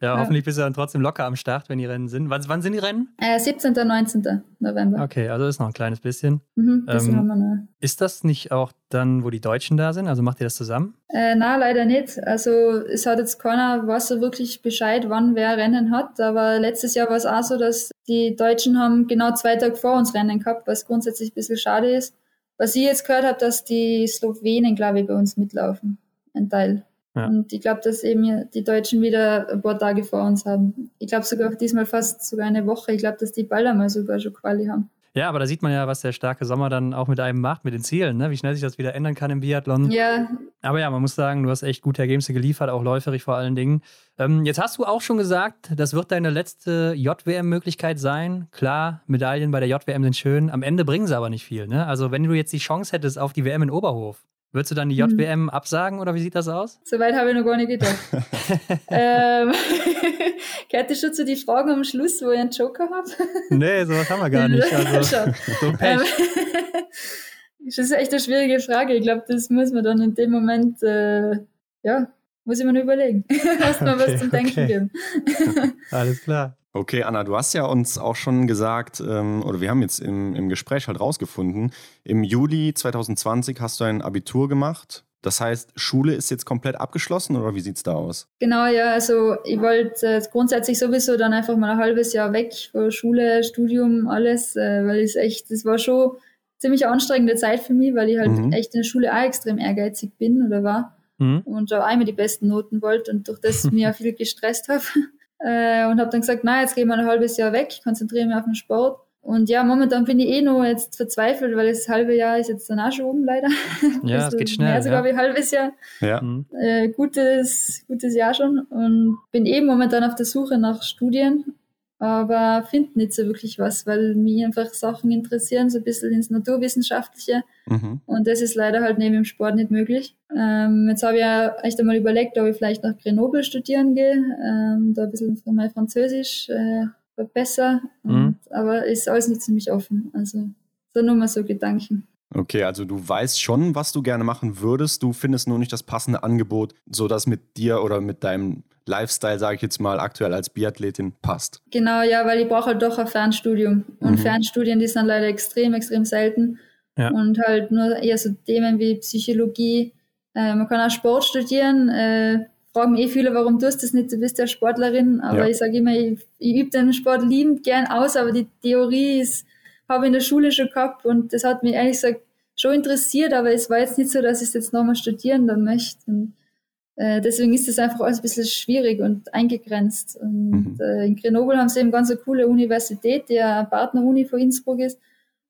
Ja, ja, hoffentlich bist du dann trotzdem locker am Start, wenn die Rennen sind. Wann, wann sind die Rennen? Äh, 17. und 19. November. Okay, also ist noch ein kleines bisschen. Mhm, bisschen ähm, haben wir noch. Ist das nicht auch dann, wo die Deutschen da sind? Also macht ihr das zusammen? Äh, na, leider nicht. Also es hat jetzt keiner, weiß so wirklich Bescheid, wann wer Rennen hat. Aber letztes Jahr war es auch so, dass die Deutschen haben genau zwei Tage vor uns Rennen gehabt, was grundsätzlich ein bisschen schade ist. Was ich jetzt gehört habe, dass die Slowenen, glaube ich, bei uns mitlaufen. Ein Teil. Ja. Und ich glaube, dass eben die Deutschen wieder ein paar Tage vor uns haben. Ich glaube sogar diesmal fast sogar eine Woche. Ich glaube, dass die Baller mal sogar schon Quali haben. Ja, aber da sieht man ja, was der starke Sommer dann auch mit einem macht, mit den Zielen, ne? wie schnell sich das wieder ändern kann im Biathlon. Ja. Aber ja, man muss sagen, du hast echt gute Ergebnisse geliefert, auch läuferig vor allen Dingen. Ähm, jetzt hast du auch schon gesagt, das wird deine letzte JWM-Möglichkeit sein. Klar, Medaillen bei der JWM sind schön, am Ende bringen sie aber nicht viel. Ne? Also wenn du jetzt die Chance hättest auf die WM in Oberhof, Würdest du dann die JWM hm. absagen oder wie sieht das aus? Soweit habe ich noch gar nicht gedacht. ähm, Gehört das schon zu die Fragen am Schluss, wo ich einen Joker habe? nee, sowas haben wir gar nicht. Also, so Pech. Ähm, das ist echt eine schwierige Frage. Ich glaube, das muss man dann in dem Moment, äh, ja, muss ich mir nur überlegen. Hast mal okay, was zum Denken okay. geben. Alles klar. Okay, Anna, du hast ja uns auch schon gesagt, ähm, oder wir haben jetzt im, im Gespräch halt rausgefunden, im Juli 2020 hast du ein Abitur gemacht. Das heißt, Schule ist jetzt komplett abgeschlossen oder wie sieht es da aus? Genau, ja, also ich wollte äh, grundsätzlich sowieso dann einfach mal ein halbes Jahr weg von Schule, Studium, alles, äh, weil es echt, das war schon ziemlich anstrengende Zeit für mich, weil ich halt mhm. echt in der Schule auch extrem ehrgeizig bin oder war mhm. und auch einmal die besten Noten wollte und durch das mir viel gestresst habe. Äh, und habe dann gesagt, na, jetzt gehe ich mal ein halbes Jahr weg, konzentriere mich auf den Sport. Und ja, momentan bin ich eh nur jetzt verzweifelt, weil das halbe Jahr ist jetzt dann auch schon oben leider. Ja, also es geht schnell. Mehr sogar ja. wie ein halbes Jahr. Ja. Mhm. Äh, gutes, gutes Jahr schon. Und bin eben momentan auf der Suche nach Studien aber finde nicht so wirklich was, weil mich einfach Sachen interessieren, so ein bisschen ins Naturwissenschaftliche. Mhm. Und das ist leider halt neben dem Sport nicht möglich. Ähm, jetzt habe ich ja echt einmal überlegt, ob ich vielleicht nach Grenoble studieren gehe, ähm, da ein bisschen von mein Französisch äh, besser. Mhm. aber ist alles nicht ziemlich offen. Also so nur mal so Gedanken. Okay, also du weißt schon, was du gerne machen würdest, du findest nur nicht das passende Angebot, so dass mit dir oder mit deinem Lifestyle, sage ich jetzt mal, aktuell als Biathletin passt. Genau, ja, weil ich brauche halt doch ein Fernstudium. Und mhm. Fernstudien, die sind leider extrem, extrem selten. Ja. Und halt nur eher so Themen wie Psychologie. Äh, man kann auch Sport studieren. Äh, fragen mich eh viele, warum tust du das nicht? Du bist ja Sportlerin. Aber ja. ich sage immer, ich, ich übe den Sport liebend gern aus, aber die Theorie ist, habe ich in der Schule schon gehabt und das hat mich ehrlich gesagt schon interessiert, aber es war jetzt nicht so, dass ich es jetzt nochmal studieren dann möchte. Und äh, deswegen ist das einfach alles ein bisschen schwierig und eingegrenzt. Und mhm. äh, in Grenoble haben sie eben ganz eine coole Universität, die eine Partner-Uni von Innsbruck ist.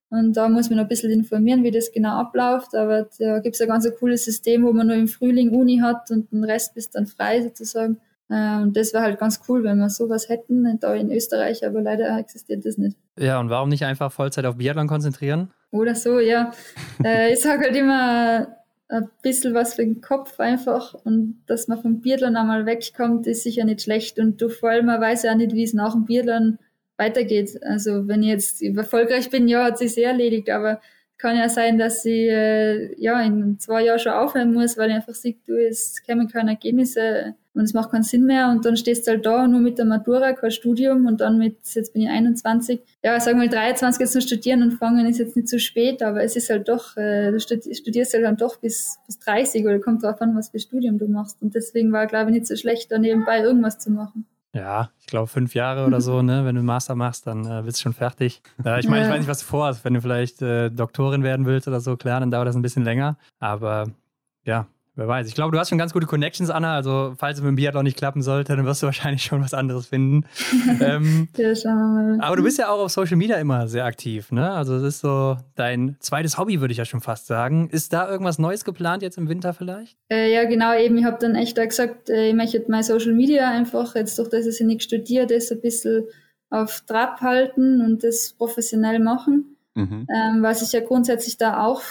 Und da muss man noch ein bisschen informieren, wie das genau abläuft. Aber da gibt es ein ganz cooles System, wo man nur im Frühling Uni hat und den Rest bist dann frei sozusagen. Äh, und das wäre halt ganz cool, wenn wir sowas hätten, da in Österreich, aber leider existiert das nicht. Ja, und warum nicht einfach Vollzeit auf Biathlon konzentrieren? Oder so, ja. äh, ich sage halt immer ein bisschen was für den Kopf einfach und dass man vom Biathlon einmal wegkommt, ist sicher nicht schlecht und du vor allem, man weiß ja auch nicht, wie es nach dem Biathlon weitergeht. Also wenn ich jetzt erfolgreich bin, ja, hat sich sehr erledigt, aber kann ja sein, dass ich äh, ja in zwei Jahren schon aufhören muss, weil ich einfach sehe, du, es kommen keine Ergebnisse und es macht keinen Sinn mehr und dann stehst du halt da nur mit der Matura, kein Studium und dann mit, jetzt bin ich 21, ja, sagen wir 23 jetzt noch studieren und fangen ist jetzt nicht zu spät, aber es ist halt doch, äh, du studierst halt dann doch bis, bis 30 oder kommt drauf an, was für Studium du machst und deswegen war, glaube ich, nicht so schlecht, da nebenbei irgendwas zu machen. Ja, ich glaube fünf Jahre oder so, ne? Wenn du einen Master machst, dann äh, bist du schon fertig. Äh, ich meine, ich weiß nicht, was du vorhast. Wenn du vielleicht äh, Doktorin werden willst oder so, klar, dann dauert das ein bisschen länger. Aber ja, Wer weiß. Ich glaube, du hast schon ganz gute Connections, Anna. Also, falls es mit dem Biathlon nicht klappen sollte, dann wirst du wahrscheinlich schon was anderes finden. ähm, ja, schauen Aber du bist ja auch auf Social Media immer sehr aktiv, ne? Also, es ist so dein zweites Hobby, würde ich ja schon fast sagen. Ist da irgendwas Neues geplant jetzt im Winter vielleicht? Äh, ja, genau. Eben, ich habe dann echt da gesagt, äh, ich möchte mein Social Media einfach, jetzt durch das ich nicht studiere, das ein bisschen auf Trab halten und das professionell machen. Mhm. Ähm, was ich ja grundsätzlich da auch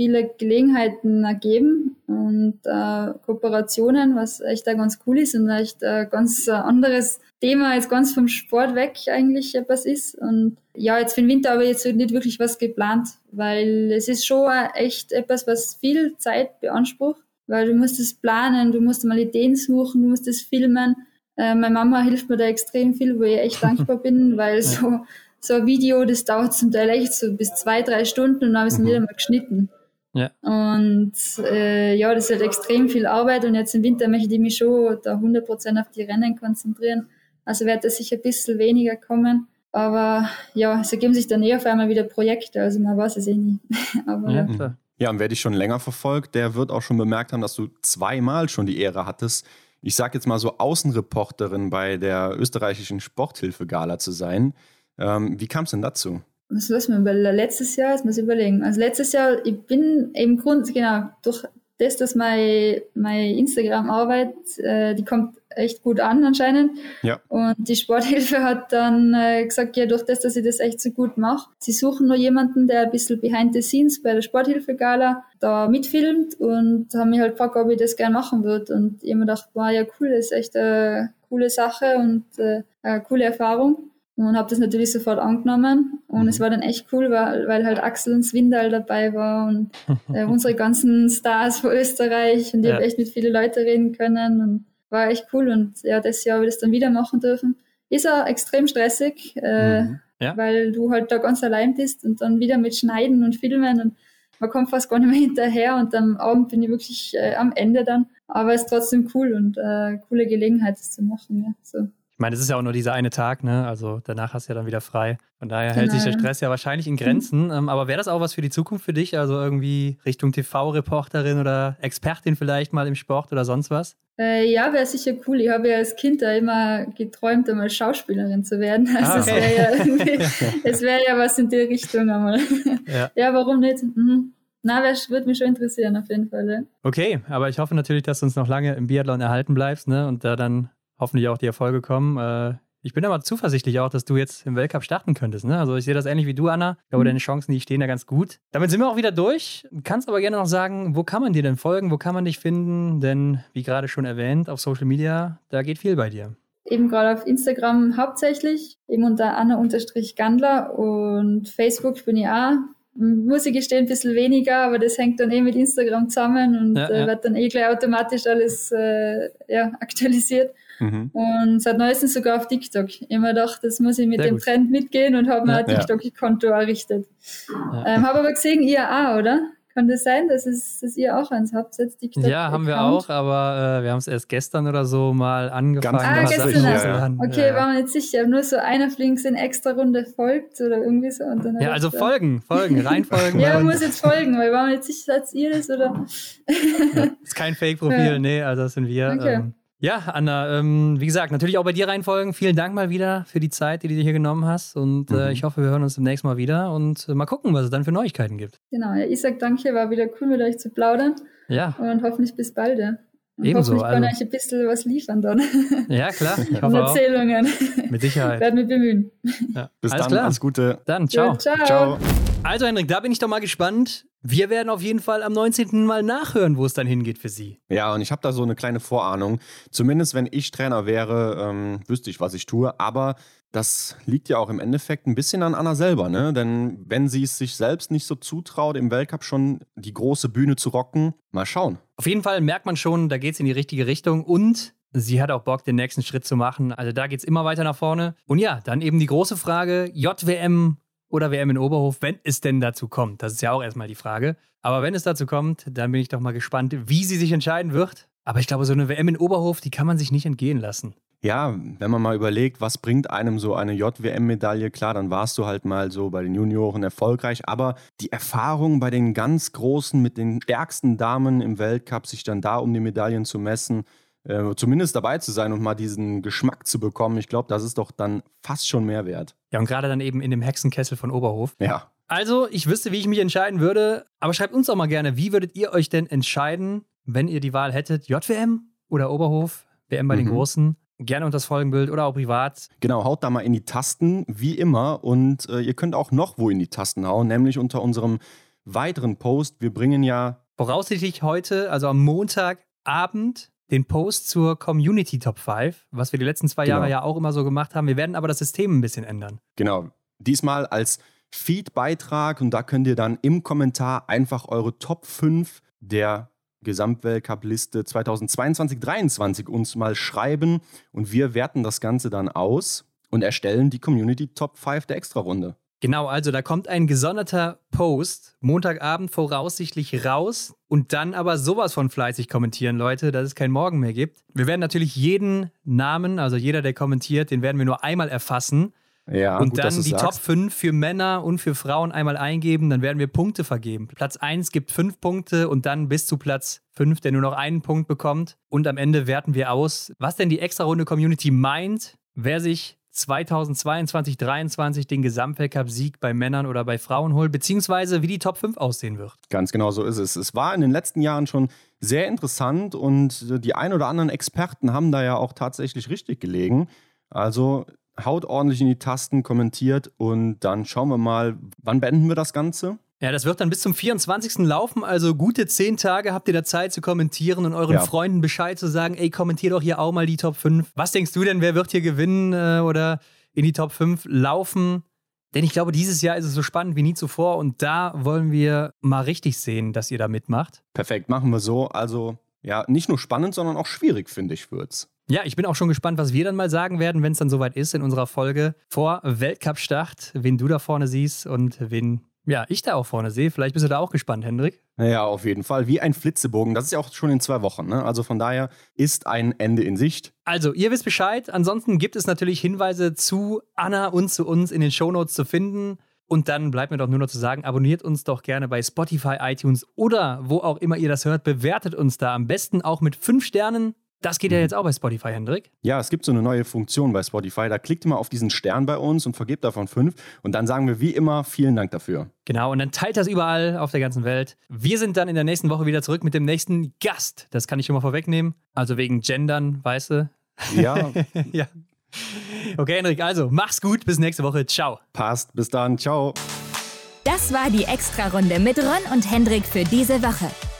viele Gelegenheiten ergeben und äh, Kooperationen, was echt da ganz cool ist und echt ein ganz anderes Thema, jetzt ganz vom Sport weg eigentlich etwas ist. Und ja, jetzt für den Winter aber jetzt nicht wirklich was geplant, weil es ist schon echt etwas, was viel Zeit beansprucht, weil du musst es planen, du musst mal Ideen suchen, du musst es filmen. Äh, meine Mama hilft mir da extrem viel, wo ich echt dankbar bin, weil so, so ein Video, das dauert zum Teil echt so bis zwei, drei Stunden und dann habe ich es mhm. wieder mal geschnitten. Ja. Und äh, ja, das ist halt extrem viel Arbeit und jetzt im Winter möchte ich mich schon da 100% auf die Rennen konzentrieren. Also wird das sicher ein bisschen weniger kommen. Aber ja, es ergeben sich dann eh auf einmal wieder Projekte, also man weiß es eh nie. Aber, ja, klar. Ja, und wer dich schon länger verfolgt, der wird auch schon bemerkt haben, dass du zweimal schon die Ehre hattest, ich sag jetzt mal so Außenreporterin bei der österreichischen Sporthilfe-Gala zu sein. Ähm, wie kam es denn dazu? Was lass mir überlegen, letztes Jahr, jetzt muss ich überlegen. Also letztes Jahr, ich bin im Grund, genau, durch das, dass meine, meine Instagram-Arbeit, äh, die kommt echt gut an anscheinend. Ja. Und die Sporthilfe hat dann äh, gesagt, ja, durch das, dass ich das echt so gut mache, sie suchen nur jemanden, der ein bisschen behind the scenes bei der Sporthilfe-Gala da mitfilmt und haben mich halt gefragt, ob ich das gerne machen würde. Und ich habe mir gedacht, war ja cool, das ist echt eine coole Sache und äh, eine coole Erfahrung und habe das natürlich sofort angenommen und mhm. es war dann echt cool, weil, weil halt Axel und Swindal dabei war und äh, unsere ganzen Stars von Österreich und ich ja. habe echt mit vielen Leuten reden können und war echt cool und ja, das Jahr habe ich das dann wieder machen dürfen. Ist auch extrem stressig, äh, mhm. ja. weil du halt da ganz allein bist und dann wieder mit Schneiden und Filmen und man kommt fast gar nicht mehr hinterher und am Abend bin ich wirklich äh, am Ende dann. Aber es ist trotzdem cool und äh, coole Gelegenheit, das zu machen. Ja, so. Ich meine, es ist ja auch nur dieser eine Tag, ne? Also danach hast du ja dann wieder frei. Von daher genau. hält sich der genau. Stress ja wahrscheinlich in Grenzen. Mhm. aber wäre das auch was für die Zukunft für dich? Also irgendwie Richtung TV-Reporterin oder Expertin vielleicht mal im Sport oder sonst was? Äh, ja, wäre sicher cool. Ich habe ja als Kind da immer geträumt, einmal Schauspielerin zu werden. Also ah, okay. es wäre ja, wär ja was in die Richtung einmal. Ja, ja warum nicht? Mhm. Na, würde mich schon interessieren, auf jeden Fall. Ja. Okay, aber ich hoffe natürlich, dass du uns noch lange im Biathlon erhalten bleibst ne? und da dann hoffentlich auch die Erfolge kommen. Äh, ich bin aber zuversichtlich auch, dass du jetzt im Weltcup starten könntest. Ne? Also ich sehe das ähnlich wie du, Anna. Ich glaube, mhm. deine Chancen, die stehen da ganz gut. Damit sind wir auch wieder durch. Du kannst aber gerne noch sagen, wo kann man dir denn folgen? Wo kann man dich finden? Denn, wie gerade schon erwähnt, auf Social Media, da geht viel bei dir. Eben gerade auf Instagram hauptsächlich, eben unter Anna-Gandler und Facebook bin ich auch muss ich gestehen, ein bisschen weniger, aber das hängt dann eh mit Instagram zusammen und ja, äh, wird dann eh gleich automatisch alles äh, ja, aktualisiert. Mhm. Und seit neuestem sogar auf TikTok. Ich habe mir gedacht, das muss ich mit Sehr dem gut. Trend mitgehen und habe mir ein TikTok-Konto errichtet. Ähm, habe aber gesehen, ihr auch, oder? Kann das sein, dass, es, dass ihr auch eins habt, jetzt TikTok? Ja, haben wir auch, aber äh, wir haben es erst gestern oder so mal angefangen. ah, gestern ja. Okay, ja. war mir nicht sicher. Nur so einer flinks in extra Runde folgt oder irgendwie so. Und dann ja, also folgen, folgen, reinfolgen. ja, muss jetzt folgen, weil war mir nicht sicher, seid ihr das oder? ja, ist kein Fake-Profil, nee, also das sind wir. Okay. Ähm, ja, Anna, ähm, wie gesagt, natürlich auch bei dir reinfolgen. Vielen Dank mal wieder für die Zeit, die du dir hier genommen hast. Und äh, mhm. äh, ich hoffe, wir hören uns demnächst mal wieder und äh, mal gucken, was es dann für Neuigkeiten gibt. Genau, ja, ich sag danke, war wieder cool mit euch zu plaudern. Ja. Und hoffentlich bis bald. Ja. Und Ebenso. Hoffentlich kann also, euch ein bisschen was liefern dann. Ja, klar. Ich hoffe Erzählungen. Auch. Mit Sicherheit. Werden wir bemühen. Ja. Bis alles dann, klar. alles Gute. Dann, ciao. Ja, ciao. ciao. Also, Henrik, da bin ich doch mal gespannt. Wir werden auf jeden Fall am 19. mal nachhören, wo es dann hingeht für Sie. Ja, und ich habe da so eine kleine Vorahnung. Zumindest wenn ich Trainer wäre, ähm, wüsste ich, was ich tue. Aber das liegt ja auch im Endeffekt ein bisschen an Anna selber, ne? Denn wenn sie es sich selbst nicht so zutraut, im Weltcup schon die große Bühne zu rocken, mal schauen. Auf jeden Fall merkt man schon, da geht es in die richtige Richtung und sie hat auch Bock, den nächsten Schritt zu machen. Also da geht es immer weiter nach vorne. Und ja, dann eben die große Frage: JWM oder WM in Oberhof, wenn es denn dazu kommt. Das ist ja auch erstmal die Frage. Aber wenn es dazu kommt, dann bin ich doch mal gespannt, wie sie sich entscheiden wird. Aber ich glaube, so eine WM in Oberhof, die kann man sich nicht entgehen lassen. Ja, wenn man mal überlegt, was bringt einem so eine JWM-Medaille, klar, dann warst du halt mal so bei den Junioren erfolgreich, aber die Erfahrung bei den ganz Großen mit den stärksten Damen im Weltcup, sich dann da um die Medaillen zu messen, äh, zumindest dabei zu sein und mal diesen Geschmack zu bekommen, ich glaube, das ist doch dann fast schon mehr wert. Ja, und gerade dann eben in dem Hexenkessel von Oberhof. Ja. Also, ich wüsste, wie ich mich entscheiden würde, aber schreibt uns auch mal gerne, wie würdet ihr euch denn entscheiden, wenn ihr die Wahl hättet, JWM oder Oberhof, WM bei mhm. den Großen? Gerne unter das Folgenbild oder auch privat. Genau, haut da mal in die Tasten, wie immer. Und äh, ihr könnt auch noch wo in die Tasten hauen, nämlich unter unserem weiteren Post. Wir bringen ja. Voraussichtlich heute, also am Montagabend, den Post zur Community Top 5, was wir die letzten zwei Jahre genau. ja auch immer so gemacht haben. Wir werden aber das System ein bisschen ändern. Genau. Diesmal als Feed-Beitrag und da könnt ihr dann im Kommentar einfach eure Top 5 der Gesamtweltcup-Liste 2022-23 uns mal schreiben und wir werten das Ganze dann aus und erstellen die Community Top 5 der Extra-Runde. Genau, also da kommt ein gesonderter Post Montagabend voraussichtlich raus und dann aber sowas von fleißig kommentieren, Leute, dass es kein Morgen mehr gibt. Wir werden natürlich jeden Namen, also jeder, der kommentiert, den werden wir nur einmal erfassen. Ja, und gut, dann die sagst. Top 5 für Männer und für Frauen einmal eingeben, dann werden wir Punkte vergeben. Platz 1 gibt 5 Punkte und dann bis zu Platz 5, der nur noch einen Punkt bekommt. Und am Ende werten wir aus, was denn die Extra-Runde Community meint, wer sich 2022, 2023 den Gesamtweltcup-Sieg bei Männern oder bei Frauen holt, beziehungsweise wie die Top 5 aussehen wird. Ganz genau so ist es. Es war in den letzten Jahren schon sehr interessant und die ein oder anderen Experten haben da ja auch tatsächlich richtig gelegen. Also haut ordentlich in die Tasten, kommentiert und dann schauen wir mal, wann beenden wir das Ganze? Ja, das wird dann bis zum 24. laufen, also gute zehn Tage habt ihr da Zeit zu kommentieren und euren ja. Freunden Bescheid zu sagen, ey, kommentier doch hier auch mal die Top 5. Was denkst du denn, wer wird hier gewinnen äh, oder in die Top 5 laufen? Denn ich glaube, dieses Jahr ist es so spannend wie nie zuvor und da wollen wir mal richtig sehen, dass ihr da mitmacht. Perfekt, machen wir so. Also ja, nicht nur spannend, sondern auch schwierig, finde ich, wird's. Ja, ich bin auch schon gespannt, was wir dann mal sagen werden, wenn es dann soweit ist in unserer Folge vor Weltcup-Start, wen du da vorne siehst und wen ja, ich da auch vorne sehe. Vielleicht bist du da auch gespannt, Hendrik. Ja, auf jeden Fall. Wie ein Flitzebogen. Das ist ja auch schon in zwei Wochen. Ne? Also von daher ist ein Ende in Sicht. Also, ihr wisst Bescheid. Ansonsten gibt es natürlich Hinweise zu Anna und zu uns in den Shownotes zu finden. Und dann bleibt mir doch nur noch zu sagen, abonniert uns doch gerne bei Spotify, iTunes oder wo auch immer ihr das hört. Bewertet uns da am besten auch mit fünf Sternen. Das geht ja mhm. jetzt auch bei Spotify, Hendrik. Ja, es gibt so eine neue Funktion bei Spotify. Da klickt immer auf diesen Stern bei uns und vergebt davon fünf. Und dann sagen wir wie immer vielen Dank dafür. Genau, und dann teilt das überall auf der ganzen Welt. Wir sind dann in der nächsten Woche wieder zurück mit dem nächsten Gast. Das kann ich schon mal vorwegnehmen. Also wegen Gendern, weißt du? Ja. ja. Okay, Hendrik, also mach's gut. Bis nächste Woche. Ciao. Passt. Bis dann. Ciao. Das war die Extra-Runde mit Ron und Hendrik für diese Woche.